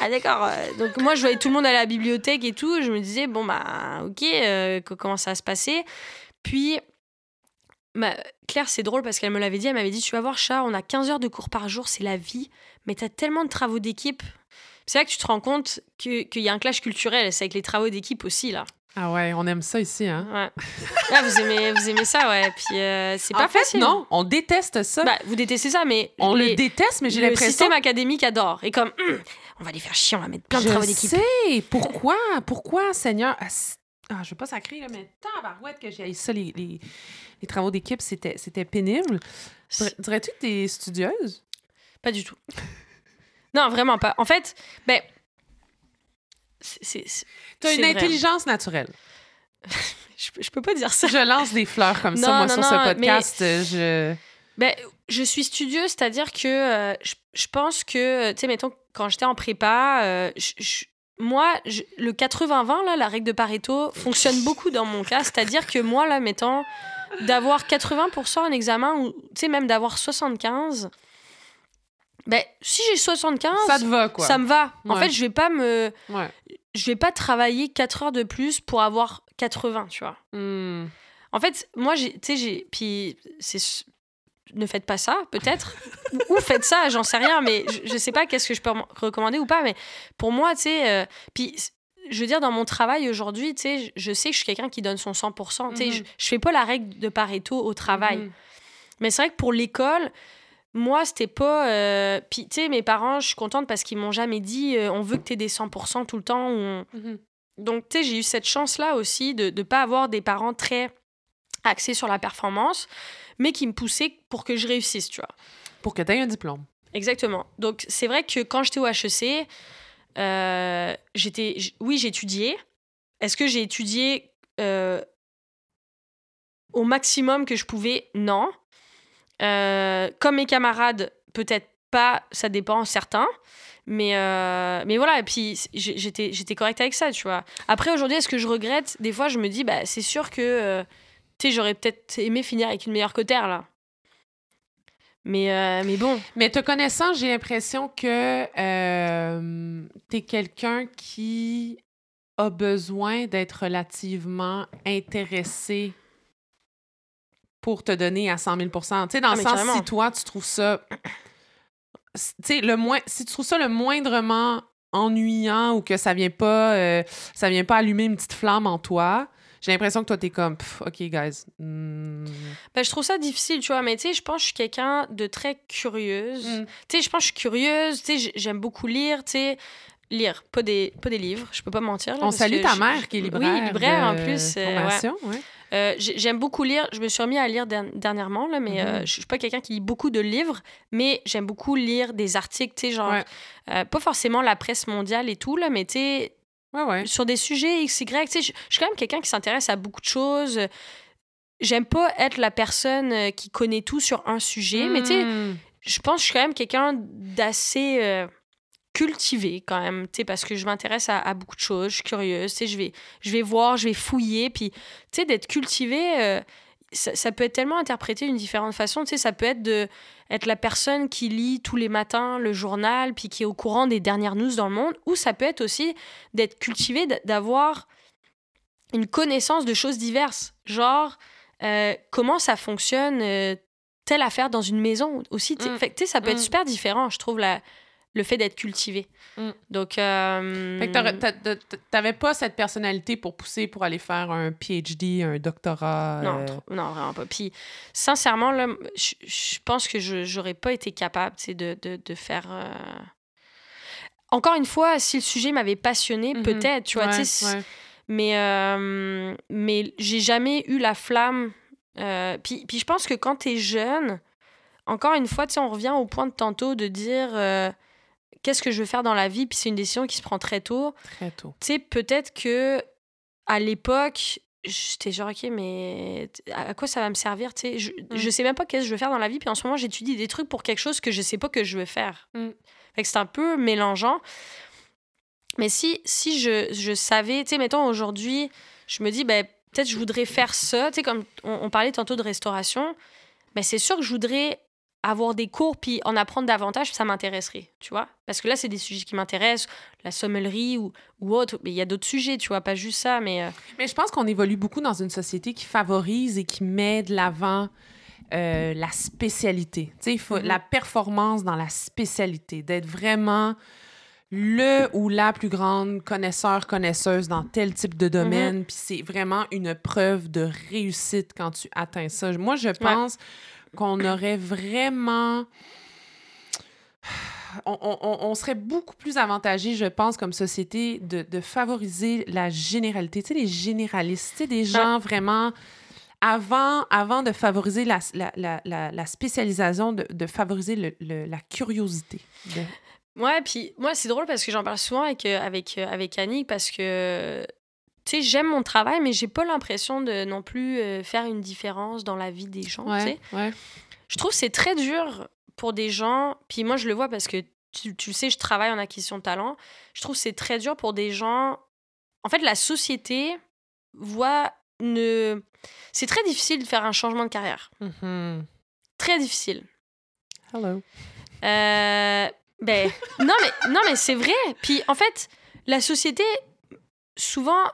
Ah d'accord. euh, Donc moi je voyais tout le monde aller à la bibliothèque et tout. Je me disais bon bah ok euh, co- comment ça va se passer? Puis Claire c'est drôle parce qu'elle me l'avait dit. Elle m'avait dit tu vas voir chat on a 15 heures de cours par jour c'est la vie. Mais t'as tellement de travaux d'équipe. C'est là que tu te rends compte que- qu'il y a un clash culturel. C'est avec les travaux d'équipe aussi là. Ah ouais, on aime ça ici, hein? Ouais. Ah, vous aimez vous aimez ça ouais. Puis euh, c'est En pas fait, facile. non, on déteste ça. Bah, vous détestez ça mais on les- le déteste, mais j'ai le l'impression. système académique adore. Et comme hum, on va les faire chier on va mettre plein de je travaux d'équipe. sais. Pourquoi? Pourquoi, Seigneur? Ah, Ah, je veux pas sacrer, là, mais tabarouette que j'ai ça, les, les, les travaux d'équipe, c'était c'était pénible. Dir- Dirais-tu que t'es studieuse? Pas du tout. non, vraiment pas. En fait, ben. c'est- T'as une vrai. intelligence naturelle. Je, je peux pas dire ça. Je lance des fleurs comme ça, moi, non, sur non, ce podcast. Je... Ben, je suis studieuse, c'est-à-dire que euh, je, je pense que, tu sais, mettons, quand j'étais en prépa, euh, je- je- moi, je- le 80-20, là, la règle de Pareto, fonctionne beaucoup dans mon cas. C'est-à-dire que moi, là, mettons, d'avoir 80% en examen, ou, tu sais, même d'avoir 75, ben, si j'ai 75, Ça te va, quoi. ça me va. En fait, je vais pas me... Ouais. je vais pas travailler 4 heures de plus pour avoir 80, tu vois. Hmm. En fait, moi, j'ai, tu sais, j'ai, puis c'est, ne faites pas ça, peut-être, ou, ou faites ça, j'en sais rien, mais je, je sais pas qu'est-ce que je peux recommander ou pas, mais pour moi, tu sais, euh, puis je veux dire, dans mon travail aujourd'hui, tu sais, je, sais que je suis quelqu'un qui donne son 100%, tu sais, Mhm. je, je fais pas la règle de Pareto au travail. Mhm. Mais c'est vrai que pour l'école, moi, c'était pas. euh, Puis, tu sais, mes parents, je suis contente parce qu'ils m'ont jamais dit euh, on veut que tu aies des 100% tout le temps. Ou on- Mhm. Donc, tu sais, j'ai eu cette chance-là aussi de ne pas avoir des parents très axés sur la performance, mais qui me poussaient pour que je réussisse, tu vois. Pour que tu aies un diplôme. Exactement. Donc, c'est vrai que quand j'étais au HEC, euh, j'étais. Oui, étudié. Est-ce que j'ai étudié euh, au maximum que je pouvais? Non. Euh, comme mes camarades, peut-être pas, ça dépend, certains. Mais, euh, mais voilà, et puis j'étais, j'étais correcte avec ça, tu vois. Après, aujourd'hui, est-ce que je regrette? Des fois, je me dis, bah, c'est sûr que, euh, tu sais, j'aurais peut-être aimé finir avec une meilleure cotère, là. Mais, euh, mais bon. Mais te connaissant, j'ai l'impression que tu es quelqu'un qui a besoin d'être relativement intéressé pour te donner à 100 000% Tu sais, dans ah, le sens, si toi, tu trouves ça le moins, si tu trouves ça le moindrement ennuyant ou que ça vient pas, euh, ça vient pas allumer une petite flamme en toi, j'ai l'impression que toi, t'es comme, OK, guys. Hmm. Ben, je trouve ça difficile, tu vois, mais tu sais, je pense que je suis quelqu'un de très curieuse. Hmm. Tu sais, je pense que je suis curieuse, tu sais, j'aime beaucoup lire, tu sais. Lire, pas des, pas des livres, je peux pas mentir. On salue ta mère qui est libraire. Oui, libraire en plus. Euh, ouais. Euh, j'aime beaucoup lire. Je me suis remis à lire dernièrement, là, mais euh, mhm. je suis pas quelqu'un qui lit beaucoup de livres, mais j'aime beaucoup lire des articles, tu sais, genre, pas forcément la presse mondiale et tout, là, mais tu sais, sur des sujets X, Y, tu sais, je suis quand même quelqu'un qui s'intéresse à beaucoup de choses. J'aime pas être la personne qui connaît tout sur un sujet, mais tu sais, hmm. je pense que je suis quand même quelqu'un d'assez cultiver quand même, tu sais, parce que je m'intéresse à, beaucoup de choses, je suis curieuse, tu sais, je vais, je vais voir, je vais fouiller, puis, tu sais, d'être cultivé, euh, ça, peut être tellement interprété d'une différente façon, tu sais, ça peut être de être la personne qui lit tous les matins le journal, puis qui est au courant des dernières news dans le monde, ou ça peut être aussi d'être cultivé, d'avoir une connaissance de choses diverses, genre euh, comment ça fonctionne euh, telle affaire dans une maison aussi, tu sais, mm. ça peut être mm. super différent, je trouve, la le fait d'être cultivé. Mm. Donc. Euh... Fait que t'avais pas cette personnalité pour pousser pour aller faire un PhD, un doctorat. Non, euh, non vraiment pas. Puis, sincèrement, là, je pense que je j'aurais pas été capable de, de, de faire. Euh, encore une fois, si le sujet m'avait passionné, mm-hmm. peut-être, tu vois, Mais, euh, mais j'ai jamais eu la flamme. puis, puis je pense que quand t'es jeune, encore une fois, on revient au point de tantôt de dire qu'est-ce que je veux faire dans la vie, puis c'est une décision qui se prend très tôt. Très tôt. Tu sais, peut-être que à l'époque, j'étais genre, ok, mais à quoi ça va me servir Tu sais, je, mm. je sais même pas qu'est-ce que je veux faire dans la vie, puis en ce moment, j'étudie des trucs pour quelque chose que je sais pas que je veux faire. Mm. Fait que c'est un peu mélangeant. Mais si, si je, je savais, tu sais, mettons aujourd'hui, je me dis, ben, peut-être je voudrais faire ça, tu sais, comme on, on, parlait tantôt de restauration, mais c'est sûr que je voudrais avoir des cours puis en apprendre davantage, ça m'intéresserait, tu vois. Parce que là, c'est des sujets qui m'intéressent, la sommellerie ou, ou autre. Mais il y a d'autres sujets, tu vois, pas juste ça, mais... Euh, mais je pense qu'on évolue beaucoup dans une société qui favorise et qui met de l'avant euh, la spécialité. Tu sais, il faut mm-hmm. la performance dans la spécialité, d'être vraiment le ou la plus grande connaisseur, connaisseuse dans tel type de domaine. Mm-hmm. Puis c'est vraiment une preuve de réussite quand tu atteins ça. Moi, je pense qu'on aurait vraiment... On, serait beaucoup plus avantagé, je pense, comme société, de, favoriser la généralité. Tu sais, les généralistes, tu sais, des gens vraiment avant, avant de favoriser la, la, la, spécialisation, de, favoriser la curiosité. Ouais, puis moi, c'est drôle parce que j'en parle souvent avec, euh, avec, euh, avec Annie parce que, tu sais, j'aime mon travail, mais j'ai pas l'impression de non plus euh, faire une différence dans la vie des gens, tu sais. Je trouve c'est très dur pour des gens, puis moi, je le vois parce que tu, tu sais, je travaille en acquisition de talent. Je trouve c'est très dur pour des gens. En fait, la société voit ne. C'est très difficile de faire un changement de carrière. Mm-hmm. Très difficile. Hello. Euh, ben, non, mais, non, mais c'est vrai. Puis, en fait, la société, souvent,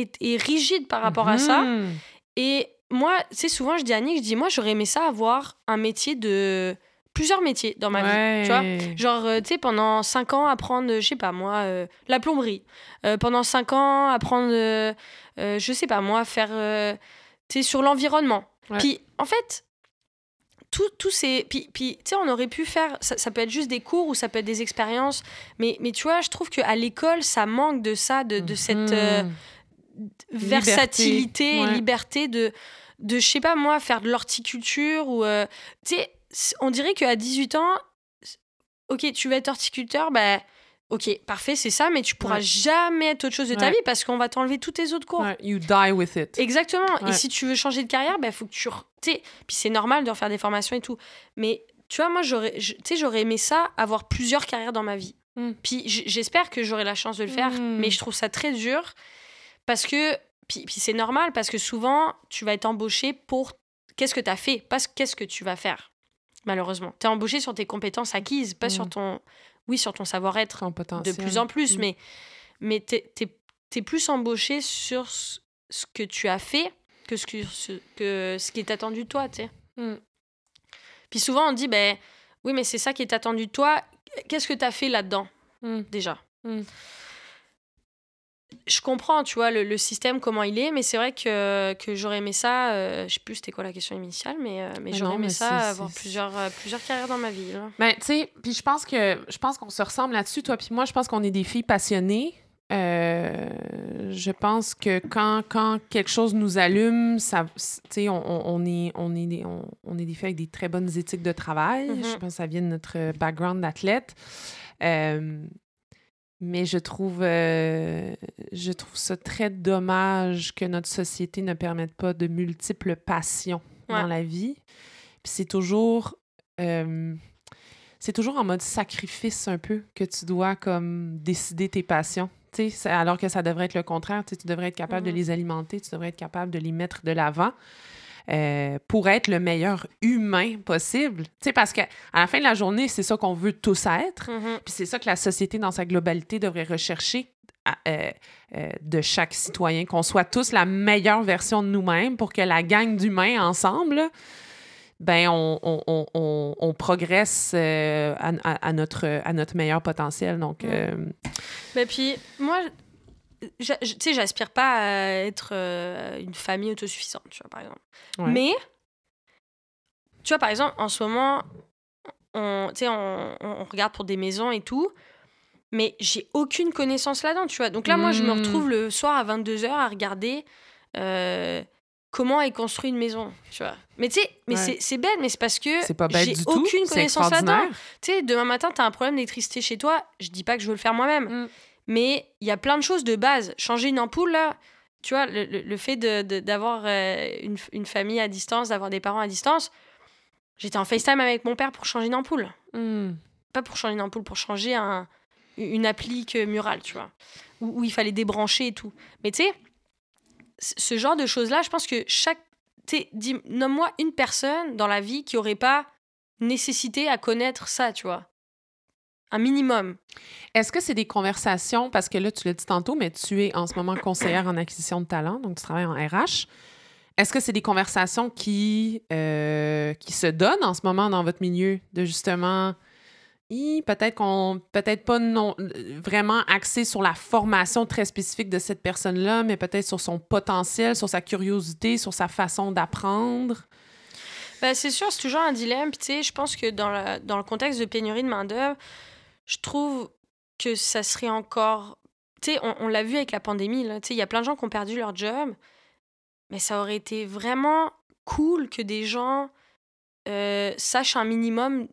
est, rigide par rapport à ça. Mhm. Et moi, tu sais, souvent, je dis à Annick, je dis, moi, j'aurais aimé ça avoir un métier de plusieurs métiers dans ma vie, tu vois. Genre, euh, tu sais, pendant cinq ans, apprendre, je sais pas moi, euh, la plomberie. Euh, pendant cinq ans, apprendre, je sais pas moi, faire, tu sais, sur l'environnement. Puis, en fait, tout, ces... Puis, puis tu sais, on aurait pu faire... Ça, ça, peut être juste des cours ou ça peut être des expériences. Mais, mais tu vois, je trouve qu'à l'école, ça manque de ça, de, de cette versatilité et liberté de, de, je sais pas moi, faire de l'horticulture ou. Euh, tu sais, on dirait qu'à 18 ans, ok, tu vas être horticulteur, bah. Ok, parfait, c'est ça, mais tu pourras jamais être autre chose de ta vie parce qu'on va t'enlever tous tes autres cours. You die with it. Exactement. Et si tu veux changer de carrière, il bah, faut que tu. Puis c'est normal de refaire des formations et tout. Mais tu vois, moi, j'aurais, j'aurais aimé ça, avoir plusieurs carrières dans ma vie. Mm. Puis j'espère que j'aurai la chance de le faire, mm. mais je trouve ça très dur parce que, puis, puis c'est normal parce que souvent, tu vas être embauché pour qu'est-ce que tu as fait, pas qu'est-ce que tu vas faire, malheureusement. Tu es embauché sur tes compétences acquises, pas sur ton, oui, sur ton savoir-être de plus en plus, mais, mais tu es, plus embauché sur ce que tu as fait que ce, que, ce, que, ce qui est attendu de toi, tu sais. Puis souvent, on dit, ben oui, mais c'est ça qui est attendu de toi. Qu'est-ce que tu as fait là-dedans, déjà? Je comprends, tu vois, le, système, comment il est, mais c'est vrai que, que j'aurais aimé ça. Euh, je sais plus c'était quoi la question initiale, mais, euh, mais, j'aurais aimé ça, avoir plusieurs, euh, plusieurs carrières dans ma vie. Ben, tu sais, puis je pense que je pense qu'on se ressemble là-dessus, toi puis moi. Je pense qu'on est des filles passionnées. Euh, je pense que quand, quand quelque chose nous allume, ça, on, on, est, on, est des, on, est des filles avec des très bonnes éthiques de travail. Je mm-hmm. pense que ça vient de notre background d'athlète. Euh, mais je trouve, euh, je trouve ça très dommage que notre société ne permette pas de multiples passions dans la vie. Puis c'est toujours c'est toujours en mode sacrifice un peu que tu dois comme décider tes passions alors que ça devrait être le contraire. Tu devrais être capable de mm-hmm. les alimenter, tu devrais être capable de les mettre de l'avant. Euh, pour être le meilleur humain possible. sais parce qu'à la fin de la journée, c'est ça qu'on veut tous être. Mm-hmm. Puis c'est ça que la société, dans sa globalité, devrait rechercher euh, euh, de chaque citoyen, qu'on soit tous la meilleure version de nous-mêmes pour que la gang d'humains ensemble ben on, on, on, on progresse à, à, notre, à notre meilleur potentiel. Donc. Mais puis, moi, tu sais, j'aspire pas à être euh, une famille autosuffisante, tu vois, par exemple. Mais, tu vois, par exemple, en ce moment, on, on, on regarde pour des maisons et tout, mais j'ai aucune connaissance là-dedans, tu vois. Donc là, moi, je me retrouve le soir à 22h à regarder... Euh, comment est construite une maison, tu vois. Mais tu sais, mais c'est bête, mais c'est parce que j'ai aucune connaissance là-dedans. Tu sais, demain matin, tu as un problème d'électricité chez toi, je dis pas que je veux le faire moi-même, mm. Mais il y a plein de choses de base. Changer une ampoule, là, tu vois, le, le, fait d'avoir de, euh, une, une, famille à distance, d'avoir des parents à distance, j'étais en FaceTime avec mon père pour changer une ampoule. Mm. Pas pour changer une ampoule, pour changer un, une applique murale, tu vois, où, où il fallait débrancher et tout. Mais tu sais, ce genre de choses-là, je pense que chaque. Nomme-moi une personne dans la vie qui aurait pas nécessité à connaître ça, tu vois. Un minimum. Est-ce que c'est des conversations, parce que là, tu l'as dit tantôt, mais tu es en ce moment conseillère en acquisition de talent, donc tu travailles en RH. Est-ce que c'est des conversations qui, euh, qui se donnent en ce moment dans votre milieu de justement peut-être qu'on peut-être pas non, vraiment axé sur la formation très spécifique de cette personne-là, mais peut-être sur son potentiel, sur sa curiosité, sur sa façon d'apprendre. Ben, c'est sûr, c'est toujours un dilemme. Puis, je pense que dans, la, dans le contexte de pénurie de main-d'œuvre, je trouve que ça serait encore. Tu sais, on, on l'a vu avec la pandémie, il y a plein de gens qui ont perdu leur job, mais ça aurait été vraiment cool que des gens euh, sachent un minimum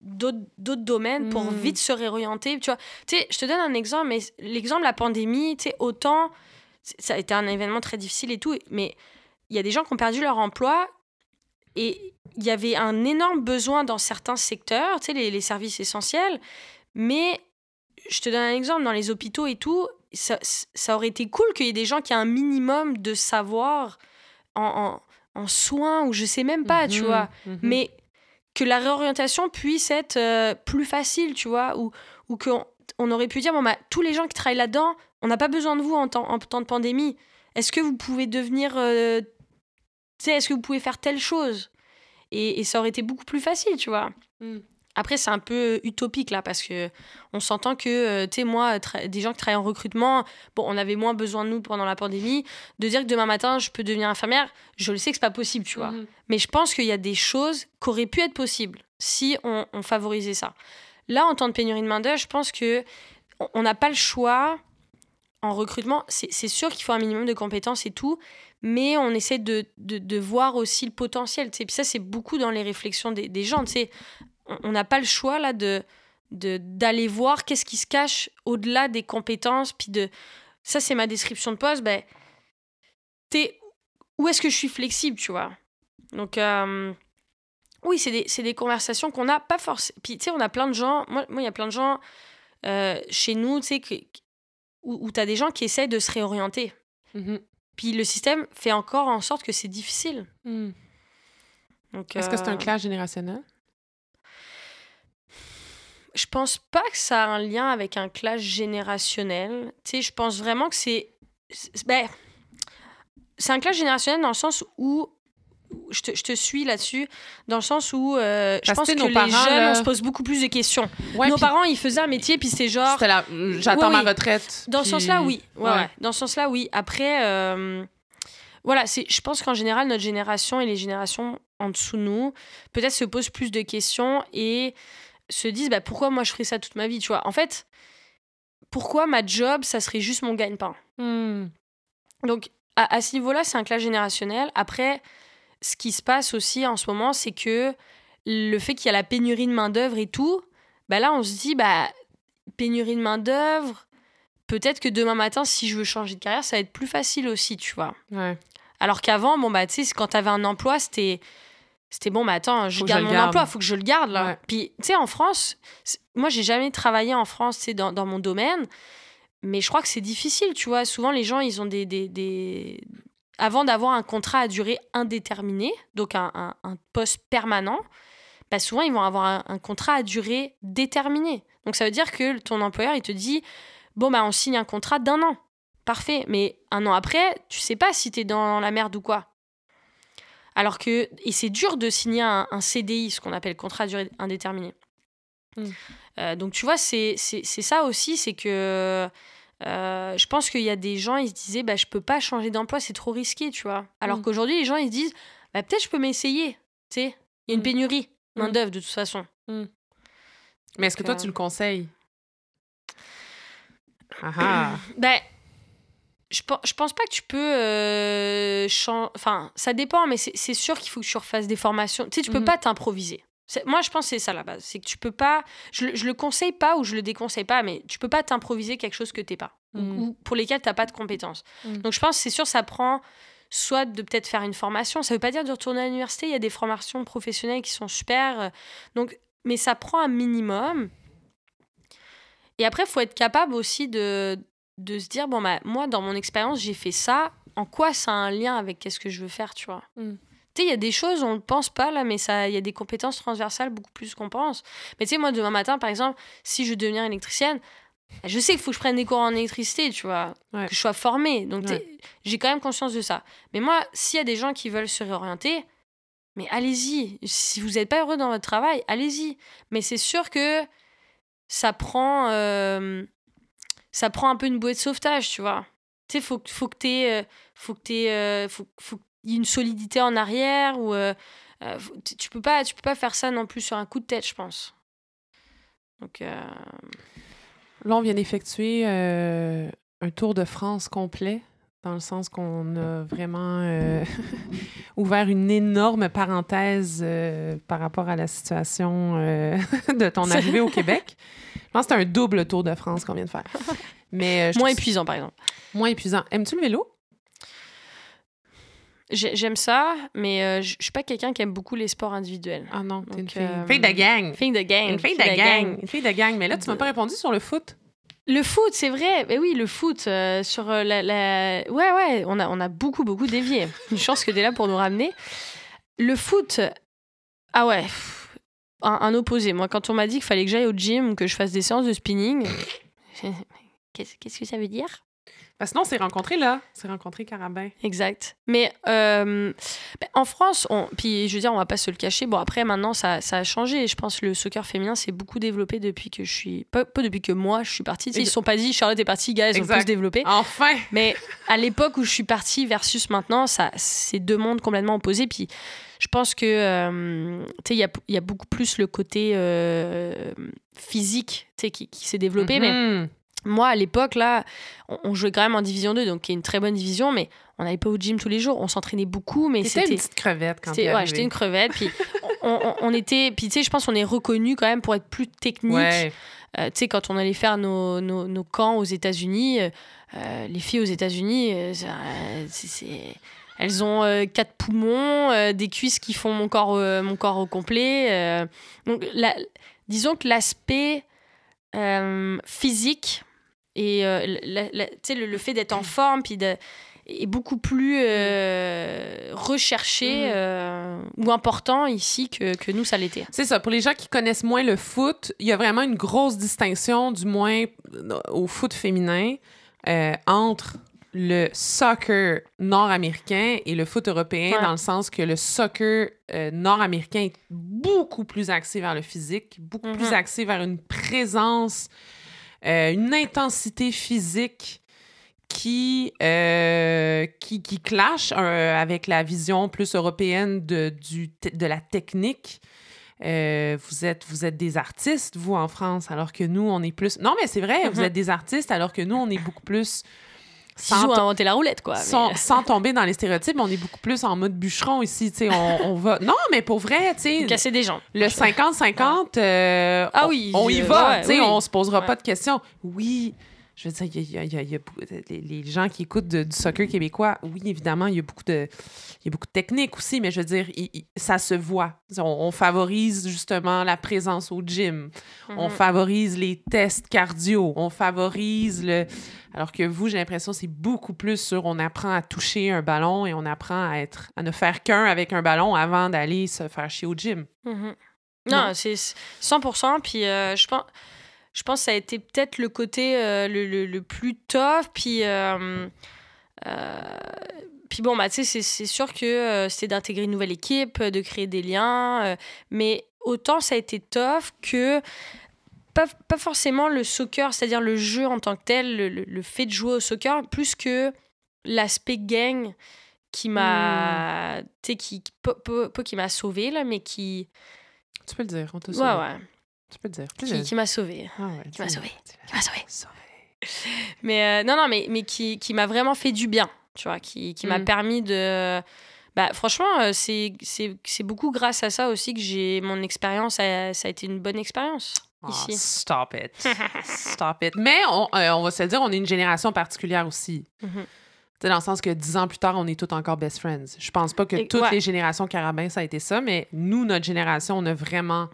d'autres domaines pour hmm. vite se réorienter. Tu vois, tu sais, je te donne un exemple, mais l'exemple de la pandémie, tu sais, autant, ça a été un événement très difficile et tout, mais il y a des gens qui ont perdu leur emploi et il y avait un énorme besoin dans certains secteurs, tu sais, les, les services essentiels, mais je te donne un exemple, dans les hôpitaux et tout, ça, ça aurait été cool qu'il y ait des gens qui aient un minimum de savoir en, en, en soins ou je sais même pas, tu mhm, vois. Mhm. Mais que la réorientation puisse être euh, plus facile, tu vois, ou, ou qu'on on aurait pu dire, bon, bah, tous les gens qui travaillent là-dedans, on n'a pas besoin de vous en temps, en temps de pandémie. Est-ce que vous pouvez devenir... Euh, tu sais, est-ce que vous pouvez faire telle chose? Et, et, ça aurait été beaucoup plus facile, tu vois. Mm. Après, c'est un peu utopique là, parce que on s'entend que, euh, tu sais, moi, des gens qui travaillent en recrutement, bon, on avait moins besoin de nous pendant la pandémie, de dire que demain matin, je peux devenir infirmière, je le sais que c'est pas possible, tu vois. Mhm. Mais je pense qu'il y a des choses qui auraient pu être possibles si on, favorisait ça. Là, en temps de pénurie de main-d'œuvre, je pense que on n'a pas le choix en recrutement. C'est sûr qu'il faut un minimum de compétences et tout, mais on essaie de, de, voir aussi le potentiel. Puis ça, c'est beaucoup dans les réflexions des, des gens. sais on n'a pas le choix là de d'aller voir qu'est-ce qui se cache au-delà des compétences puis de ça c'est ma description de poste ben t'es où est-ce que je suis flexible tu vois? Donc euh, oui, c'est des, des, conversations qu'on n'a pas forcément. Puis, tu sais, on a plein de gens. Moi, il y a plein de gens euh, chez nous, tu sais, où, où tu as des gens qui essayent de se réorienter. Mmh Puis le système fait encore en sorte que c'est difficile. Mmh. Est-ce que c'est un euh, clash générationnel? Je pense pas que ça a un lien avec un clash générationnel. Tu sais, je pense vraiment que c'est. Ben, c'est un clash générationnel dans le sens où je te, je te, suis là-dessus, dans le sens où euh, je pense que les jeunes, on se pose beaucoup plus de questions. nos parents, ils faisaient un métier, puis c'est genre... J'attends ma retraite. Dans ce sens-là, oui. Ouais, Dans ce sens-là, oui. Après, euh, voilà, je pense qu'en général, notre génération et les générations en dessous de nous, peut-être se posent plus de questions et se disent, bah, pourquoi moi je ferais ça toute ma vie, tu vois? En fait, pourquoi ma job, ça serait juste mon gagne-pain? Hmm. Donc, à, à ce niveau-là, c'est un clash générationnel. Après ce qui se passe aussi en ce moment, c'est que le fait qu'il y a la pénurie de main-d'œuvre et tout, bah là, on se dit, bah, pénurie de main-d'œuvre, peut-être que demain matin, si je veux changer de carrière, ça va être plus facile aussi, tu vois. Alors qu'avant, bon, bah, tu sais, quand t'avais un emploi, c'était. C'était bon, bah attends, je garde mon emploi, faut que je le garde là. Puis, tu sais, en France, moi, j'ai jamais travaillé en France, tu sais, dans, dans, mon domaine, mais je crois que c'est difficile, tu vois. Souvent, les gens, ils ont des, des, des, avant d'avoir un contrat à durée indéterminée, donc un, poste permanent, bah souvent ils vont avoir un, contrat à durée déterminée. Donc ça veut dire que ton employeur, il te dit, bon, bah on signe un contrat d'un an. Parfait. Mais un an après, tu sais pas si tu es dans la merde ou quoi. Alors que, et c'est dur de signer un, CDI, ce qu'on appelle contrat à durée indéterminée. Hmm. Euh, donc tu vois, c'est ça aussi, c'est que euh, je pense qu'il y a des gens, ils se disaient, bah, je peux pas changer d'emploi, c'est trop risqué, tu vois. Alors mm. qu'aujourd'hui, les gens, ils se disent, bah, peut-être je peux m'essayer, tu sais. Il y a une mm. pénurie mm. main-d'œuvre de toute façon. Mais est-ce que toi, tu le euh, conseilles ah ah. Ben, je, je pense pas que tu peux euh, Enfin, ça dépend, mais c'est sûr qu'il faut que tu refasses des formations. Tu sais, tu peux pas t'improviser. Moi, je pense que c'est ça la base. C'est que tu peux pas. Je, je le conseille pas ou je le déconseille pas, mais tu peux pas t'improviser quelque chose que t'es pas. Mm. Ou, pour lesquels t'as pas de compétences. Mm. Donc, je pense c'est sûr, ça prend soit de peut-être faire une formation. Ça veut pas dire de retourner à l'université. Il y a des formations professionnelles qui sont super. Donc, mais ça prend un minimum. Et après, il faut être capable aussi de, de se dire bon, bah, moi, dans mon expérience, j'ai fait ça. En quoi ça a un lien avec qu'est-ce que je veux faire, tu vois? Mm. Tu sais, il y a des choses, on ne pense pas là, mais il y a des compétences transversales beaucoup plus qu'on pense. Mais tu sais, moi, demain matin, par exemple, si je devenir électricienne, je sais qu'il faut que je prenne des cours en électricité, tu vois, que je sois formée. Donc, j'ai quand même conscience de ça. Mais moi, s'il y a des gens qui veulent se réorienter, mais allez-y. Si vous n'êtes pas heureux dans votre travail, allez-y. Mais c'est sûr que ça prend, euh, ça prend un peu une bouée de sauvetage, tu vois. Tu sais, faut, faut que tu euh, faut que euh, faut, faut, une solidité en arrière ou euh, euh, tu peux pas tu peux pas faire ça non plus sur un coup de tête je pense donc euh, là on vient d'effectuer un tour de France complet dans le sens qu'on a vraiment ouvert une énorme parenthèse par rapport à la situation de ton arrivée au Québec. Je pense que c'est un double tour de France qu'on vient de faire. Mais, Moins épuisant, par exemple. Moins épuisant. Aimes-tu le vélo? J'aime ça, mais euh, je suis pas quelqu'un qui aime beaucoup les sports individuels. Ah non, t'es une fille. Euh, fille de gang. Fille de gang. Une fille de gang. Une fille de gang. Mais là, tu m'as pas répondu sur le foot. Le foot, c'est vrai. Mais oui, le foot. Euh, sur la, la, Ouais, ouais, on a, on a beaucoup, beaucoup dévié. Une chance que tu es là pour nous ramener. Le foot. Ah ouais. Un, un opposé. Moi, quand on m'a dit qu'il fallait que j'aille au gym, que je fasse des séances de spinning. Qu'est-ce que ça veut dire? Parce que sinon, on s'est rencontrés là. On s'est rencontrés Carabin. Exact. Mais euh, ben, en France, on, puis je veux dire, on va pas se le cacher. Bon, après, maintenant, ça, ça a changé. Je pense que le soccer féminin s'est beaucoup développé depuis que je suis. Pas, depuis que moi, je suis partie. ils se sont pas dit, Charlotte est partie, gars, ils ont plus se développer. Enfin Mais à l'époque où je suis partie versus maintenant, ça, c'est deux mondes complètement opposés. Puis je pense que euh, il y a, y a, beaucoup plus le côté euh, physique qui, qui s'est développé. Mais mm-hmm moi, à l'époque, là, on, jouait quand même en Division 2, donc qui est une très bonne division, mais on n'allait pas au gym tous les jours. On s'entraînait beaucoup, mais c'était. une petite crevette quand Ouais, j'étais une crevette. Puis on, était. Puis tu sais, je pense qu'on est reconnu quand même pour être plus technique. Euh, tu sais, quand on allait faire nos, nos, nos camps aux États-Unis, euh, les filles aux États-Unis, euh, c'est elles ont quatre poumons, des cuisses qui font mon corps, mon corps au complet. donc, disons que l'aspect physique et le, le, fait d'être en forme, puis de est beaucoup plus euh, recherché mhm. euh, ou important ici que, que nous, ça l'était. C'est ça. Pour les gens qui connaissent moins le foot, il y a vraiment une grosse distinction, du moins euh, au foot féminin, entre le soccer nord-américain et le foot européen, dans le sens que le soccer nord-américain est beaucoup plus axé vers le physique, beaucoup plus mhm. axé vers une présence, une intensité physique qui, euh, qui, qui clash euh, avec la vision plus européenne de, du, de la technique. Euh, vous, êtes, vous êtes des artistes, vous, en France, alors que nous, on est plus... Non, mais c'est vrai, vous mm-hmm. êtes des artistes, alors que nous, on est beaucoup plus... Sans inventer la roulette, quoi. Sans, sans, tomber dans les stéréotypes, on est beaucoup plus en mode bûcheron ici, tu sais, on, on, va... Non, mais pour vrai, tu sais... Casser des gens. Le 50-50, ah oui, on, y va, tu sais, on se posera pas de questions. Oui, je veux dire, il y a, y a, y a les, gens qui écoutent du soccer québécois, oui, évidemment, il y a beaucoup de, il y a beaucoup de techniques aussi, mais je veux dire, ça se voit. On, favorise justement la présence au gym. On mhm. favorise les tests cardio. On favorise le. Alors que vous, j'ai l'impression, c'est beaucoup plus sur on apprend à toucher un ballon et on apprend à être, à ne faire qu'un avec un ballon avant d'aller se faire chier au gym. Mhm. Non, c'est 100%. Puis euh, je pense je pense que ça a été peut-être le côté euh, le, le, plus tough. Puis, euh, euh, puis bon, bah, c'est sûr que c'était d'intégrer une nouvelle équipe, de créer des liens. mais autant ça a été tough que pas, pas forcément le soccer, c'est-à-dire le jeu en tant que tel, le, le, fait de jouer au soccer, plus que l'aspect gang qui m'a. Tu sais, qui, pas, qui m'a sauvé, là, mais qui. Tu peux le dire, on te Ouais, ouais. Tu peux dire. Qui, m'a sauvé. Ah qui m'a sauvé. Qui m'a sauvé. Mais euh, non, non, mais, mais qui, qui m'a vraiment fait du bien, tu vois, qui, qui m'a mm. permis de. Bah, franchement, euh, c'est beaucoup grâce à ça aussi que j'ai mon expérience, ça a été une bonne expérience. Oh, ici. Stop it. stop it. Mais on, euh, on, va se dire, on est une génération particulière aussi. Mm-hmm. Dans le sens que dix ans plus tard, on est tous encore best friends. Je pense pas que toutes les générations carabins, ça a été ça, mais nous, notre génération, on a vraiment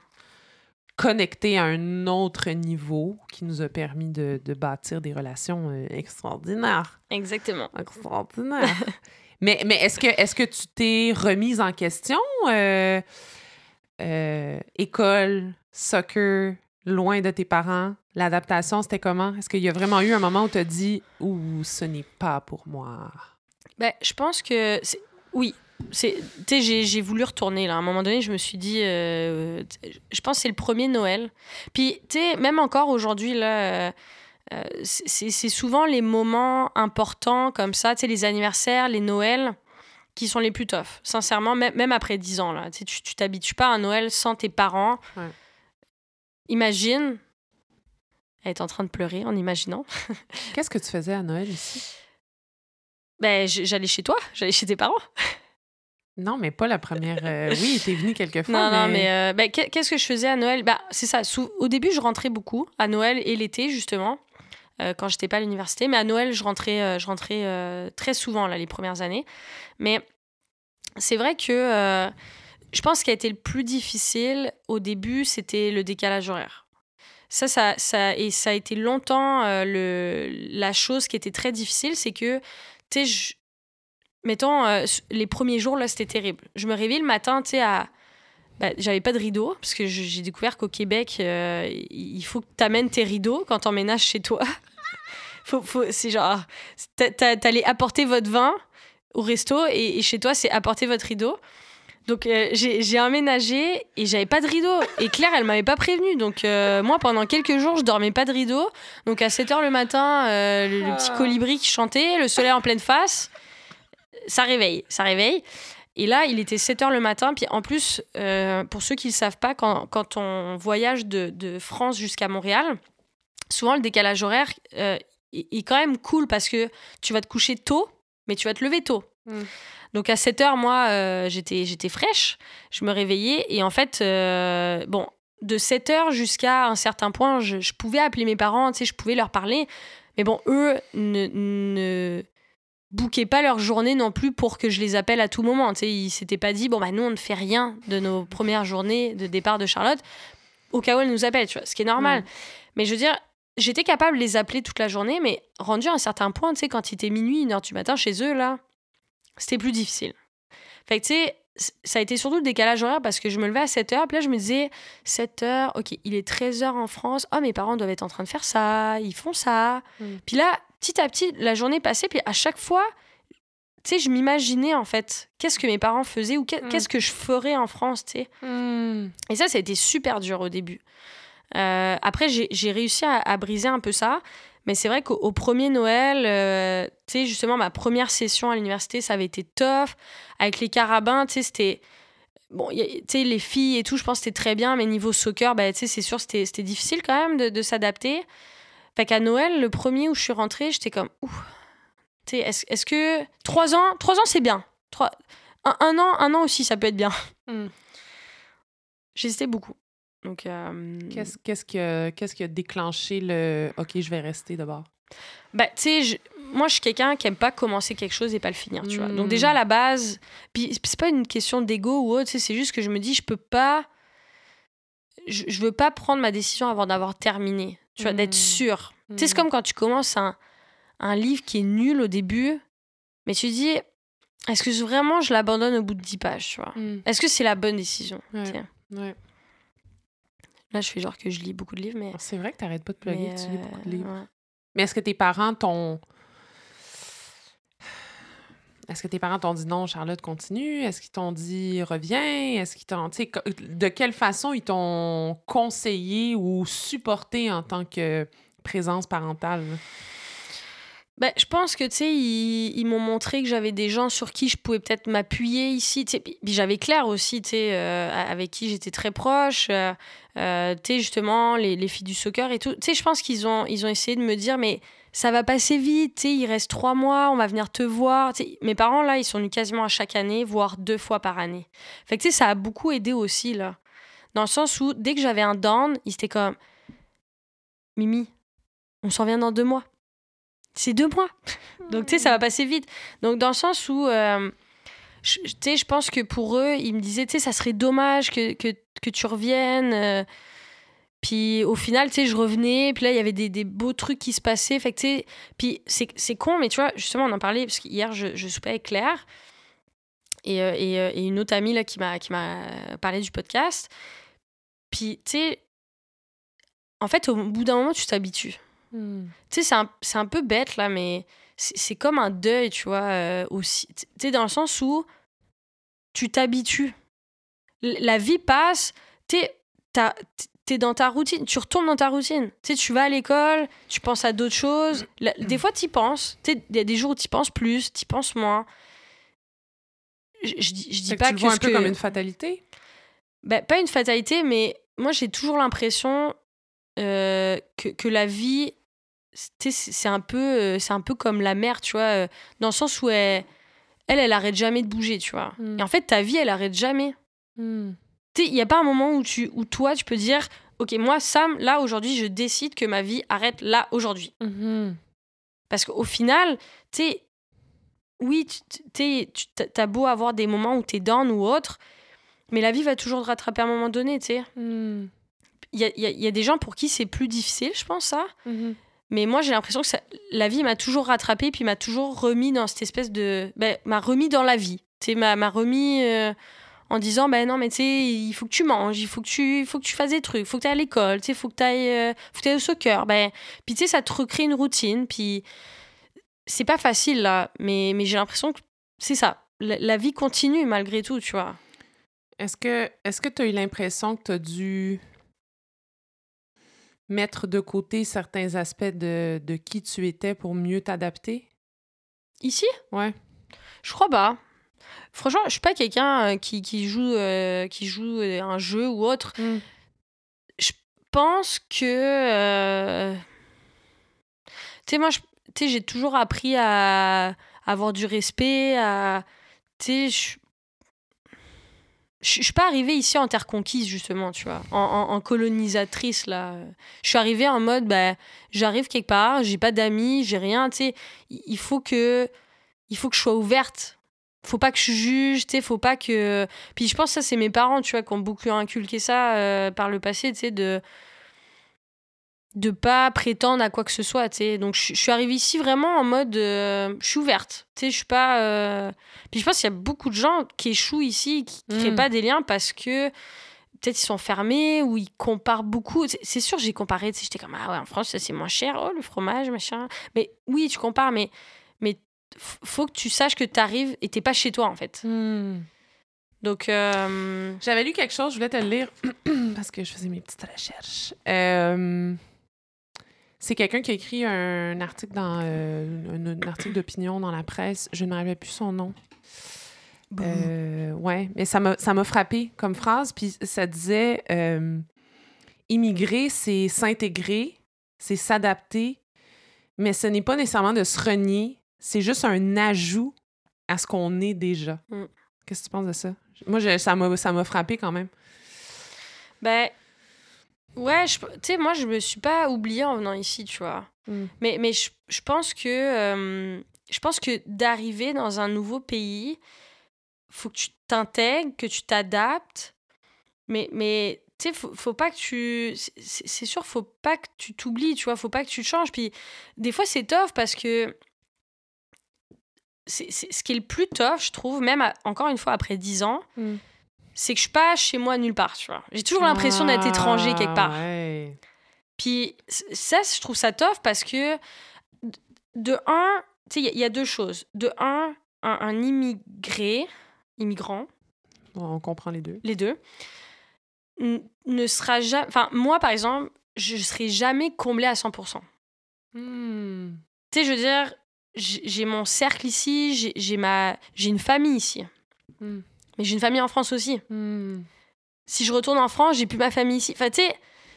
connecté à un autre niveau qui nous a permis de, de bâtir des relations euh, extraordinaires. Exactement. Extraordinaires. mais mais est-ce que, est que tu t'es remise en question? Euh, euh, école, soccer, loin de tes parents, l'adaptation, c'était comment? Est-ce qu'il y a vraiment eu un moment où tu as dit « Ouh, ce n'est pas pour moi » Ben, je pense que oui, j'ai voulu retourner là. À un moment donné, je me suis dit, euh, je pense que c'est le premier Noël. Puis, tu sais, même encore aujourd'hui, là, euh, euh, c'est souvent les moments importants comme ça, tu sais, les anniversaires, les Noëls, qui sont les plus toughs. Sincèrement, même, même après 10 ans, là. Tu t'habitues pas à un Noël sans tes parents. Imagine. Elle est en train de pleurer en imaginant. Qu'est-ce que tu faisais à Noël ici? Ben, j'allais chez toi, j'allais chez tes parents. Non, mais pas la première. Euh, oui, t'es venue quelques fois. Non, mais... non, mais euh, ben, qu'est-ce que je faisais à Noël? Bah, C'est ça. Au début, je rentrais beaucoup, à Noël et l'été, justement, euh, quand j'étais pas à l'université. Mais à Noël, je rentrais, je rentrais très souvent, là, les premières années. Mais c'est vrai que je pense ce qui a été le plus difficile au début, c'était le décalage horaire. Ça, ça, ça, et ça a été longtemps le, la chose qui était très difficile, c'est que, tu sais, mettons, euh, les premiers jours, là, c'était terrible. Je me réveille le matin, tu sais, à. Bah, j'avais pas de rideau, parce que j'ai découvert qu'au Québec, euh, il faut que tu amènes tes rideaux quand t'emménages chez toi. faut, faut, c'est genre. T'allais apporter votre vin au resto et, chez toi, c'est apporter votre rideau. Donc euh, j'ai emménagé et j'avais pas de rideau. Et Claire, elle m'avait pas prévenu. Donc moi, pendant quelques jours, je dormais pas de rideau. Donc à 7 h le matin, le, petit ah. colibri qui chantait, le soleil en pleine face ça réveille, ça réveille. Et là, il était 7 heures le matin. Puis en plus, euh, pour ceux qui ne le savent pas, quand, quand on voyage de, de France jusqu'à Montréal, souvent le décalage horaire euh, est, quand même cool parce que tu vas te coucher tôt, mais tu vas te lever tôt. Mm. Donc à 7 heures, moi, euh, j'étais, j'étais fraîche. Je me réveillais. Et en fait, bon, de 7 heures jusqu'à un certain point, je, je, pouvais appeler mes parents, tu sais, je pouvais leur parler. Mais bon, eux ne, ne bouquaient pas leur journée non plus pour que je les appelle à tout moment. Tu sais, ils s'étaient pas dit, bon, bah, nous, on ne fait rien de nos premières journées de départ de Charlotte, au cas où elle nous appelle, tu vois, ce qui est normal. Mais je veux dire, j'étais capable de les appeler toute la journée, mais rendu à un certain point, tu sais, quand il était minuit, une heure du matin chez eux, là, c'était plus difficile. Fait que, tu sais, ça a été surtout le décalage horaire parce que je me levais à 7h, puis là je me disais 7h, ok, il est 13h en France, oh mes parents doivent être en train de faire ça, ils font ça. Mm. Puis là, petit à petit, la journée passait, puis à chaque fois, tu sais, je m'imaginais en fait qu'est-ce que mes parents faisaient ou mm. qu'est-ce que je ferais en France, tu sais. Mm. Et ça, ça a été super dur au début. Euh, après, j'ai réussi à, briser un peu ça. Mais c'est vrai qu'au premier Noël, euh, tu sais, justement, ma première session à l'université, ça avait été tough. Avec les carabins, tu sais, c'était. Bon, tu sais, les filles et tout, je pense que c'était très bien, mais niveau soccer, bah, tu sais, c'est sûr, c'était difficile quand même de, de s'adapter. Fait qu'à Noël, le premier où je suis rentrée, j'étais comme, ouh, est-ce est que. Trois ans, trois ans, c'est bien. Trois... Un, an, un an aussi, ça peut être bien. Mm. J'hésitais beaucoup. Donc, euh, qu'est-ce, qu'est-ce, qui a, qu'est-ce qui a déclenché le OK, je vais rester d'abord? Ben, tu sais, moi, je suis quelqu'un qui aime pas commencer quelque chose et pas le finir, tu vois. Donc, déjà, à la base, puis c'est pas une question d'ego ou autre, c'est juste que je me dis, je peux pas. Je, je veux pas prendre ma décision avant d'avoir terminé, tu vois, d'être hmm. sûr. Tu sais, c'est hmm. comme quand tu commences un, un livre qui est nul au début, mais tu dis, est-ce que vraiment je l'abandonne au bout de 10 pages, tu vois? Hmm. Est-ce que c'est la bonne décision? Ouais. ouais. Là, je fais genre que je lis beaucoup de livres, mais. C'est vrai que tu n'arrêtes pas de plugger tu lis beaucoup de livres. Mais est-ce que tes parents t'ont. Est-ce que tes parents t'ont dit non, Charlotte, continue? Est-ce qu'ils t'ont dit reviens? Est-ce qu'ils t'ont. De quelle façon ils t'ont conseillé ou supporté en tant que présence parentale? Ben, je pense que, tu sais, ils, m'ont montré que j'avais des gens sur qui je pouvais peut-être m'appuyer ici. J'avais Claire aussi, tu sais, euh, avec qui j'étais très proche. Euh, euh, tu sais, justement, les, les, filles du soccer et tout. Tu sais, je pense qu'ils ont, ils ont essayé de me dire, mais ça va passer vite, il reste trois mois, on va venir te voir. mes parents, là, ils sont venus quasiment à chaque année, voire deux fois par année. Fait que, ça a beaucoup aidé aussi, là. Dans le sens où, dès que j'avais un down, ils étaient comme, Mimi, on s'en vient dans deux mois c'est deux mois. Donc, tu sais, ça va passer vite. Donc, dans le sens où, euh, tu sais, je pense que pour eux, ils me disaient, tu sais, ça serait dommage que, que, que tu reviennes. Euh. Puis au final, tu sais, je revenais, puis là, il y avait des, des, beaux trucs qui se passaient. Fait que, tu sais, puis c'est con, mais tu vois, justement, on en parlait, parce qu'hier, je, je soupais avec Claire et, euh, et, et, une autre amie là, qui m'a parlé du podcast. Puis, tu sais, en fait, au bout d'un moment, tu t'habitues. Hmm. Tu sais, c'est un, peu bête, là, mais c'est comme un deuil, tu vois, euh, aussi. Tu sais, dans le sens où tu t'habitues. La vie passe, tu es dans ta routine, tu retournes dans ta routine. Tu sais, tu vas à l'école, tu penses à d'autres choses. des fois, tu y penses. Il y a des jours où tu penses plus, tu penses moins. Je, je, dis pas que. Tu vois un peu comme une fatalité? Ben, pas une fatalité, mais moi, j'ai toujours l'impression euh, que, que, la vie c'est un peu euh, c'est un peu comme la mer tu vois euh, dans le sens où elle elle, elle arrête jamais de bouger tu vois hmm. et en fait ta vie elle arrête jamais hmm. Il y a pas un moment où tu où toi tu peux dire ok moi Sam là aujourd'hui je décide que ma vie arrête là aujourd'hui mm-hmm. parce qu'au final tu sais oui tu as beau avoir des moments où tu es down ou autre mais la vie va toujours te rattraper à un moment donné tu sais hmm. il y, a, y, a, des gens pour qui c'est plus difficile je pense ça mm-hmm. Mais moi, j'ai l'impression que la vie m'a toujours rattrapé puis m'a toujours remis dans cette espèce de. Ben, m'a remis dans la vie. Tu sais, m'a remis euh, en disant ben non, mais tu sais, il faut que tu manges, il faut que tu, faut que tu fasses des trucs, il faut que tu ailles à l'école, tu sais, il faut que tu ailles, euh, faut que ailles au soccer. Ben, puis tu sais, ça te recrée une routine. Puis c'est pas facile là, mais, mais j'ai l'impression que c'est ça. La, vie continue malgré tout, tu vois. Est-ce que est-ce que tu as eu l'impression que tu as dû mettre de côté certains aspects de, de qui tu étais pour mieux t'adapter? Ici? Ouais. Je crois pas. Franchement, je suis pas quelqu'un euh, qui, qui, joue, euh, qui joue euh, un jeu ou autre. Hmm. Je pense que. Tu sais, moi, j'ai toujours appris à, avoir du respect, à. Tu sais, je suis pas arrivée ici en terre conquise justement tu vois en, colonisatrice là je suis arrivée en mode bah j'arrive quelque part j'ai pas d'amis j'ai rien tu sais il faut que il faut que je sois ouverte. Faut pas que je juge, tu sais, faut pas que. Puis je pense que ça, c'est mes parents, tu vois, qui ont beaucoup inculqué ça euh, par le passé, tu sais, de de pas prétendre à quoi que ce soit, tu sais. Donc, je suis arrivée ici vraiment en mode, euh, je suis ouverte, tu sais, je suis pas... Euh, puis je pense qu'il y a beaucoup de gens qui échouent ici, qui ne créent mm. pas des liens parce que peut-être ils sont fermés ou ils comparent beaucoup. C'est sûr, j'ai comparé, tu sais, j'étais comme, ah ouais, en France, c'est moins cher, oh, le fromage, machin. Mais oui, tu compares, mais, mais faut que tu saches que tu arrives et t'es pas chez toi, en fait. Mm. Donc, euh, j'avais lu quelque chose, je voulais te le lire parce que je faisais mes petites recherches. Euh... C'est quelqu'un qui a écrit un article dans euh, un, article d'opinion dans la presse. Je ne me rappelle plus son nom. Euh, ouais, mais ça m'a frappé comme phrase. Puis ça disait immigrer, c'est s'intégrer, c'est s'adapter, mais ce n'est pas nécessairement de se renier, c'est juste un ajout à ce qu'on est déjà. Mm. Qu'est-ce que tu penses de ça? Moi, je, ça m'a frappé quand même. Ben, Ouais, tu sais, moi, je me suis pas oubliée en venant ici, tu vois. Mm. Mais, mais je, je pense que, euh, je pense que d'arriver dans un nouveau pays, faut que tu t'intègres, que tu t'adaptes. Mais, mais tu sais, faut, faut pas que tu. C'est sûr, faut pas que tu t'oublies, tu vois. Faut pas que tu changes. Puis des fois, c'est tough parce que. C'est ce qui est le plus tough, je trouve, même encore une fois après 10 ans, mm c'est que je suis pas chez moi nulle part, tu vois. J'ai toujours l'impression d'être étranger quelque part. Puis ça, je trouve ça tough parce que de un, tu sais, il y, a deux choses. De un, un, immigré, immigrant. on comprend les deux. Les deux. Ne sera jamais. Enfin, moi, par exemple, je serai jamais comblé à 100%. Hmm. Tu sais, je veux dire, j'ai mon cercle ici, j'ai ma, j'ai une famille ici. Hmm. Mais j'ai une famille en France aussi. Hmm. Si je retourne en France, j'ai plus ma famille ici. Enfin, tu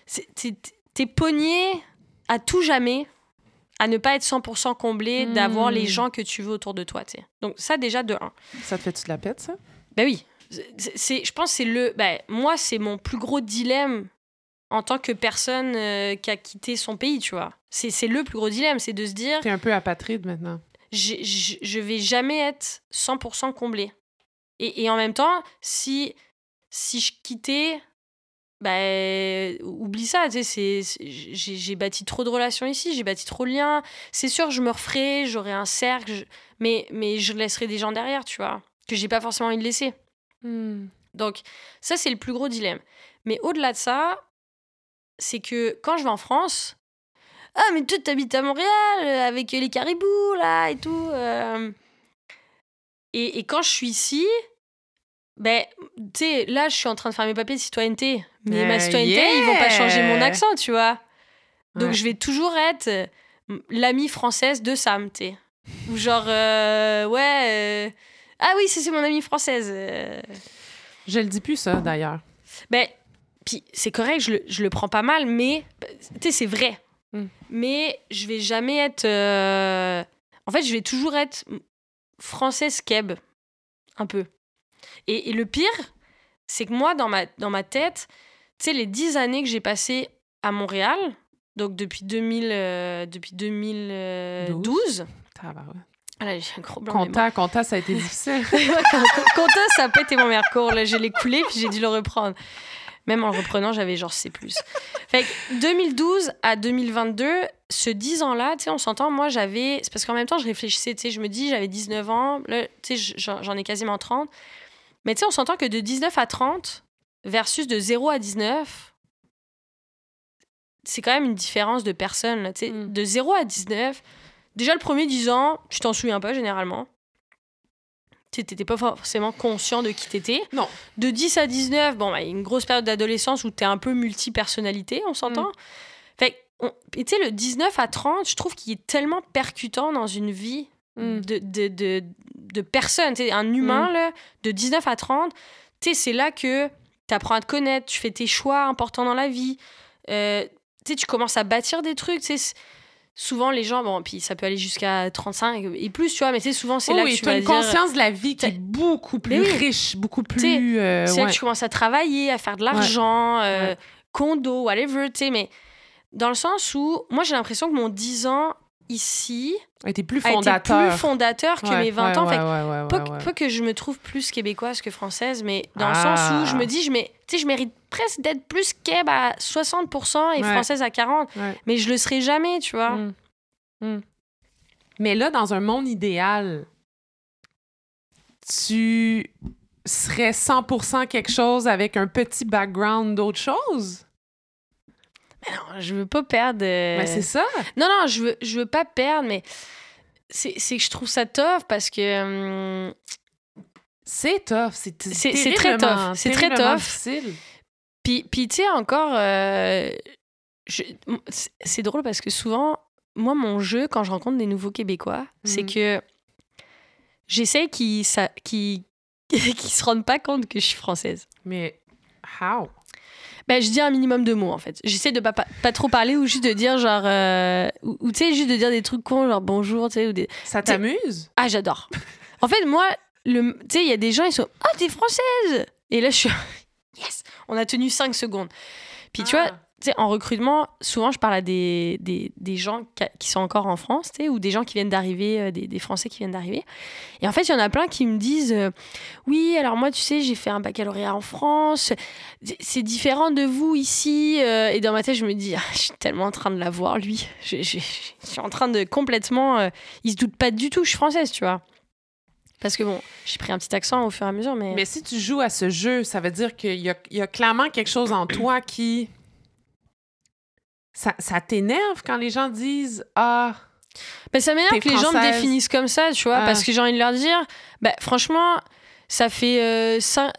sais, t'es pogné à tout jamais à ne pas être 100% comblé, d'avoir les hmm. gens que tu veux autour de toi, tu sais. Donc ça, déjà, de un. Ça te fait-tu de la pète, ça? Ben oui. C'est, je pense que c'est le... Ben, moi, c'est mon plus gros dilemme en tant que personne euh, qui a quitté son pays, tu vois. C'est, le plus gros dilemme, c'est de se dire... T'es un peu apatride maintenant. Je vais jamais être 100% comblé. Et, en même temps, si, si je quittais, bah, oublie ça, j'ai bâti trop de relations ici, j'ai bâti trop de liens. C'est sûr, je me referai, j'aurai un cercle, mais, mais je laisserai des gens derrière, tu vois, que j'ai pas forcément envie de laisser. Hmm. Donc, ça, c'est le plus gros dilemme. Mais au-delà de ça, c'est que quand je vais en France, ah, mais toi, t'habites à Montréal euh, avec les caribous, là, et tout. Euh. Et, et, quand je suis ici, ben, tu sais, là, je suis en train de faire mes papiers de citoyenneté. Mais ma euh, citoyenneté, ils vont pas changer mon accent, tu vois. Donc, je vais toujours être l'amie française de Sam, tu sais. Ou genre, euh, ouais. ah oui, c'est mon amie française. Je le dis plus, ça, d'ailleurs. Ben, puis c'est correct, je le, je le, prends pas mal, mais, tu sais, c'est vrai. Mm. Mais je vais jamais être. En fait, je vais toujours être française keb. Un peu. Et, le pire, c'est que moi, dans ma, dans ma tête, tu sais, les dix années que j'ai passées à Montréal, donc depuis, 2000, euh, depuis 2012. Ah bah ouais. j'ai un gros blanc Compta, Compta, ça a été difficile. Compta, ça n'a pas été mon meilleur cours. Là, je l'ai coulé, puis j'ai dû le reprendre. Même en le reprenant, j'avais genre C+. Fait que 2012 à 2022, ce 10 ans-là, tu sais, on s'entend, moi, j'avais... C'est parce qu'en même temps, je réfléchissais, tu sais, je me dis, j'avais 19 ans, là, tu sais, j'en ai quasiment 30. Mais tu sais, on s'entend que de 19 à 30 versus de 0 à 19, c'est quand même une différence de personnes. Là, mm. De 0 à 19, déjà le premier 10 ans, tu t'en souviens pas généralement. Tu n'étais pas forcément conscient de qui t'étais. Non. De 10 à 19, bon, bah, il y a une grosse période d'adolescence où tu es un peu multi-personnalité, on s'entend. Mm. Fait tu sais, le 19 à 30, je trouve qu'il est tellement percutant dans une vie mm. de, de, de, de personnes. un humain, mm. là, de 19 à 30, c'est là que tu apprends à te connaître, tu fais tes choix importants dans la vie. Euh, tu commences à bâtir des trucs. Souvent, les gens, bon, puis ça peut aller jusqu'à 35 et plus, tu vois, mais c'est souvent, c'est là que tu as une conscience de la vie qui est beaucoup plus riche, beaucoup plus. Euh, c'est là que tu commences à travailler, à faire de l'argent, euh, condo, whatever, tu sais, mais dans le sens où, moi, j'ai l'impression que mon 10 ans ici été plus a été fondateur. plus fondateur que Ouais, mes 20 ouais, ans. Ouais, pas, que- ouais. pas que je me trouve plus québécoise que française, mais dans le Ah. sens où je me dis, je, mets- je mérite presque d'être plus keb à 60% et française à 40%. Ouais. Mais je le serai jamais, tu vois. Mm. Mm. Mais là, dans un monde idéal, tu serais 100% quelque chose avec un petit background d'autre chose? Non, je veux pas perdre. euh, c'est ça. Non, non, je veux, je veux pas perdre, mais c'est que je trouve ça tough parce que. hum, C'est tough. C'est C'est- très tough. C'est très tough. difficile. Puis, puis tu sais, encore, euh, c'est- drôle parce que souvent, moi, mon jeu, quand je rencontre des nouveaux Québécois, c'est Mhm. que j'essaie qu'ils qu'ils- qu'ils se rendent pas compte que je suis française. Mais how? Ben, je dis un minimum de mots, en fait. J'essaie de pas, pas, pas trop parler ou juste de dire, genre... euh, ou ou, tu sais, juste de dire des trucs cons, genre bonjour, tu sais, ou des... Ça t'amuse? Ah, j'adore. En fait, moi, le... tu sais, il y a des gens, ils sont « Ah, t'es française !» Et là, je suis « Yes !» On a tenu 5 secondes. Puis tu vois, Ah. En recrutement, souvent, je parle à des, des, des gens qui- sont encore en France, tu sais, ou des gens qui viennent d'arriver, euh, des, des Français qui viennent d'arriver. Et en fait, il y en a plein qui me disent euh, Oui, alors moi, tu sais, j'ai fait un baccalauréat en France. C'est- différent de vous ici. euh, et dans ma tête, je me dis Ah, Je suis tellement en train de la voir, lui. Je, suis en train de complètement. euh, il se doute pas du tout, je suis française, tu vois. Parce que bon, j'ai pris un petit accent au fur et à mesure, mais. Mais si tu joues à ce jeu, ça veut dire qu'il y y a clairement quelque chose en toi qui. Ça, ça t'énerve quand les gens disent Ah, Ben, ça m'énerve que les gens me définissent comme ça, tu vois, Ah. parce que j'ai envie de leur dire, ben, franchement, ça fait, euh, ça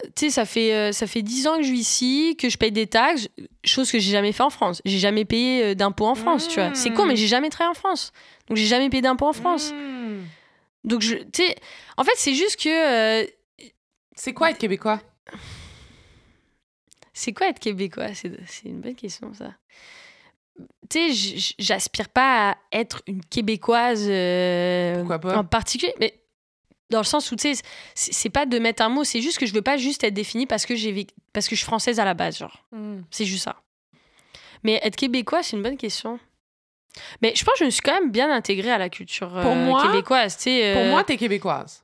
fait, euh, ça fait 10 ans que je vis ici, que je paye des taxes, chose que j'ai jamais fait en France. J'ai jamais payé euh, d'impôts en France, tu vois. C'est con, mais j'ai jamais travaillé en France. Donc j'ai jamais payé d'impôts en France. hmm. Donc je, tu sais, en fait, c'est juste que euh, C'est quoi être québécois? c'est quoi être québécois? C'est c'est une bonne question, ça. Tu sais, j'aspire pas à être une québécoise euh, pas? en particulier, mais dans le sens où, tu sais, c'est pas de mettre un mot, c'est juste que je veux pas juste être définie parce que, j'ai parce que je suis française à la base, genre. Hmm. C'est juste ça. Mais être québécois, c'est une bonne question. Mais je pense que je me suis quand même bien intégrée à la culture euh, Pour moi- québécoise, tu sais. Pour euh, moi, t'es québécoise.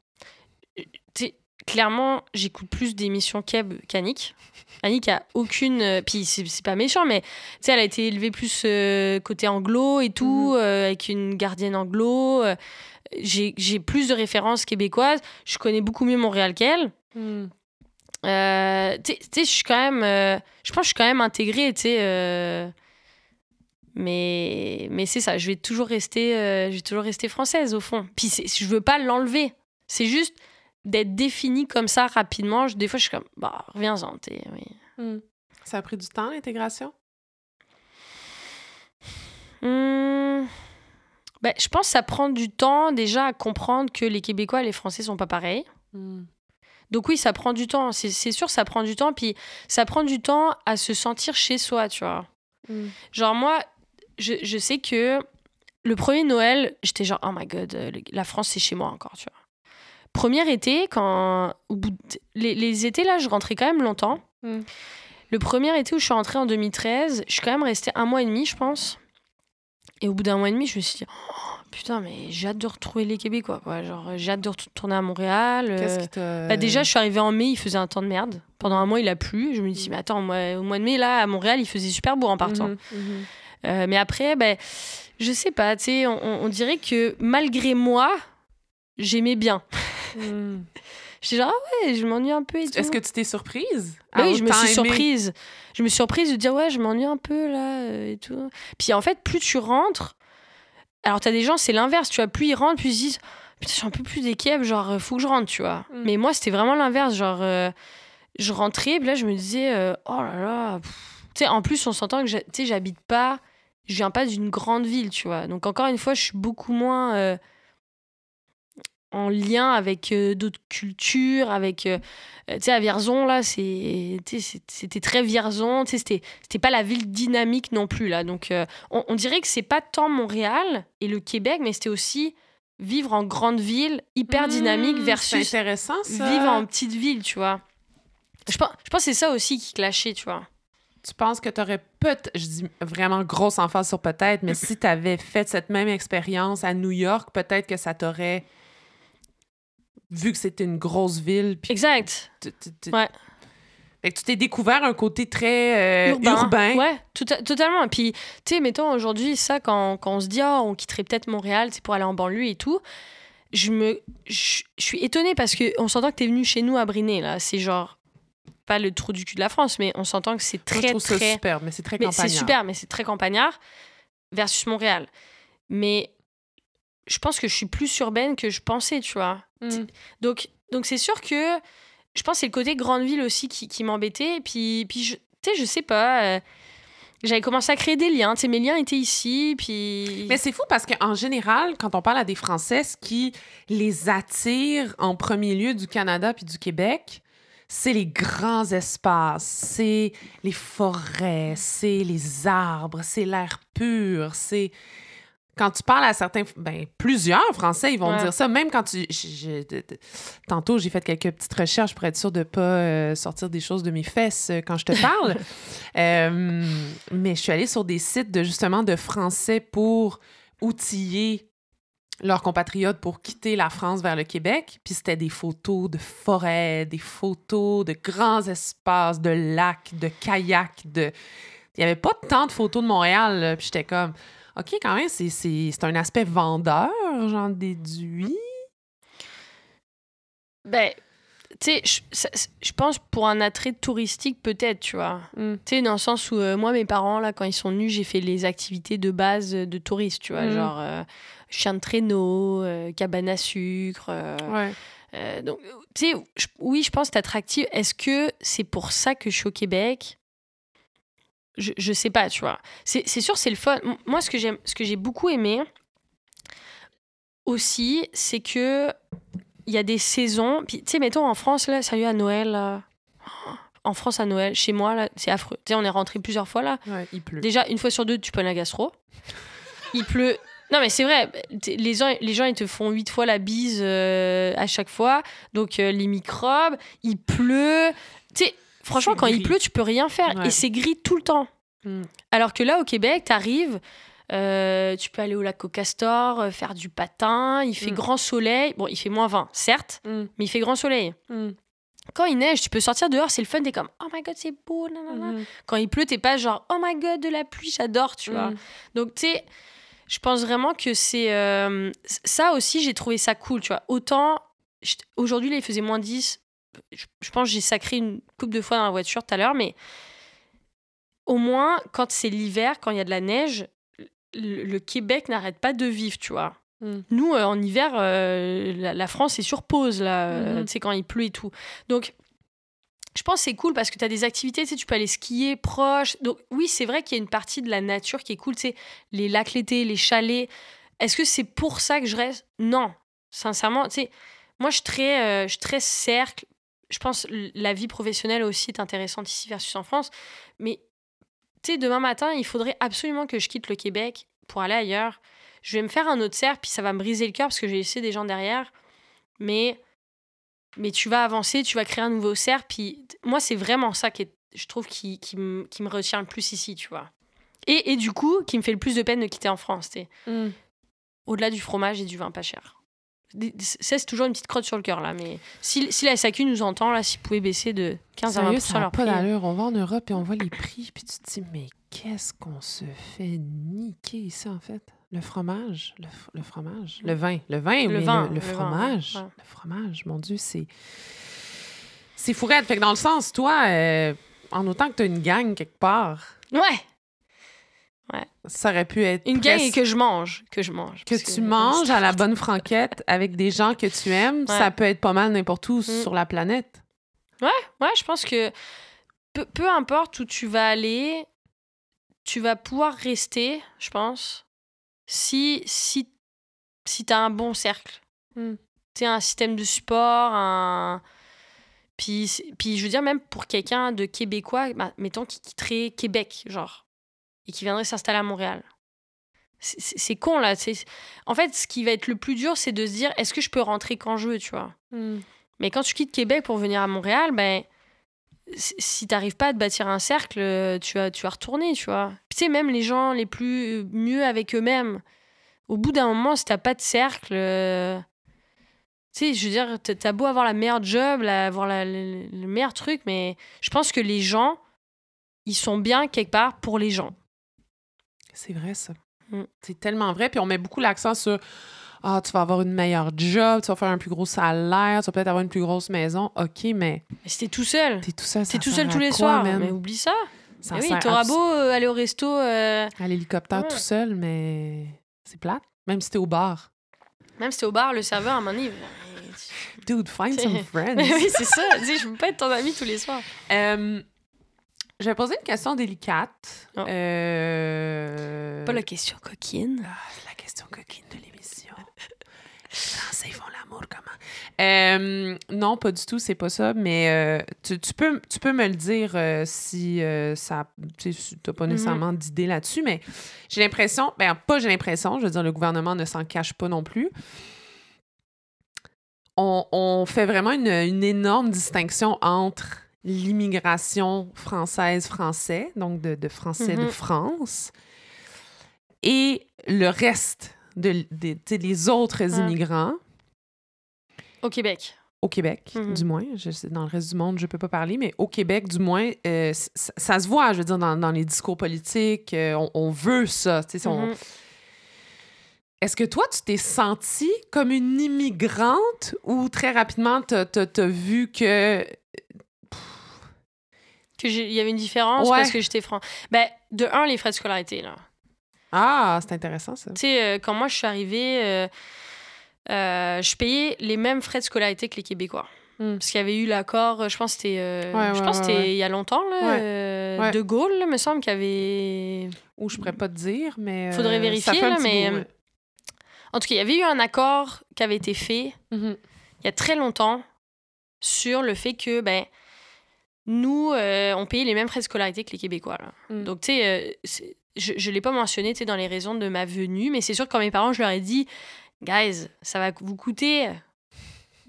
Clairement, j'écoute plus d'émissions Keb qu'Annick. Annick a aucune. euh, puis c'est pas méchant, mais tu sais, elle a été élevée plus euh, côté anglo et tout, euh, avec une gardienne anglo. euh, J'ai plus de références québécoises. Je connais beaucoup mieux Montréal qu'elle. Euh, tu sais- je suis quand même. je pense que je suis quand même intégrée, tu sais. mais mais c'est ça, je vais toujours rester, je vais toujours rester française au fond. Puis je veux pas l'enlever. C'est juste d'être définie comme ça rapidement. Je- des fois, je suis comme, bah, reviens-en, t'es. Oui. Hmm. Ça a pris du temps, l'intégration? Hmm. Ben, je pense que ça prend du temps déjà à comprendre que les Québécois et les Français sont pas pareils. Hmm. Donc oui, ça prend du temps. C'est sûr, ça prend du temps. Puis ça prend du temps à se sentir chez soi, tu vois. Hmm. Genre moi, je, je sais que le premier Noël, j'étais genre, oh my god, euh, la France, c'est chez moi encore, tu vois. Premier été, quand... Au bout de- les, les étés, là, je rentrais quand même longtemps. Mm. Le premier été où je suis rentrée en 2013, je suis quand même restée un mois et demi, je pense. Et au bout d'un mois et demi, je me suis dit, oh, putain, mais j'ai hâte de retrouver les Québécois, quoi. Genre, j'ai hâte de retourner à Montréal. euh, bah déjà, je suis arrivée en mai, il faisait un temps de merde. Pendant un mois, il a plu. Je me dis, mais attends, au mois, au mois de mai, là, à Montréal, il faisait super beau en partant. Mhm, mhm. Euh, mais après, ben, je sais pas, tu sais, on, on dirait que malgré moi, j'aimais bien. Hmm. J'étais genre, ah ouais, je m'ennuie un peu et tout. Est-ce que tu t'es surprise? À oui, je me suis surprise. Je me suis surprise de dire, ouais, je m'ennuie un peu là euh, et tout. Puis en fait, plus tu rentres, alors t'as des gens, c'est l'inverse, tu vois, plus ils rentrent, plus ils se disent, putain, je suis un peu plus des genre, euh, faut que je rentre, tu vois. Mm. Mais moi, c'était vraiment l'inverse, genre, euh, je rentrais, puis là, je me disais, euh, oh là là, tu sais, en plus, on s'entend que, tu sais, j'habite pas, je viens pas d'une grande ville, tu vois. Donc encore une fois, je suis beaucoup moins. euh, en lien avec euh, d'autres cultures, avec... euh, euh, tu sais, à Vierzon, là, c'était très Vierzon, tu sais, c'était pas la ville dynamique non plus, là. Donc, euh, on, on dirait que c'est pas tant Montréal et le Québec, mais c'était aussi vivre en grande ville, hyper dynamique, Hmm, versus intéressant, ça. vivre en petite ville, tu vois. Je pense, je pense que c'est ça aussi qui clashait, tu vois. tu penses que tu aurais peut-être, je dis vraiment grosse emphase sur peut-être, mais si tu avais fait cette même expérience à New York, peut-être que ça t'aurait vu que c'était une grosse ville. exact. ouais. Fait que tu t'es découvert un côté très euh, urbain. Ouais, totalement. Et puis, tu sais, mettons aujourd'hui, ça, quand, quand, on se dit, oh, on quitterait peut-être Montréal pour aller en banlieue et tout, je me je, suis étonnée parce qu'on s'entend que tu es venu chez nous à Briné, là. C'est genre pas le trou du cul de la France, mais on s'entend que c'est très, très... Ça super, mais c'est très campagnard. C'est super, mais c'est très campagnard versus Montréal. Mais je pense que je suis plus urbaine que je pensais, tu vois. Mm. Donc, donc c'est sûr que je pense que c'est le côté grande ville aussi qui, qui m'embêtait. Puis, puis tu sais, je sais pas. Euh, j'avais commencé à créer des liens. Tu sais, mes liens étaient ici. Puis... Mais c'est fou parce qu'en général, quand on parle à des Français, ce qui les attire en premier lieu du Canada puis du Québec, c'est les grands espaces, c'est les forêts, c'est les arbres, c'est l'air pur, c'est quand tu parles à certains, ben, plusieurs Français, ils vont dire ça. Même quand tu. tantôt, j'ai fait quelques petites recherches pour être sûr de ne pas euh, sortir des choses de mes fesses euh, quand je te parle. Euh, mais je suis allée sur des sites de justement de Français pour outiller leurs compatriotes pour quitter la France vers le Québec. Puis c'était des photos de forêts, des photos de grands espaces, de lacs, de kayaks, de. Il n'y avait pas tant de photos de Montréal. Puis j'étais comme. OK, quand même, c'est un aspect vendeur, j'en déduis. Ben, tu sais, je pense pour un attrait touristique, peut-être, tu vois. Mm. Tu sais, dans le sens où euh, moi, mes parents, là, quand ils sont venus, j'ai fait les activités de base de touristes, tu vois, mm. genre euh, chien de traîneau, euh, cabane à sucre. ouais. donc, tu sais, oui, je pense que c'est attractif. Est-ce que c'est pour ça que je suis au Québec? Je, je sais pas, tu vois. C'est sûr, c'est le fun. Moi, ce que j'aime, ce que j'ai beaucoup aimé aussi, c'est que il y a des saisons. Puis, tu sais, mettons en France, là, sérieux, à Noël, en France à Noël, chez moi, là, c'est affreux. Tu sais, on est rentré plusieurs fois, là. Ouais, il pleut. Déjà, une fois sur deux, tu peux la gastro. il pleut. Non, mais c'est vrai, les gens, les gens, ils te font huit fois la bise euh, à chaque fois. Donc, euh, les microbes, il pleut. Tu sais, Franchement, quand il pleut, tu peux rien faire. Et c'est gris tout le temps. Hmm. Alors que là, au Québec, tu arrives, euh, tu peux aller au lac au Castor, euh, faire du patin, il fait hmm. grand soleil. Bon, il fait moins 20, certes, hmm. mais il fait grand soleil. Quand il neige, tu peux sortir dehors, c'est le fun, t'es comme oh my god, c'est beau. Quand il pleut, t'es pas genre oh my god, de la pluie, j'adore, tu vois. Donc, tu sais, je pense vraiment que c'est. Euh, ça aussi, j'ai trouvé ça cool, tu vois. Autant, aujourd'hui, là, il faisait moins 10, je, pense que j'ai sacré une coupe de fois dans la voiture tout à l'heure, mais au moins, quand c'est l'hiver, quand il y a de la neige, le, Québec n'arrête pas de vivre, tu vois. Mm. Nous, euh, en hiver, euh, la, France est sur pause, là, euh, mm-hmm. tu sais, quand il pleut et tout. Donc, je pense que c'est cool parce que tu as des activités, tu sais, tu peux aller skier proche. Donc, oui, c'est vrai qu'il y a une partie de la nature qui est cool, tu sais, les lacs l'été, les chalets. Est-ce que c'est pour ça que je reste? Non. Sincèrement, tu sais, moi, je suis très, je suis très cercle, je pense la vie professionnelle aussi est intéressante ici versus en France. Mais tu sais, demain matin, il faudrait absolument que je quitte le Québec pour aller ailleurs. Je vais me faire un autre cercle, puis ça va me briser le cœur parce que j'ai laissé des gens derrière. Mais, mais tu vas avancer, tu vas créer un nouveau cercle. Puis moi, c'est vraiment ça qui est, je trouve qui, qui, me, qui, me retient le plus ici, tu vois. Et, et, du coup, qui me fait le plus de peine de quitter en France, tu mmh. Au-delà du fromage et du vin pas cher c'est toujours une petite crotte sur le cœur là, mais si, si la SAQ nous entend là, s'ils pouvaient baisser de 15 à 20 ça leur pas d'allure. On va en Europe et on voit les prix, puis tu te dis mais qu'est-ce qu'on se fait niquer ici en fait? Le fromage, le, fromage, le vin, le vin, le, vin, le, fromage, le fromage. Mon Dieu, c'est c'est fourette. Fait que dans le sens, toi, euh, en autant que tu as une gang quelque part. Ouais. Ça aurait pu être. Une gang que je mange. Que je mange. Que tu manges à la bonne franquette avec des gens que tu aimes, ça peut être pas mal n'importe où mm. sur la planète. Ouais, ouais, je pense que peu, peu, importe où tu vas aller, tu vas pouvoir rester, je pense, si, si, si tu as un bon cercle. Mm. Tu un système de support, un. Puis, puis je veux dire, même pour quelqu'un de québécois, bah, mettons, qui quitterait Québec, genre et qui viendrait s'installer à Montréal. C'est con là. En fait, ce qui va être le plus dur, c'est de se dire est-ce que je peux rentrer quand je veux, tu vois? Hmm. Mais quand tu quittes Québec pour venir à Montréal, ben si t'arrives pas à te bâtir un cercle, tu vas, tu vas retourner, tu vois. Tu sais, même les gens les plus mieux avec eux-mêmes, au bout d'un moment, si t'as pas de cercle, euh, tu sais, je veux dire, t'as beau avoir la meilleure job, avoir le, meilleur truc, mais je pense que les gens, ils sont bien quelque part pour les gens. C'est vrai, ça. Mm. C'est tellement vrai. Puis on met beaucoup l'accent sur ah, tu vas avoir une meilleure job, tu vas faire un plus gros salaire, tu vas peut-être avoir une plus grosse maison. OK, mais. Mais si t'es tout seul. T'es tout seul. T'es tout seul tous les soirs. Mais oublie ça. ça oui, t'auras beau euh, aller au resto. Euh, à l'hélicoptère tout seul, mais c'est plate. Même si t'es au bar. Même si t'es au bar, le serveur, à un moment donné, Dude, find some friends. oui, c'est ça. je veux pas être ton ami tous les soirs. Euh, je vais poser une question délicate. Oh. Euh... Pas la question coquine. Ah, la question coquine de l'émission. Les Français font l'amour comment? Euh, non, pas du tout, c'est pas ça. Mais euh, tu, tu, peux, tu peux me le dire euh, si ça. Tu n'as pas mhm. nécessairement d'idée là-dessus, mais j'ai l'impression. Ben, pas j'ai l'impression, je veux dire, le gouvernement ne s'en cache pas non plus. On, on fait vraiment une, une énorme distinction entre l'immigration française-français, donc de, Français de mhm. France, et le reste de, les autres immigrants. Au Québec. Au Québec, mhm. du moins. Je, dans le reste du monde, je ne peux pas parler, mais au Québec, du moins, euh, ça, se voit, je veux dire, dans, les discours politiques. Euh, on, veut ça. Mhm. Est-ce que toi, tu t'es sentie comme une immigrante ou très rapidement, tu as, vu que qu'il y avait une différence parce que j'étais franc. Ben, de un, les frais de scolarité, là. Ah, c'est intéressant, ça. Tu sais, euh, quand moi, je suis arrivée, euh, euh, je payais les mêmes frais de scolarité que les Québécois. Hmm. Parce qu'il y avait eu l'accord, je pense que c'était je pense c'était il y a longtemps, là, De Gaulle, me semble qu'il y avait... Ou je pourrais pas te dire, mais... Faudrait vérifier, là, mais... En tout cas, il y avait eu un accord qui avait été fait mm-hmm. il y a très longtemps sur le fait que, ben, nous, euh, on payait les mêmes frais de scolarité que les Québécois. Mm. Donc, tu sais, euh, je ne l'ai pas mentionné dans les raisons de ma venue, mais c'est sûr que quand mes parents, je leur ai dit, guys, ça va vous coûter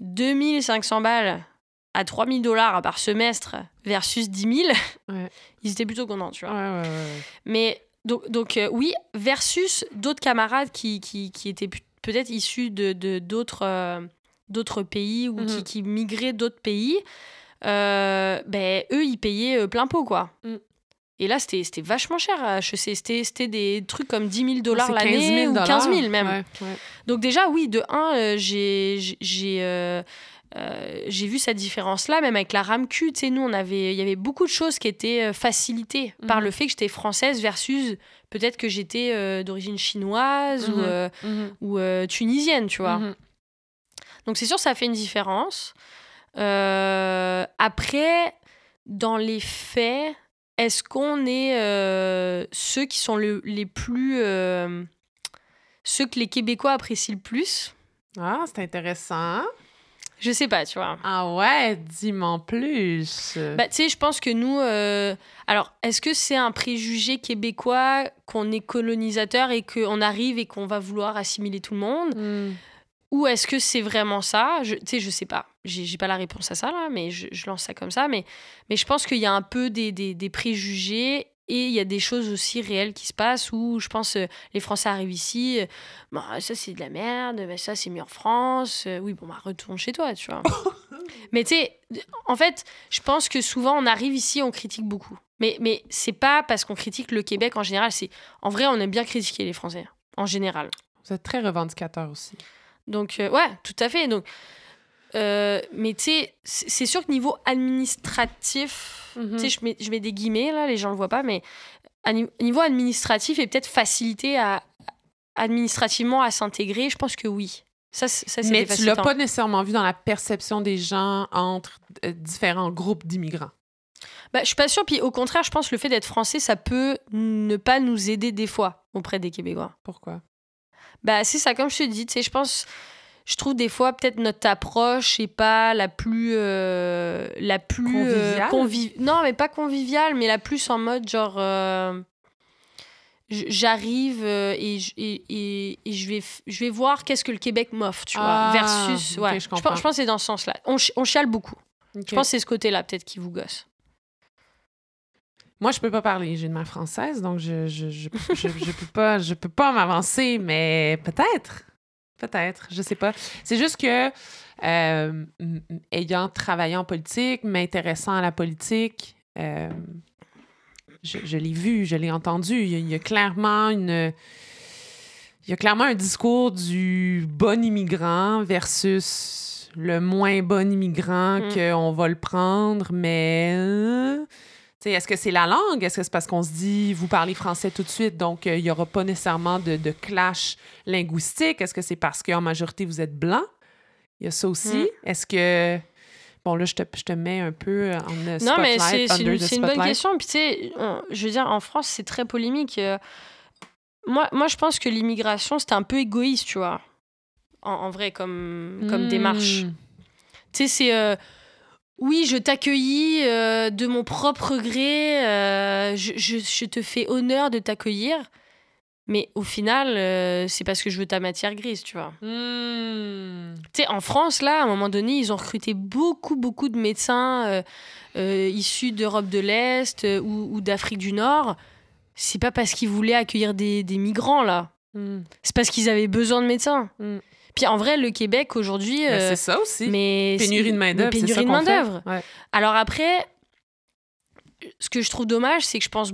2500 balles à 3000 dollars par semestre versus 10 000, ils étaient plutôt contents, tu vois. mais donc, donc euh, oui, versus d'autres camarades qui, qui, qui étaient peut-être issus de d'autres d'autres pays ou qui, mm-hmm. qui migraient d'autres pays. Euh, ben, eux, ils payaient euh, plein pot, quoi. Mm. Et là, c'était vachement cher à HEC. C'était des trucs comme 10 000 dollars l'année ou 15 000 même. Donc déjà, oui, de un, euh, j'ai vu cette différence-là, même avec la RAMQ. Tu sais, nous, on avait, il y avait beaucoup de choses qui étaient facilitées par mm-hmm. le fait que j'étais française versus peut-être que j'étais d'origine chinoise ou, mm-hmm. Mm-hmm. ou tunisienne, tu vois. Donc c'est sûr, ça fait une différence. Euh, après, dans les faits, est-ce qu'on est, euh, ceux qui sont les plus. Euh, ceux que les Québécois apprécient le plus? Ah, c'est intéressant. Je sais pas, tu vois. Ah ouais, dis-moi plus. Bah, tu sais, je pense que nous. Alors, est-ce que c'est un préjugé québécois qu'on est colonisateur et qu'on arrive et qu'on va vouloir assimiler tout le monde? Hmm. Ou est-ce que c'est vraiment ça? Tu sais, je sais pas. J'ai pas la réponse à ça, là, mais je, lance ça comme ça. Mais, mais je pense qu'il y a un peu des, des, préjugés et il y a des choses aussi réelles qui se passent où je pense euh, les Français arrivent ici, euh, bah, ça c'est de la merde, bah, ça c'est mieux en France. Euh, oui, bon, bah retourne chez toi, tu vois. mais tu sais, en fait, je pense que souvent on arrive ici, on critique beaucoup. Mais, mais c'est pas parce qu'on critique le Québec en général, c'est en vrai, on aime bien critiquer les Français en général. Vous êtes très revendicateur aussi. Donc, euh, ouais, tout à fait. Donc, euh, mais tu sais, c'est sûr que niveau administratif, tu sais, mhm. je mets, je mets des guillemets, là, les gens le voient pas, mais à niveau administratif et peut-être facilité à, administrativement à s'intégrer, je pense que oui. Ça, ça mais tu l'as pas nécessairement vu dans la perception des gens entre euh, différents groupes d'immigrants. Bah, je suis pas sûre. Puis au contraire, je pense que le fait d'être français, ça peut ne pas nous aider des fois auprès des Québécois. Pourquoi? Bah, c'est ça, comme je te dis, tu sais, je pense, je trouve des fois peut-être notre approche n'est pas la plus. Euh, la plus. Euh, conviviale? non, mais pas conviviale, mais la plus en mode genre. Euh, j'arrive et, et, et, je, vais, je vais voir qu'est-ce que le Québec m'offre, tu vois. Ah, versus. ouais, je, pense, je, pense que c'est dans ce sens-là. On, on chiale beaucoup. Je pense que c'est ce côté-là, peut-être, qui vous gosse. Moi, je peux pas parler. J'ai une mère française, donc je je, je, je, je peux pas je peux pas m'avancer, mais peut-être. Peut-être. Je sais pas. C'est juste que euh, ayant travaillé en politique, m'intéressant à la politique, euh, je, je l'ai vu, je l'ai entendu. Il y, a, il y, a, clairement une. Il y a clairement un discours du bon immigrant versus le moins bon immigrant mm. qu'on va le prendre, mais. Euh, est-ce que c'est la langue? Est-ce que c'est parce qu'on se dit, vous parlez français tout de suite, donc il n'y aura pas nécessairement de, de clash linguistique? Est-ce que c'est parce qu'en majorité, vous êtes blanc? Il y a ça aussi. Mm. Est-ce que. Bon, là, je te, je te, mets un peu en spotlight. Non, mais c'est une, une, bonne question. Puis, tu sais, je veux dire, en France, c'est très polémique. Moi, moi, je pense que l'immigration, c'était un peu égoïste, tu vois. En, en vrai, comme, comme mm. démarche. Tu sais, c'est. Euh, oui, je t'accueillis euh, de mon propre gré. Euh, je, je, je, te fais honneur de t'accueillir. Mais au final, euh, c'est parce que je veux ta matière grise, tu vois. Mmh. Tu sais, en France, là, à un moment donné, ils ont recruté beaucoup, beaucoup de médecins issus d'Europe de l'Est ou, ou d'Afrique du Nord. C'est pas parce qu'ils voulaient accueillir des, des migrants, là. Mmh. C'est parce qu'ils avaient besoin de médecins. Mmh. Puis en vrai, le Québec aujourd'hui. Ben, c'est ça aussi. Mais pénurie de main-d'œuvre. Pénurie de main-d'œuvre. Ouais. Alors après, ce que je trouve dommage, c'est que je pense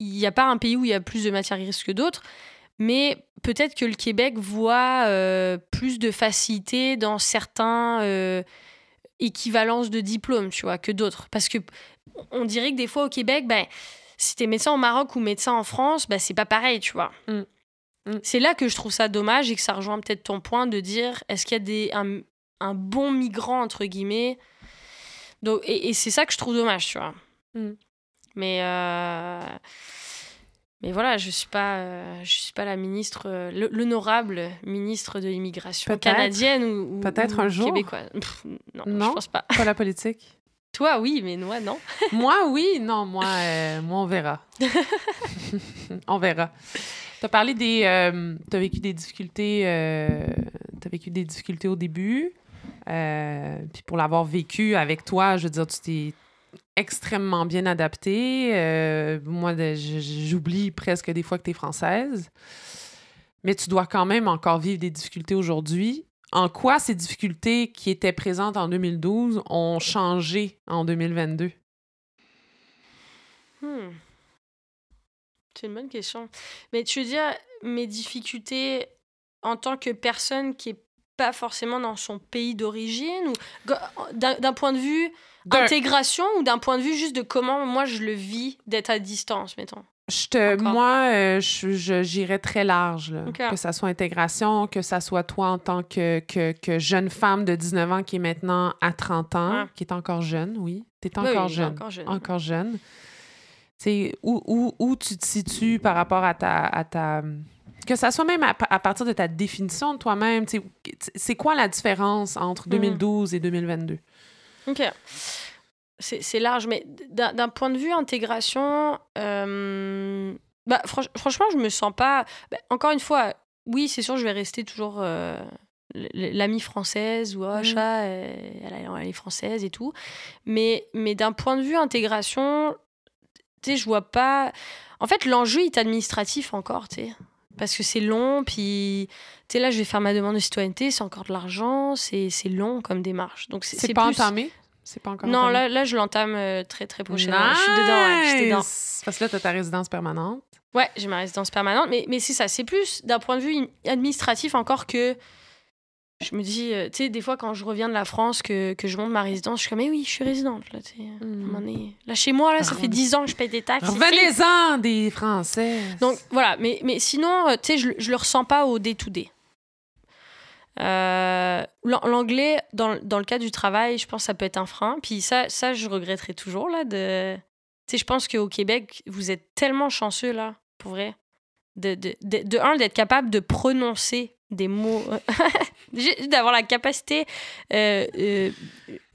il n'y a pas un pays où il y a plus de matières grises que d'autres, mais peut-être que le Québec voit euh, plus de facilité dans certains euh, équivalences de diplômes, tu vois, que d'autres. Parce que on dirait que des fois au Québec, ben, si es médecin au Maroc ou médecin en France, ben, c'est pas pareil, tu vois. Mm. Mm. C'est là que je trouve ça dommage et que ça rejoint peut-être ton point de dire est-ce qu'il y a des, un, un, bon migrant, entre guillemets? Donc, Et, et c'est ça que je trouve dommage, tu vois. Mm. Mais, euh... mais voilà, je ne suis, pas, euh, je suis pas la ministre, euh, l'honorable ministre de l'immigration canadienne ou, Peut-être un jour. québécoise. Pff, non, non, je pense pas. Pas la politique? Toi, oui, mais moi, non. moi, oui. Non, moi, euh, moi on verra. on verra. Tu as parlé des. Euh, vécu des difficultés. Euh, vécu des difficultés au début. Euh, puis pour l'avoir vécu avec toi, je veux dire, tu t'es extrêmement bien adaptée. Euh, moi, j'oublie presque des fois que tu es française. Mais tu dois quand même encore vivre des difficultés aujourd'hui. En quoi ces difficultés qui étaient présentes en 2012 ont changé en 2022? Hmm. C'est une bonne question. Mais tu veux dire, mes difficultés en tant que personne qui est pas forcément dans son pays d'origine ou d'un point de vue d'intégration ou d'un point de vue juste de comment moi je le vis d'être à distance mettons? Je te, moi, euh, je, j'irais très large. Là. Okay. Que ça soit intégration, que ça soit toi en tant que, que, que, jeune femme de 19 ans qui est maintenant à 30 ans, qui est encore jeune, oui. Tu es encore, oui, jeune, encore jeune. Encore jeune. Tu où, où, où tu te situes par rapport à ta, à ta que ça soit même à, à, partir de ta définition de toi-même, c'est quoi la différence entre 2012 mmh. et 2022? OK. C'est large, mais d'un point de vue intégration, euh, bah, franch franchement, je me sens pas. Bah, encore une fois, oui, c'est sûr, je vais rester toujours euh, l'amie française ou oh, mmh. chat, elle, elle, est française et tout. Mais, mais d'un point de vue intégration, tu sais, je vois pas. En fait, l'enjeu est administratif encore, tu sais parce que c'est long, puis tu sais, là, je vais faire ma demande de citoyenneté, c'est encore de l'argent, c'est long comme démarche. Donc c'est pas plus... entamé? C'est pas encore Non, entamé? là, là, je l'entame euh, très, très prochainement. Nice! Je suis dedans, ouais, je suis dedans. Parce que là, tu as ta résidence permanente. Ouais, j'ai ma résidence permanente, mais, mais c'est ça, c'est plus d'un point de vue administratif encore que je me dis, euh, tu sais, des fois quand je reviens de la France, que, que je monte ma résidence, je suis comme, mais oui, je suis résidente. Là, mm. là chez moi, là, ça fait 10 ans que je paye des taxes. Revenez-en des Français. Donc voilà, mais, mais sinon, tu sais, je, je le ressens pas au day-to-day. Euh, L'anglais, dans, dans le cas du travail, je pense que ça peut être un frein. Puis ça, ça je regretterai toujours. là de... Tu sais, je pense qu'au Québec, vous êtes tellement chanceux, là, pour vrai. De, de, de, de un, d'être capable de prononcer des mots, d'avoir la capacité euh, euh,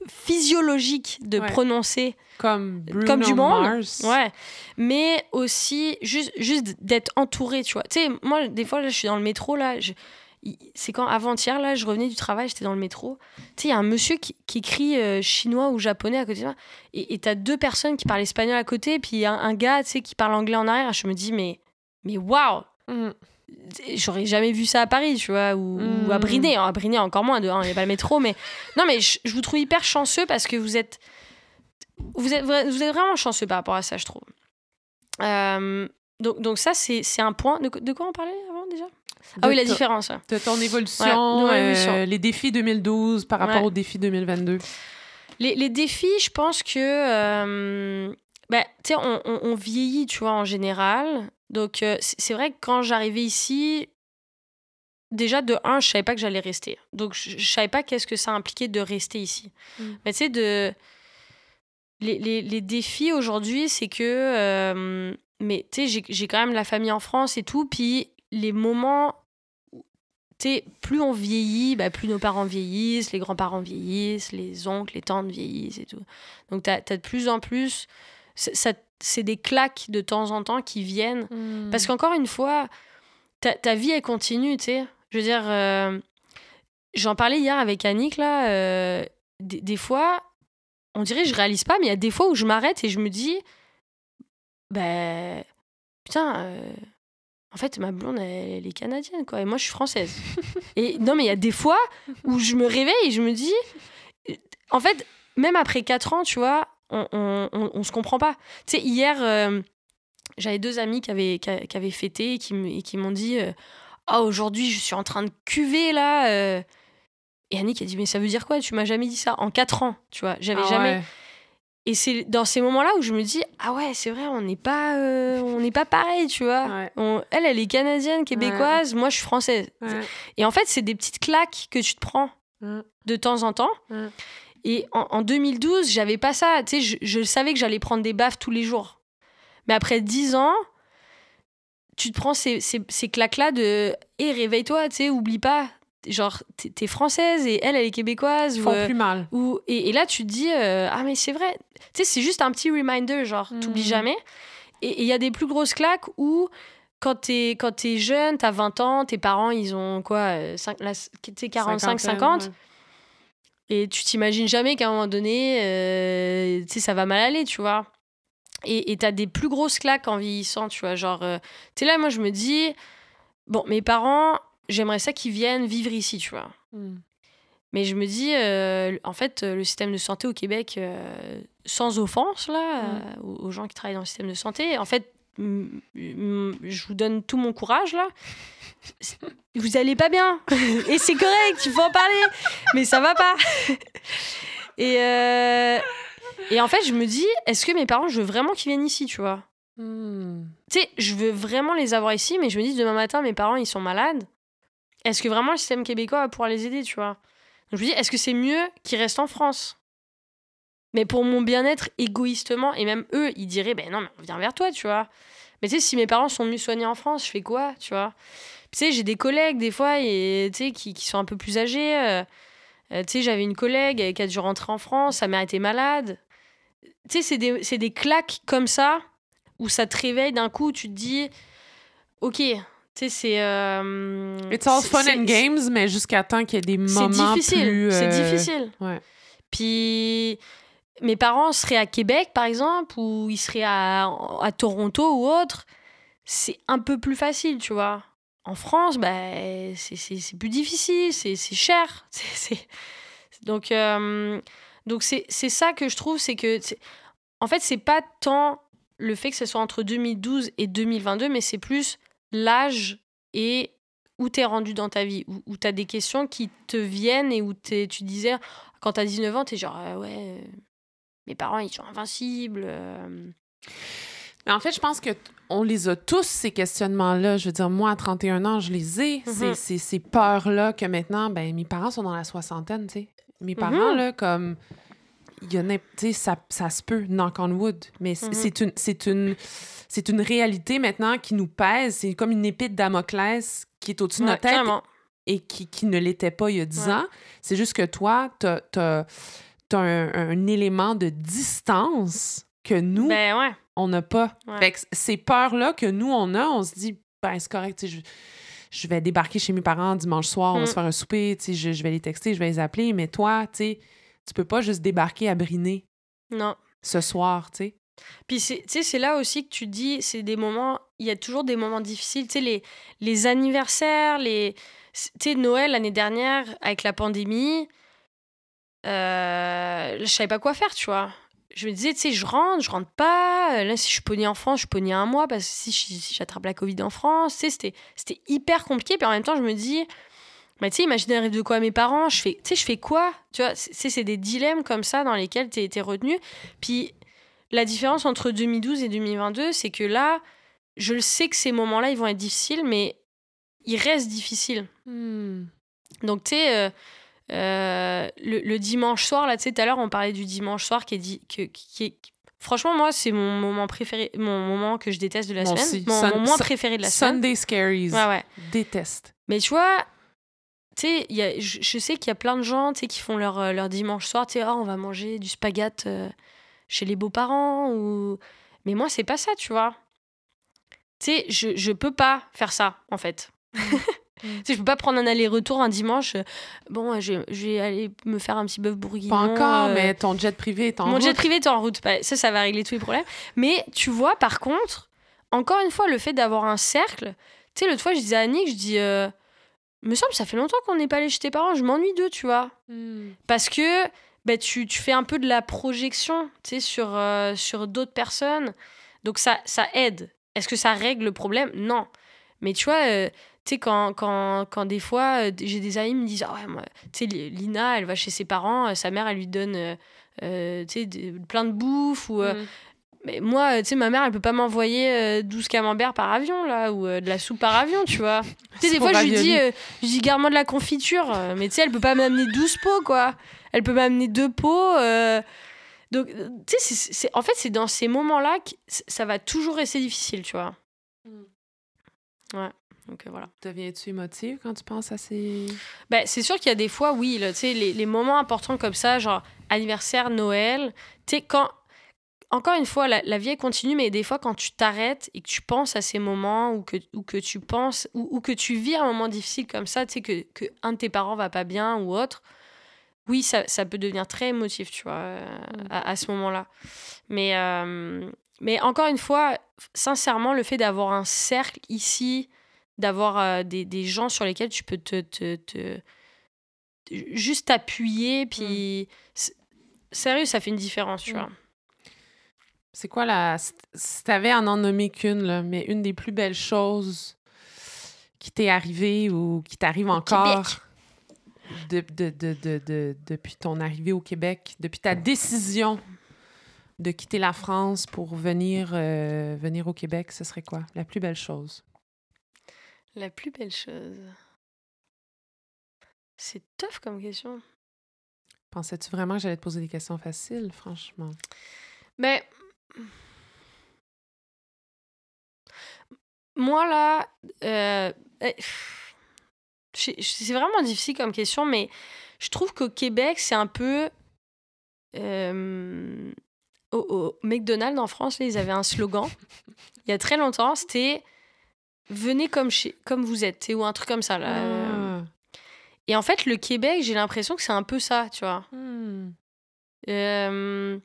physiologique de ouais. prononcer comme, Bruno comme du monde, Mars. ouais, mais aussi juste, juste d'être entouré, tu vois. Tu sais, moi, des fois, là, je suis dans le métro, là, je... c'est quand avant-hier, là, je revenais du travail, j'étais dans le métro. Tu sais, il y a un monsieur qui, qui écrit euh, chinois ou japonais à côté de moi. Et t'as deux personnes qui parlent espagnol à côté, puis un, un gars, tu sais, qui parle anglais en arrière. Je me dis, mais, mais waouh! Mm. J'aurais jamais vu ça à Paris, tu vois, ou, à mm. Briné. À Briné, encore moins, dehors, il n'y a pas le métro. Mais non, mais je, vous trouve hyper chanceux parce que vous êtes, vous êtes, vous êtes vraiment chanceux par rapport à ça, je trouve. Euh, donc, donc ça, c'est un point. De, de quoi on parlait avant déjà? Ah oui, la différence. De ton évolution, euh, les défis 2012 par rapport aux défis 2022. Les, les, défis, je pense que. Euh, bah, tu sais, on, on, vieillit, tu vois, en général. Donc, euh, c'est vrai que quand j'arrivais ici, déjà, de un, je savais pas que j'allais rester. Donc, je, je savais pas qu'est-ce que ça impliquait de rester ici. Mm. Mais tu sais, de. Les, les, les défis aujourd'hui, c'est que. mais tu sais, j'ai quand même la famille en France et tout. Puis les moments plus on vieillit, bah, plus nos parents vieillissent, les grands-parents vieillissent, les oncles, les tantes vieillissent et tout. Donc, tu as, de plus en plus. C'est des claques de temps en temps qui viennent. Hmm. Parce qu'encore une fois, ta, ta, vie, elle continue, tu sais. Je veux dire, euh, j'en parlais hier avec Annick, là. Euh, des, fois, on dirait, je réalise pas, mais il y a des fois où je m'arrête et je me dis, ben, putain. Euh, en fait, ma blonde, elle, est canadienne, quoi. Et moi, je suis française. et non, mais il y a des fois où je me réveille et je me dis. En fait, même après 4 ans, tu vois, on, on, on, se comprend pas. Tu sais, hier, euh, j'avais deux amis qui avaient, qui, avaient fêté et qui m'ont dit oh, aujourd'hui, je suis en train de cuver là. Euh. Et Annick a dit Mais ça veut dire quoi? Tu m'as jamais dit ça? En 4 ans, tu vois. J'avais ah jamais. Et c'est dans ces moments-là où je me dis ah ouais c'est vrai on n'est pas euh, on n'est pas pareil tu vois elle elle est canadienne québécoise moi je suis française et en fait c'est des petites claques que tu te prends de temps en temps et en, en 2012 j'avais pas ça. Tu sais je, je, savais que j'allais prendre des baffes tous les jours. Mais après 10 ans tu te prends ces, ces, ces claques là de hé hey, réveille-toi tu sais oublie pas. Genre t'es française et elle elle est québécoise ou euh, plus mal. ou et, là tu te dis euh, ah mais c'est vrai. Tu sais c'est juste un petit reminder genre mmh. t'oublies jamais. Et il y a des plus grosses claques où quand t'es quand t'es jeune t'as 20 ans tes parents ils ont quoi 5, là, 45 50 et tu t'imagines jamais qu'à un moment donné euh, tu sais ça va mal aller tu vois et t'as des plus grosses claques en vieillissant tu vois genre tu sais là moi je me dis bon mes parents j'aimerais ça qu'ils viennent vivre ici, tu vois. Hmm. Mais je me dis, euh, en fait, euh, le système de santé au Québec, euh, sans offense là, hmm. aux, gens qui travaillent dans le système de santé, en fait, je vous donne tout mon courage là. Vous allez pas bien. Et c'est correct, il faut en parler. Mais ça va pas. Et, et en fait, je me dis, est-ce que mes parents, je veux vraiment qu'ils viennent ici, tu vois? Hmm. Tu sais, je veux vraiment les avoir ici, mais je me dis, demain matin, mes parents, ils sont malades est-ce que vraiment le système québécois va pouvoir les aider, tu vois? Donc je me dis, est-ce que c'est mieux qu'ils restent en France? Mais pour mon bien-être égoïstement, et même eux, ils diraient, ben non, mais on vient vers toi, tu vois. Mais tu sais, si mes parents sont mieux soignés en France, je fais quoi, tu vois? Tu sais, j'ai des collègues, des fois, et, qui, qui sont un peu plus âgés. Euh, euh, tu sais, j'avais une collègue qui a dû rentrer en France, sa mère était malade. Tu sais, c'est des, des claques comme ça, où ça te réveille d'un coup, tu te dis, ok, tu sais, c'est. Euh, It's all fun and games, mais jusqu'à temps qu'il y ait des moments difficile, plus. C'est euh, difficile. Ouais. Puis mes parents seraient à Québec, par exemple, ou ils seraient à, à Toronto ou autre. C'est un peu plus facile, tu vois. En France, bah, c'est plus difficile, c'est cher. c'est Donc, euh, donc c'est ça que je trouve, c'est que. En fait, c'est pas tant le fait que ce soit entre 2012 et 2022, mais c'est plus l'âge et où tu es rendu dans ta vie, où, où tu as des questions qui te viennent et où tu disais, quand tu as 19 ans, tu es genre, euh, ouais, euh, mes parents, ils sont invincibles. Mais en fait, je pense que on les a tous, ces questionnements-là. Je veux dire, moi, à 31 ans, je les ai, mm-hmm. ces, ces, peurs-là que maintenant, ben, mes parents sont dans la soixantaine, tu sais. Mes parents, mm-hmm. là, comme il y a ça, ça se peut, knock on wood, mais mm-hmm. c'est une une c'est une réalité maintenant qui nous pèse, c'est comme une épée de Damoclès qui est au-dessus de notre tête et qui, qui ne l'était pas il y a dix ans. C'est juste que toi, tu as, un, élément de distance que nous, ben on n'a pas. ces peurs-là que nous, on a, on se dit, ben c'est correct, je je vais débarquer chez mes parents dimanche soir, on va se Mm. faire un souper, je, je vais les texter, je vais les appeler, mais toi, tu sais, tu peux pas juste débarquer à Briné Non. ce soir, tu sais. Puis c'est- tu sais, c'est là aussi que tu dis, c'est des moments, il y a toujours des moments difficiles. Tu sais, les, les anniversaires, les. Tu sais, Noël l'année dernière, avec la pandémie, euh, je savais pas quoi faire, tu vois. Je me disais, tu sais, je rentre, je rentre pas. Là, si je suis pognée en France, je suis pognée un mois parce que si, si j'attrape la Covid en France, tu sais, c'était- hyper compliqué. Puis en même temps, je me dis, mais tu sais, imaginez, arrive de quoi à mes parents, je fais, tu sais, je fais quoi Tu vois, c'est des dilemmes comme ça dans lesquels tu es, retenu. Puis la différence entre 2012 et 2022, c'est que là, je le sais que ces moments-là, ils vont être difficiles, mais ils restent difficiles. Hmm. Donc, tu sais, euh, euh, le, le dimanche soir, là, tu sais, tout à l'heure, on parlait du dimanche soir qui est dit. Que, qui est... Franchement, moi, c'est mon moment préféré, mon moment que je déteste de la semaine. Mon, Sun- mon moment Sun- préféré de la semaine. Sunday Scaries. Ouais, ouais. Déteste. Mais tu vois, tu sais, je, je sais qu'il y a plein de gens tu sais, qui font leur, euh, leur dimanche soir, tu sais, Ah, on va manger du spaghette euh, chez les beaux-parents. Ou... Mais moi, c'est pas ça, tu vois. Tu sais, je, je peux pas faire ça, en fait. Tu sais, je peux pas prendre un aller-retour un dimanche. euh, Bon, je, je vais aller me faire un petit bœuf bourguignon. Pas encore, euh, mais ton jet privé est en mon jet route. privé est en route. Bah, Ça, ça va régler tous les problèmes. Mais tu vois, par contre, encore une fois, le fait d'avoir un cercle. Tu sais, l'autre fois, je disais à Annick, je dis. Euh, me semble, ça fait longtemps qu'on n'est pas allé chez tes parents. Je m'ennuie d'eux, tu vois. Hmm. Parce que bah, tu, tu fais un peu de la projection, tu sais, sur, euh, sur d'autres personnes. Donc ça, ça aide. Est-ce que ça règle le problème? Non. Mais tu vois, euh, tu sais, quand, quand, quand des fois, euh, j'ai des amis qui me disent, ah ouais, moi, tu sais, Li- Lina, elle va chez ses parents, euh, sa mère, elle lui donne, euh, tu sais, plein de bouffe ou... Hmm. mais moi, tu sais, ma mère, elle peut pas m'envoyer euh, 12 camemberts par avion, là, ou de la soupe par avion, tu vois. Tu sais, des fois, je lui dis, euh, je lui dis, garde-moi de la confiture. mais tu sais, elle peut pas m'amener 12 pots, quoi. Elle peut m'amener deux pots. euh, Donc, tu sais, en fait, c'est dans ces moments-là que ça va toujours rester difficile, tu vois. Mm. Ouais, donc euh, voilà. Deviens-tu émotive quand tu penses à ces... Ben, c'est sûr qu'il y a des fois, oui, là, les, les moments importants comme ça, genre anniversaire, Noël, tu sais, quand. Encore une fois, la, la vie continue, mais des fois, quand tu t'arrêtes et que tu penses à ces moments ou que, ou que tu penses, ou, ou que tu vis un moment difficile comme ça, tu sais, que, que un de tes parents va pas bien ou autre, oui, ça, ça peut devenir très émotif, tu vois, euh, à, à ce moment-là. Mais, euh, mais encore une fois, sincèrement, le fait d'avoir un cercle ici, d'avoir euh, des, des gens sur lesquels tu peux te, te, te- juste t'appuyer, puis s- sérieux, ça fait une différence, tu Mm. vois. C'est quoi la... Si t'avais à en nommer qu'une, là, mais une des plus belles choses qui t'est arrivée ou qui t'arrive encore de, de, de, de, de- depuis ton arrivée au Québec, depuis ta décision de quitter la France pour venir, euh, venir au Québec, ce serait quoi? La plus belle chose? La plus belle chose. C'est tough comme question. Pensais-tu vraiment que j'allais te poser des questions faciles, franchement? Mais moi là, euh, eh, c'est vraiment difficile comme question, mais je trouve qu'au Québec c'est un peu euh, au, au McDonald's en France, là, ils avaient un slogan il y a très longtemps, c'était venez comme chez comme vous êtes, ou un truc comme ça là. Euh, Ah. Et en fait, le Québec, j'ai l'impression que c'est un peu ça, tu vois. Hmm. Euh,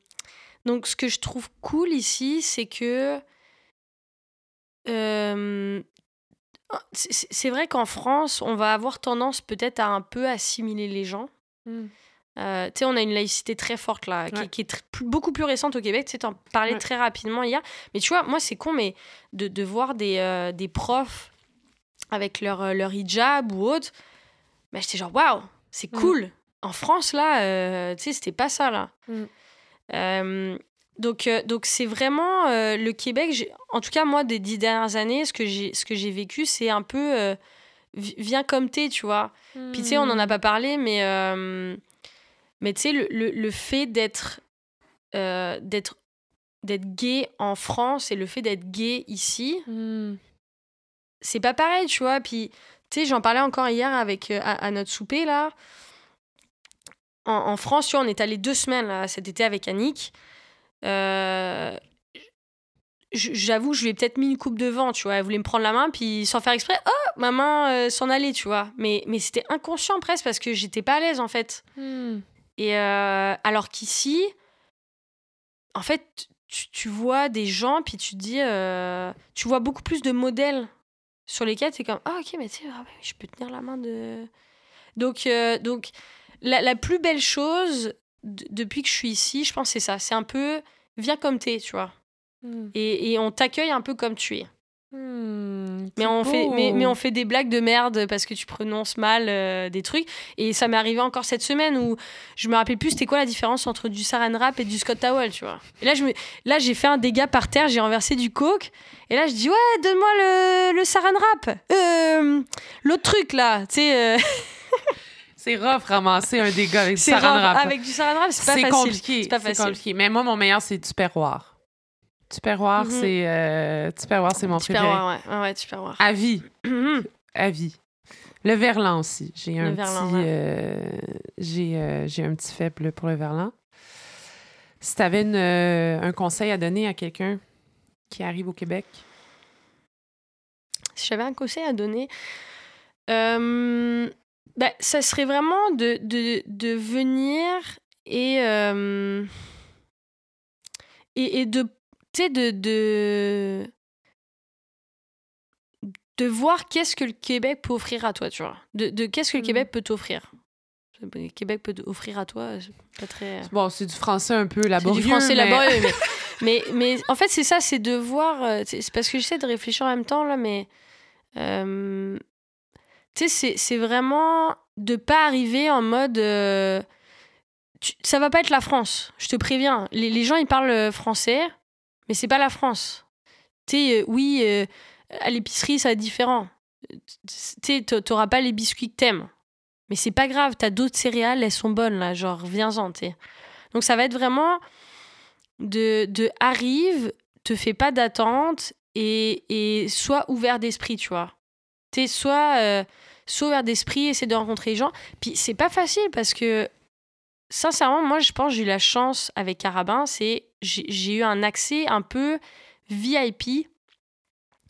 donc, ce que je trouve cool ici, c'est que. euh, c'est c'est vrai qu'en France, on va avoir tendance peut-être à un peu assimiler les gens. Hmm. Euh, tu sais, on a une laïcité très forte là, qui, Ouais. qui est beaucoup plus récente au Québec. Tu sais, t'en parlais Ouais. très rapidement hier. Mais tu vois, moi, c'est con, mais de, de voir des, euh, des profs avec leur, euh, leur hijab ou autre, bah, j'étais genre, waouh, c'est Mm. cool. En France, là, euh, tu sais, c'était pas ça, là. Mm. Donc, donc c'est vraiment le Québec. En tout cas, moi, des dix dernières années, ce que j'ai, ce que j'ai vécu, c'est un peu vi- viens comme t'es, tu vois. Puis tu sais, on n'en a Hmm. pas parlé, mais, mais tu sais, le, le, le fait d'être, euh, d'être, d'être gay en France et le fait d'être gay ici, Hmm. c'est pas pareil, tu vois. Puis, tu sais, j'en parlais encore hier avec, euh, à, à notre souper, là. En, en France, tu vois, on est allé deux semaines, là, cet été avec Annick. Euh, j'avoue, je lui ai peut-être mis une coupe de vent, tu vois. Elle voulait me prendre la main, puis sans faire exprès, oh, ma main euh, s'en allait, tu vois. Mais, mais c'était inconscient presque parce que j'étais pas à l'aise, en fait. Hmm. Et euh, alors qu'ici, en fait, tu, vois des gens, puis tu te dis, euh, tu vois beaucoup plus de modèles sur lesquels c'est comme, ah, ok, mais tu sais, ah, je peux tenir la main de. Donc, donc la, la, plus belle chose depuis que je suis ici, je pense c'est ça. C'est un peu, viens comme t'es, tu vois. Hmm. Et, et, on t'accueille un peu comme tu es. Hmm, mais, on fait, mais, mais, on fait des blagues de merde parce que tu prononces mal euh, des trucs. Et ça m'est arrivé encore cette semaine où je me rappelle plus c'était quoi la différence entre du saran wrap et du Scott Towel, tu vois. Et là, je me, là j'ai fait un dégât par terre, j'ai renversé du coke. Et là, je dis, ouais, donne-moi le, le saran wrap. Euh, L'autre truc là, tu sais. Euh. C'est rough ramasser un dégât avec du saran wrap. Avec du saran wrap, c'est pas facile. Compliqué. C'est compliqué. Mais moi, mon meilleur, c'est du perroir. Tupperware, mm c'est euh, c'est mon préféré. Ouais, ouais, ouais, Tupperware. À vie. Mhm. à vie. Le verlan aussi. J'ai un petit euh, j'ai euh, j'ai un petit faible pour le verlan. Si tu avais euh, un conseil à donner à quelqu'un qui arrive au Québec? Si j'avais un conseil à donner, ben, ça serait vraiment de, de, de venir et, et, et de tu sais, de, de, de voir qu'est-ce que le Québec peut offrir à toi, tu vois. De, de qu'est-ce que le mmh. Québec peut t'offrir. Le Québec peut offrir à toi, pas très... Bon, c'est du français un peu laborieux. du français laborieux, mais, mais, en fait, c'est ça, c'est de voir... Euh, c'est parce que j'essaie de réfléchir en même temps, là, mais... Euh, tu sais, c'est vraiment de pas arriver en mode... Euh, ça va pas être la France, je te préviens. Les, les gens, ils parlent français mais c'est pas la France. Tu sais, euh, oui, euh, à l'épicerie, ça va être différent. Tu t'auras pas les biscuits que t'aimes. Mais c'est pas grave, t'as d'autres céréales, elles sont bonnes, là, genre, viens-en, tu Donc ça va être vraiment de, de arrive, te fais pas d'attente et, et sois ouvert d'esprit, tu vois. Tu soit, euh, soit ouvert d'esprit, essaie de rencontrer les gens. Puis c'est pas facile parce que sincèrement, moi, je pense que j'ai eu la chance avec Carabin, c'est j'ai eu un accès un peu VIP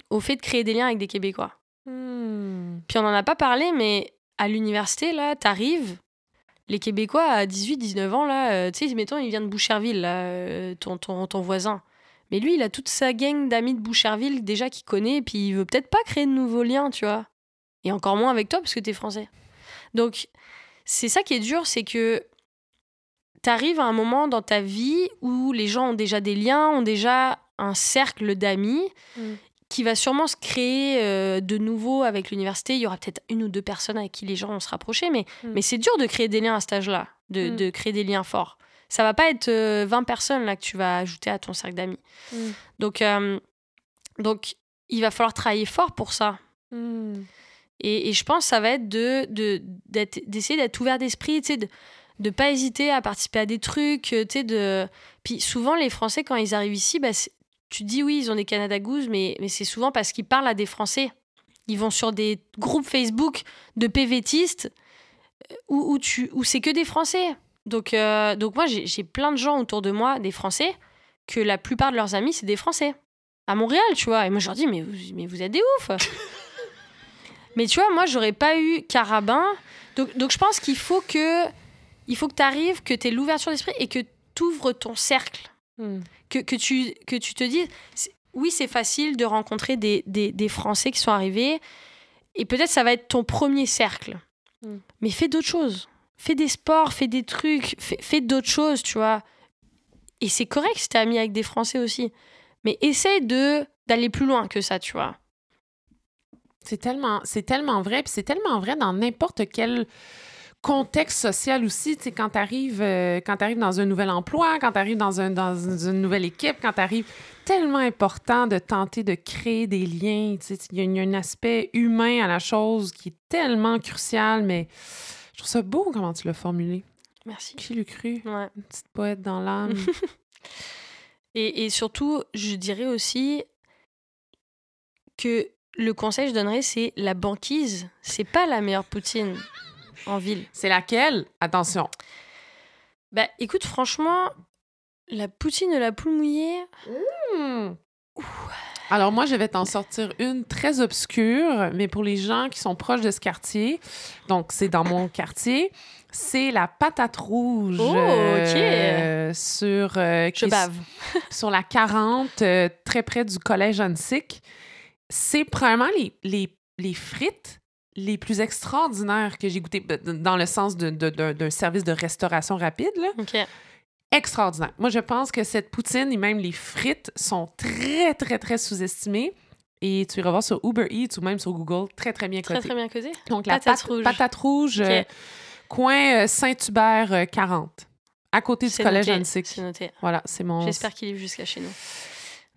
au fait de créer des liens avec des Québécois. Hmm. Puis on n'en a pas parlé, mais à l'université, là, t'arrives, les Québécois à 18-19 ans, là, euh, tu sais, mettons, il vient de Boucherville, là, euh, ton, ton, ton, voisin. Mais lui, il a toute sa gang d'amis de Boucherville déjà qu'il connaît, et puis il veut peut-être pas créer de nouveaux liens, tu vois. Et encore moins avec toi, parce que t'es français. Donc, c'est ça qui est dur, c'est que t'arrives à un moment dans ta vie où les gens ont déjà des liens, ont déjà un cercle d'amis mm. qui va sûrement se créer euh, de nouveau avec l'université. Il y aura peut-être une ou deux personnes avec qui les gens vont se rapprocher, mais, mm. mais c'est dur de créer des liens à cet âge-là, de, mm. de, créer des liens forts. Ça va pas être 20 euh, personnes là que tu vas ajouter à ton cercle d'amis. Donc, euh, donc, il va falloir travailler fort pour ça. Et, et, je pense que ça va être de, d'essayer d'être ouvert d'esprit, de, de pas hésiter à participer à des trucs, euh, tu sais, de... Puis souvent, les Français, quand ils arrivent ici, bah, tu dis oui, ils ont des Canada Goose, mais, mais c'est souvent parce qu'ils parlent à des Français. Ils vont sur des groupes Facebook de PVTistes euh, où, où, tu, où c'est que des Français. Donc, euh, donc moi, j'ai plein de gens autour de moi, des Français, que la plupart de leurs amis, c'est des Français. À Montréal, tu vois. Et moi, je leur dis, mais vous, mais vous êtes des ouf Mais tu vois, moi, j'aurais pas eu Carabin. Donc, donc je pense qu'il faut que il faut que tu arrives, que tu aies l'ouverture d'esprit et que tu ouvres ton cercle. Hmm. Que, que, tu, que tu te dises, oui, c'est facile de rencontrer des, des, des, Français qui sont arrivés, et peut-être ça va être ton premier cercle. Hmm. Mais fais d'autres choses. Fais des sports, fais des trucs, fais, d'autres choses, tu vois. Et c'est correct si t'es ami avec des Français aussi. Mais essaye de d'aller plus loin que ça, tu vois. C'est tellement, c'est tellement vrai, puis c'est tellement vrai dans n'importe quel contexte social aussi, tu sais, quand tu arrives, euh, dans un nouvel emploi, quand tu arrives dans, un, dans une nouvelle équipe, quand tu arrives, tellement important de tenter de créer des liens, tu sais, il y, a un aspect humain à la chose qui est tellement crucial, mais je trouve ça beau comment tu l'as formulé. Merci. Qui l'eût cru? Ouais. Une petite poète dans l'âme. et, et surtout, je dirais aussi que le conseil que je donnerais, c'est la banquise, c'est pas la meilleure poutine en ville. C'est laquelle? Attention. Bah écoute, franchement, la poutine de la poule mouillée. Mmh. Alors moi, je vais t'en sortir une très obscure, mais pour les gens qui sont proches de ce quartier, donc c'est dans mon quartier, c'est la patate rouge Oh, ok. euh, sur, euh, Je bave. sur la 40, euh, très près du collège Annecyc. C'est probablement les, les, les frites les plus extraordinaires que j'ai goûtées, ben, dans le sens d'un service de restauration rapide. Là. Extraordinaire. Moi, je pense que cette poutine et même les frites sont très, très, très sous-estimées. Et tu iras voir sur Uber Eats ou même sur Google, très, très bien Très, coté. très bien causé. Donc, la Patate pat- rouge. patate rouge, euh, coin euh, Saint-Hubert euh, 40, à côté du collège noté. Voilà, c'est mon... J'espère qu'il livre jusqu'à chez nous.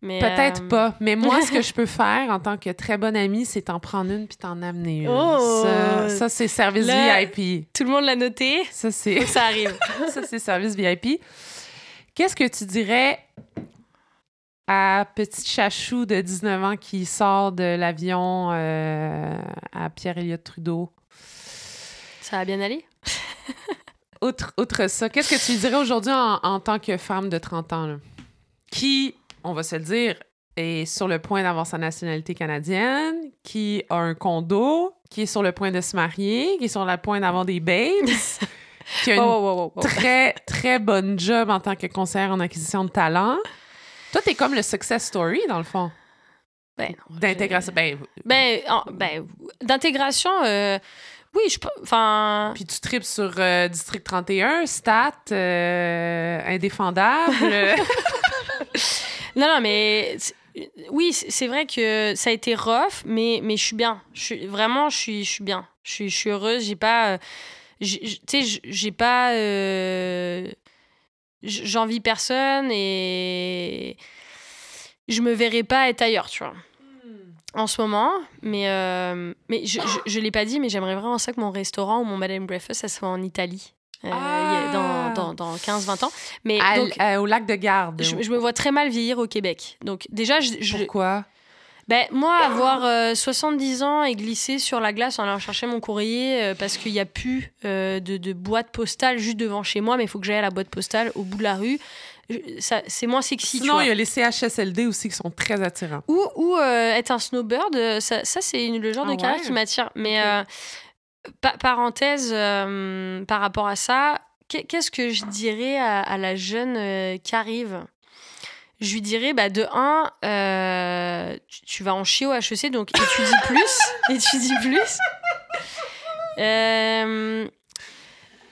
Mais, Peut-être euh, pas. Mais moi, ce que je peux faire en tant que très bonne amie, c'est t'en prendre une puis t'en amener une. Oh! Ça, ça, c'est service VIP. Tout le monde l'a noté. Ça, c'est ça arrive. ça, c'est service VIP. Qu'est-ce que tu dirais à petit chachou de 19 ans qui sort de l'avion euh, à Pierre-Éliott Trudeau? ça va bien aller? Outre, outre ça, qu'est-ce que tu dirais aujourd'hui en, en tant que femme de 30 ans, là? qui, on va se le dire, est sur le point d'avoir sa nationalité canadienne, qui a un condo, qui est sur le point de se marier, qui est sur le point d'avoir des babes, qui a une Oh, oh, oh, oh, oh. très, très bonne job en tant que conseillère en acquisition de talent. Toi, t'es comme le success story, dans le fond, Ben non, d'intégration. Ben, Ben, en- ben, d'intégration, euh, oui, je. Enfin. puis tu tripes sur euh, District 31, Stat, euh, Indéfendable. Non, non, mais. Oui, c'est vrai que ça a été rough, mais, mais je suis bien. Je suis, vraiment, je suis, je suis bien. Je suis, je suis heureuse. J'ai pas. euh, Tu sais, j'ai pas. euh, J'envie personne et. Je me verrais pas être ailleurs, tu vois. En ce moment, mais, euh, mais je, je, je l'ai pas dit, mais j'aimerais vraiment ça que mon restaurant ou mon and breakfast, ça soit en Italie. Euh, Ah. dans, dans, dans 15-20 ans. Mais À- donc, à- au lac de Garde. je, je me vois très mal vieillir au Québec. Donc déjà, je, je- Pourquoi? ben, moi, avoir euh, 70 ans et glisser sur la glace en allant chercher mon courrier euh, parce qu'il n'y a plus euh, de, de boîte postale juste devant chez moi, mais il faut que j'aille à la boîte postale au bout de la rue, c'est moins sexy. Sinon, il y a les CHSLD aussi qui sont très attirants. Ou, ou être un snowbird, ça, ça c'est le genre Ah de carrière ouais? qui m'attire. Mais. Pa- parenthèse euh, par rapport à ça, qu'est- qu'est-ce que je dirais à, à la jeune euh, qui arrive? Je lui dirais, bah, de un, euh, tu, tu vas en chier au HEC, donc étudie plus. étudie plus.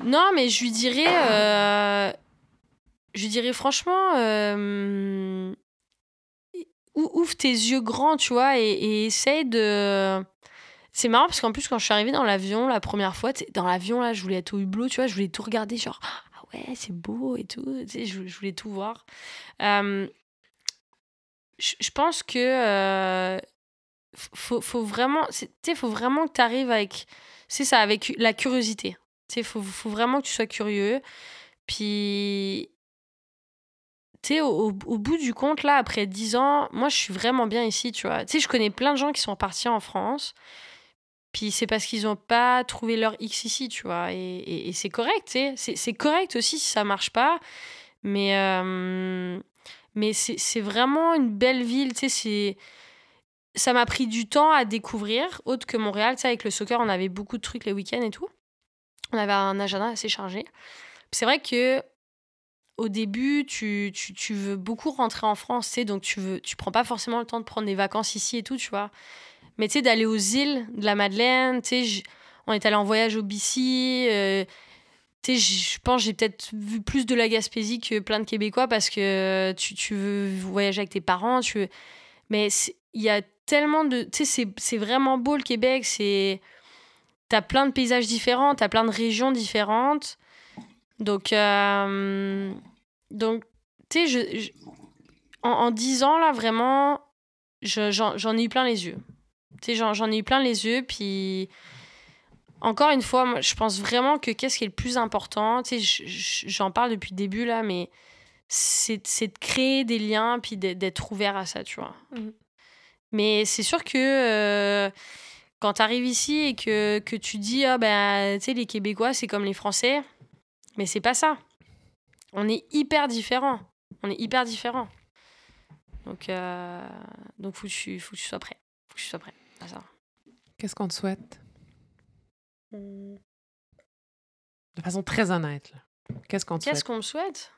Non, mais je lui dirais. je lui dirais franchement. ou- ouvre tes yeux grands, tu vois, et, et essaye de. C'est marrant parce qu'en plus, quand je suis arrivée dans l'avion la première fois, dans l'avion, là, je voulais être au hublot, tu vois, je voulais tout regarder, genre, ah ouais, c'est beau et tout, tu sais, je, voulais tout voir. Euh, je, pense que. euh, faut, faut vraiment. Tu faut vraiment que tu arrives avec. C'est ça, avec la curiosité. Tu faut, faut vraiment que tu sois curieux. Puis tu au, au- au bout du compte, là, après 10 ans, moi, je suis vraiment bien ici, tu vois. Tu sais, je connais plein de gens qui sont partis en France, puis c'est parce qu'ils n'ont pas trouvé leur X ici, tu vois. Et, et- et c'est correct. C'est- correct aussi si ça marche pas, mais, euh, mais c'est vraiment une belle ville, tu sais. Ça m'a pris du temps à découvrir, autre que Montréal, tu sais, avec le soccer, on avait beaucoup de trucs les week-ends et tout. On avait un agenda assez chargé. C'est vrai que au début, tu, tu, tu veux beaucoup rentrer en France, tu sais, donc tu veux, tu prends pas forcément le temps de prendre des vacances ici et tout, tu vois. Mais tu sais, d'aller aux îles de la Madeleine, tu sais, on est allé en voyage au BC, euh, tu sais, je pense j'ai peut-être vu plus de la Gaspésie que plein de Québécois parce que tu, tu veux voyager avec tes parents, tu veux... Mais il y a tellement de... Tu sais, c'est- vraiment beau le Québec, c'est... T'as plein de paysages différents, t'as plein de régions différentes. Donc, euh, donc tu sais, en, en 10 ans, là, vraiment, je- j'en j'en ai eu plein les yeux. Tu sais, j'en ai eu plein les yeux, puis encore une fois, moi, je pense vraiment que qu'est-ce qui est le plus important, tu sais, je- je- j'en parle depuis le début, là, mais c'est c'est de créer des liens, puis d'être ouvert à ça, tu vois. Mhm. Mais c'est sûr que euh, quand tu arrives ici et que, que tu dis, ah ben, tu sais, les Québécois, c'est comme les Français, mais c'est pas ça. On est hyper différents. On est hyper différents. Donc, euh, donc faut, que faut que je sois prêt. Faut que je sois prêt à ça. Qu'est-ce qu'on te souhaite? Hum. De façon très honnête. Qu'est-ce qu'on te Qu'est-ce souhaite? qu'on me souhaite?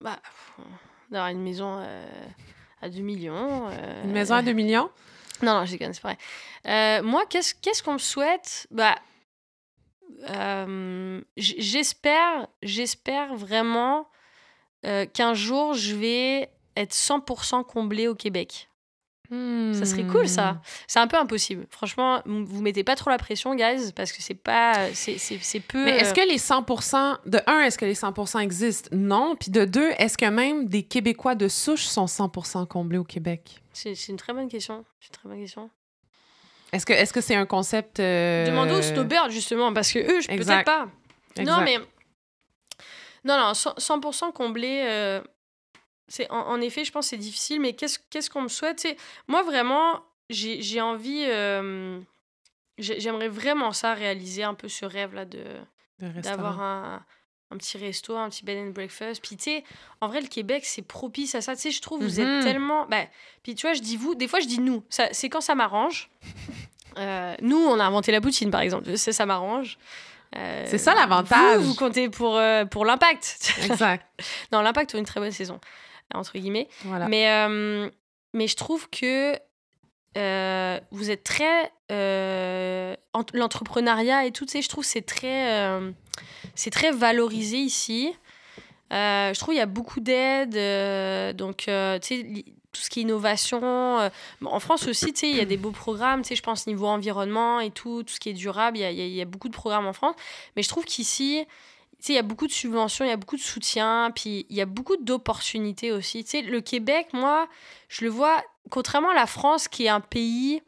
Bah, pff, d'avoir une maison euh, à 2 millions. euh, Une maison à 2 millions? Non, non, je déconne, c'est pas vrai. Euh, moi, qu'est-ce qu'est-ce qu'on me souhaite? Bah, euh, j- j'espère, j'espère vraiment euh, qu'un jour, je vais être 100% comblée au Québec. Ça serait cool, Hmm. ça. C'est un peu impossible. Franchement, vous mettez pas trop la pression, guys, parce que c'est pas, c'est c'est- c'est peu. Mais est-ce euh, que les 100 de un, est-ce que les 100 existent? Non. Puis de deux, est-ce que même des Québécois de souche sont 100 comblés au Québec? c'est c'est une très bonne question. C'est une très bonne question. Est-ce que est-ce que c'est un concept. euh, Demandez aux snowbirds, justement, parce que eux, je peut-être Exact. pas. Non, mais. Non, non, 100%, 100% comblé. euh, c'est, en, en effet, je pense que c'est difficile, mais qu'est-ce, qu'est-ce qu'on me souhaite? C'est- Moi, vraiment, j'ai, j'ai envie. euh, j'ai- j'aimerais vraiment ça, réaliser un peu ce rêve-là d'avoir un, un petit resto, un petit bed and breakfast. Puis, tu sais, en vrai, le Québec, c'est propice à ça. Tu sais, je trouve, vous Mhm. êtes tellement. Bah, puis, tu vois, je dis vous, des fois, je dis nous. Ça, c'est quand ça m'arrange. Euh, nous, on a inventé la poutine, par exemple. Ça, ça m'arrange. Euh, C'est ça, l'avantage. Vous, vous comptez pour, euh, pour l'impact. Exact. non, l'impact a une très bonne saison, entre guillemets. Voilà. Mais, euh, mais je trouve que euh, vous êtes très. euh, ent- L'entrepreneuriat et tout, tu sais, je trouve que c'est très, c'est très valorisé ici. Je trouve qu'il y a beaucoup d'aides. euh, donc, tu sais, li- tout ce qui est innovation. bon, en France aussi, tu sais, il y a des beaux programmes. Tu sais, je pense niveau environnement et tout, tout ce qui est durable. Il y a, il y a- il y a beaucoup de programmes en France. Mais je trouve qu'ici, il y a beaucoup de subventions, il y a beaucoup de soutien, puis il y a beaucoup d'opportunités aussi. Tu sais, le Québec, moi, je le vois, contrairement à la France, qui est un pays.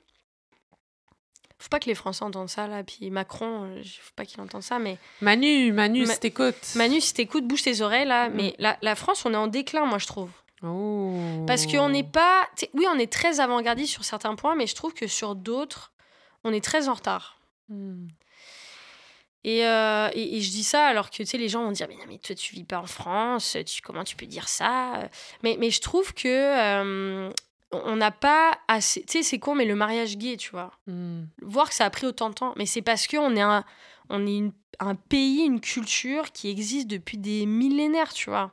Faut pas que les Français entendent ça, là. Puis Macron, euh, faut pas qu'il entende ça, mais. Manu, Manu, Ma- si t'écoutes. Manu, si t'écoutes, bouge tes oreilles, là. Mm. Mais la, la France, on est en déclin, moi, je trouve. Oh. Parce qu'on n'est pas. Oui, on est très avant-gardiste sur certains points, mais je trouve que sur d'autres, on est très en retard. Hmm. Et, euh, et, et je dis ça alors que tu sais, les gens vont dire Mais non, mais toi, tu vis pas en France, tu, comment tu peux dire ça? Mais, mais je trouve que. euh, on n'a pas assez. Tu sais, c'est con, mais le mariage gay, tu vois. Hmm. Voir que ça a pris autant de temps, mais c'est parce qu'on est, un, on est une- un pays, une culture qui existe depuis des millénaires, tu vois.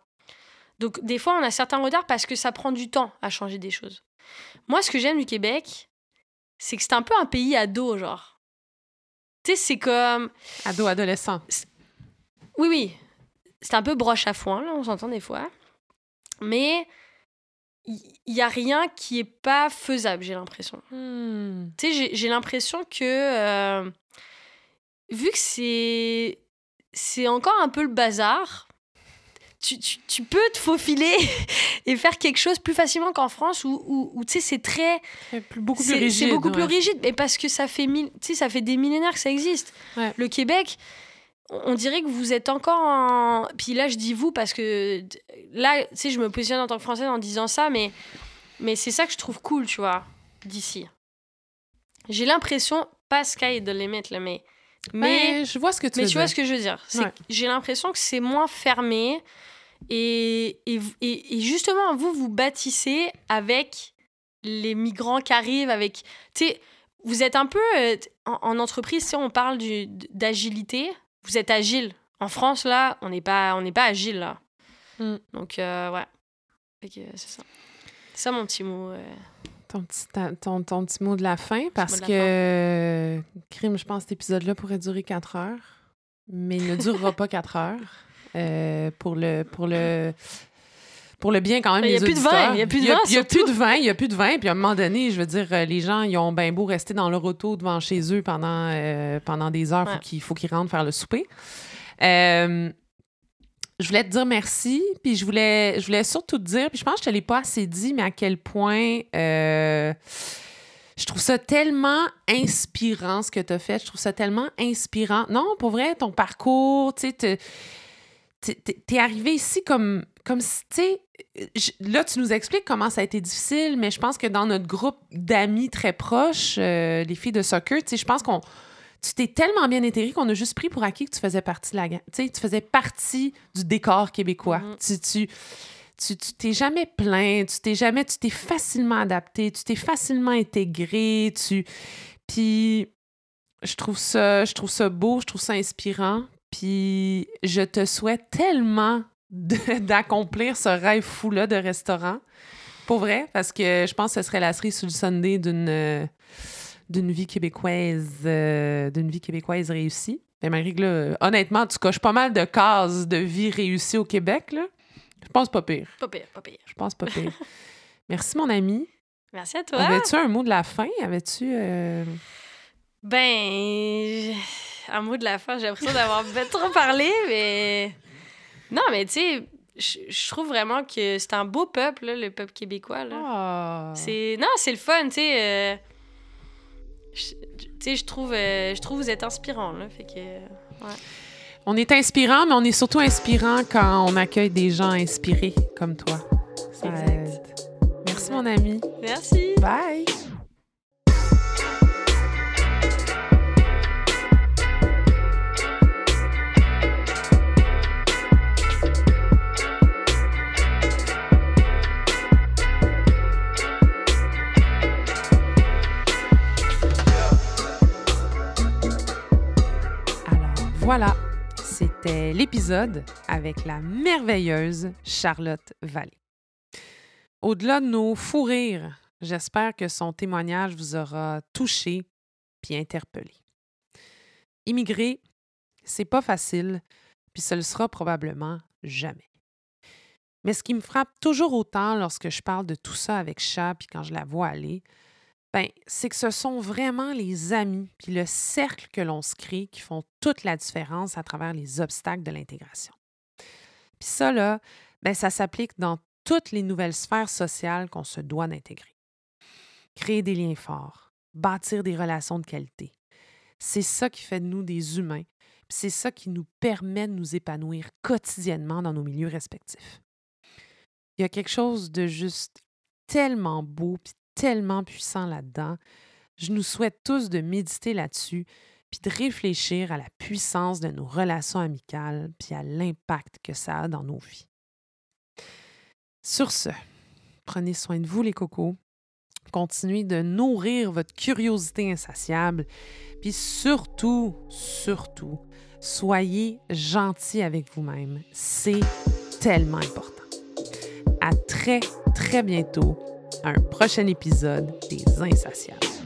Donc, des fois, on a certains retards parce que ça prend du temps à changer des choses. Moi, ce que j'aime du Québec, c'est que c'est un peu un pays ado, genre. Tu sais, c'est comme. Ado, adolescent. Oui, oui. C'est un peu broche à foin, là, on s'entend des fois. Mais il n'y a rien qui est pas faisable, j'ai l'impression. Hmm. Tu sais, j'ai- j'ai l'impression que. euh, vu que c'est. C'est encore un peu le bazar. Tu, tu, tu peux te faufiler et faire quelque chose plus facilement qu'en France où, où, où, tu sais, c'est très. Plus- beaucoup plus rigide. c'est beaucoup plus rigide, mais parce que ça fait, mille, ça fait des millénaires que ça existe. Ouais. Le Québec, on dirait que vous êtes encore en. Puis là, je dis vous parce que là, tu sais, je me positionne en tant que Française en disant ça, mais, mais c'est ça que je trouve cool, tu vois, d'ici. J'ai l'impression, pas sky limit, là, mais. Mais, Mais je vois ce que tu mais veux tu vois dire. ce que je veux dire. Ouais. J'ai l'impression que c'est moins fermé. Et, et, et, justement, vous, vous bâtissez avec les migrants qui arrivent, avec... Tu sais, vous êtes un peu... euh, en, en entreprise, si on parle d'agilité, vous êtes agile. En France, là, on n'est pas, on pas agile, là. Mm. Donc, euh, ouais. Que, C'est ça. C'est ça mon petit mot. euh. Ton petit, ta- ton, ton petit mot de la fin, parce que, euh, crime, je pense que cet épisode-là pourrait durer 4 heures, mais il ne durera pas 4 heures. euh, pour le pour le pour le bien quand même Il y a plus de vin, il y a plus de Il vin, il y a plus de vin, il y a plus de vin. Puis à un moment donné, je veux dire, euh, les gens, ils ont bien beau rester dans leur auto devant chez eux pendant, euh, pendant des heures. Ouais. Faut qu'il faut qu'ils rentrent faire le souper. Euh, je voulais te dire merci, puis je voulais, je voulais surtout te dire, puis je pense que je te l'ai pas assez dit, mais à quel point euh, je trouve ça tellement inspirant ce que tu as fait. Je trouve ça tellement inspirant. Non, pour vrai, ton parcours, tu sais, te- t'es- arrivé ici comme, comme si, tu sais, là, tu nous expliques comment ça a été difficile, mais je pense que dans notre groupe d'amis très proches, euh, les filles de soccer, tu sais, je pense qu'on. Tu t'es tellement bien intégré qu'on a juste pris pour acquis que tu faisais partie de la. Tu sais, tu faisais partie du décor québécois. Mhm. tu, tu, tu t'es jamais plein, tu t'es jamais, tu t'es facilement adapté, tu t'es facilement intégré, tu... Puis je trouve ça, je trouve ça beau, je trouve ça inspirant, puis je te souhaite tellement d'accomplir ce rêve fou-là de restaurant. Pour vrai, parce que je pense que ce serait la cerise sur le Sunday d'une d'une vie québécoise euh, d'une vie québécoise réussie. Mais malgré que là, honnêtement, tu coches pas mal de cases de vie réussie au Québec, là. Je pense pas pire. Pas pire, pas pire. Je pense pas pire. Merci, mon ami. Merci à toi. Avais-tu un mot de la fin? Avais-tu. Euh, ben. Un mot de la fin, j'ai l'impression d'avoir trop parlé, mais. Non, mais tu sais, je trouve vraiment que c'est un beau peuple, le peuple québécois. Là. Ah. C'est... Non, c'est le fun, tu sais. Euh, tu sais, je trouve, euh, je trouve que vous êtes inspirant, là. Fait que. Ouais. On est inspirant, mais on est surtout inspirant quand on accueille des gens inspirés comme toi. Ça aide. Merci, mon ami. Merci. Bye. Voilà, c'était l'épisode avec la merveilleuse Charlotte Vallée. Au-delà de nos fous rires, j'espère que son témoignage vous aura touché puis interpellé. Immigrer, c'est pas facile, puis ce le sera probablement jamais. Mais ce qui me frappe toujours autant lorsque je parle de tout ça avec Chat puis quand je la vois aller, ben, c'est que ce sont vraiment les amis puis le cercle que l'on se crée qui font toute la différence à travers les obstacles de l'intégration. Puis ça, là, ben, ça s'applique dans toutes les nouvelles sphères sociales qu'on se doit d'intégrer. Créer des liens forts, bâtir des relations de qualité. C'est ça qui fait de nous des humains, puis c'est ça qui nous permet de nous épanouir quotidiennement dans nos milieux respectifs. Il y a quelque chose de juste tellement beau puis tellement puissant là-dedans. Je nous souhaite tous de méditer là-dessus, puis de réfléchir à la puissance de nos relations amicales, puis à l'impact que ça a dans nos vies. Sur ce, prenez soin de vous les cocos. Continuez de nourrir votre curiosité insatiable. Puis surtout, surtout, soyez gentils avec vous-même. C'est tellement important. À très, très bientôt un prochain épisode des Insatiables.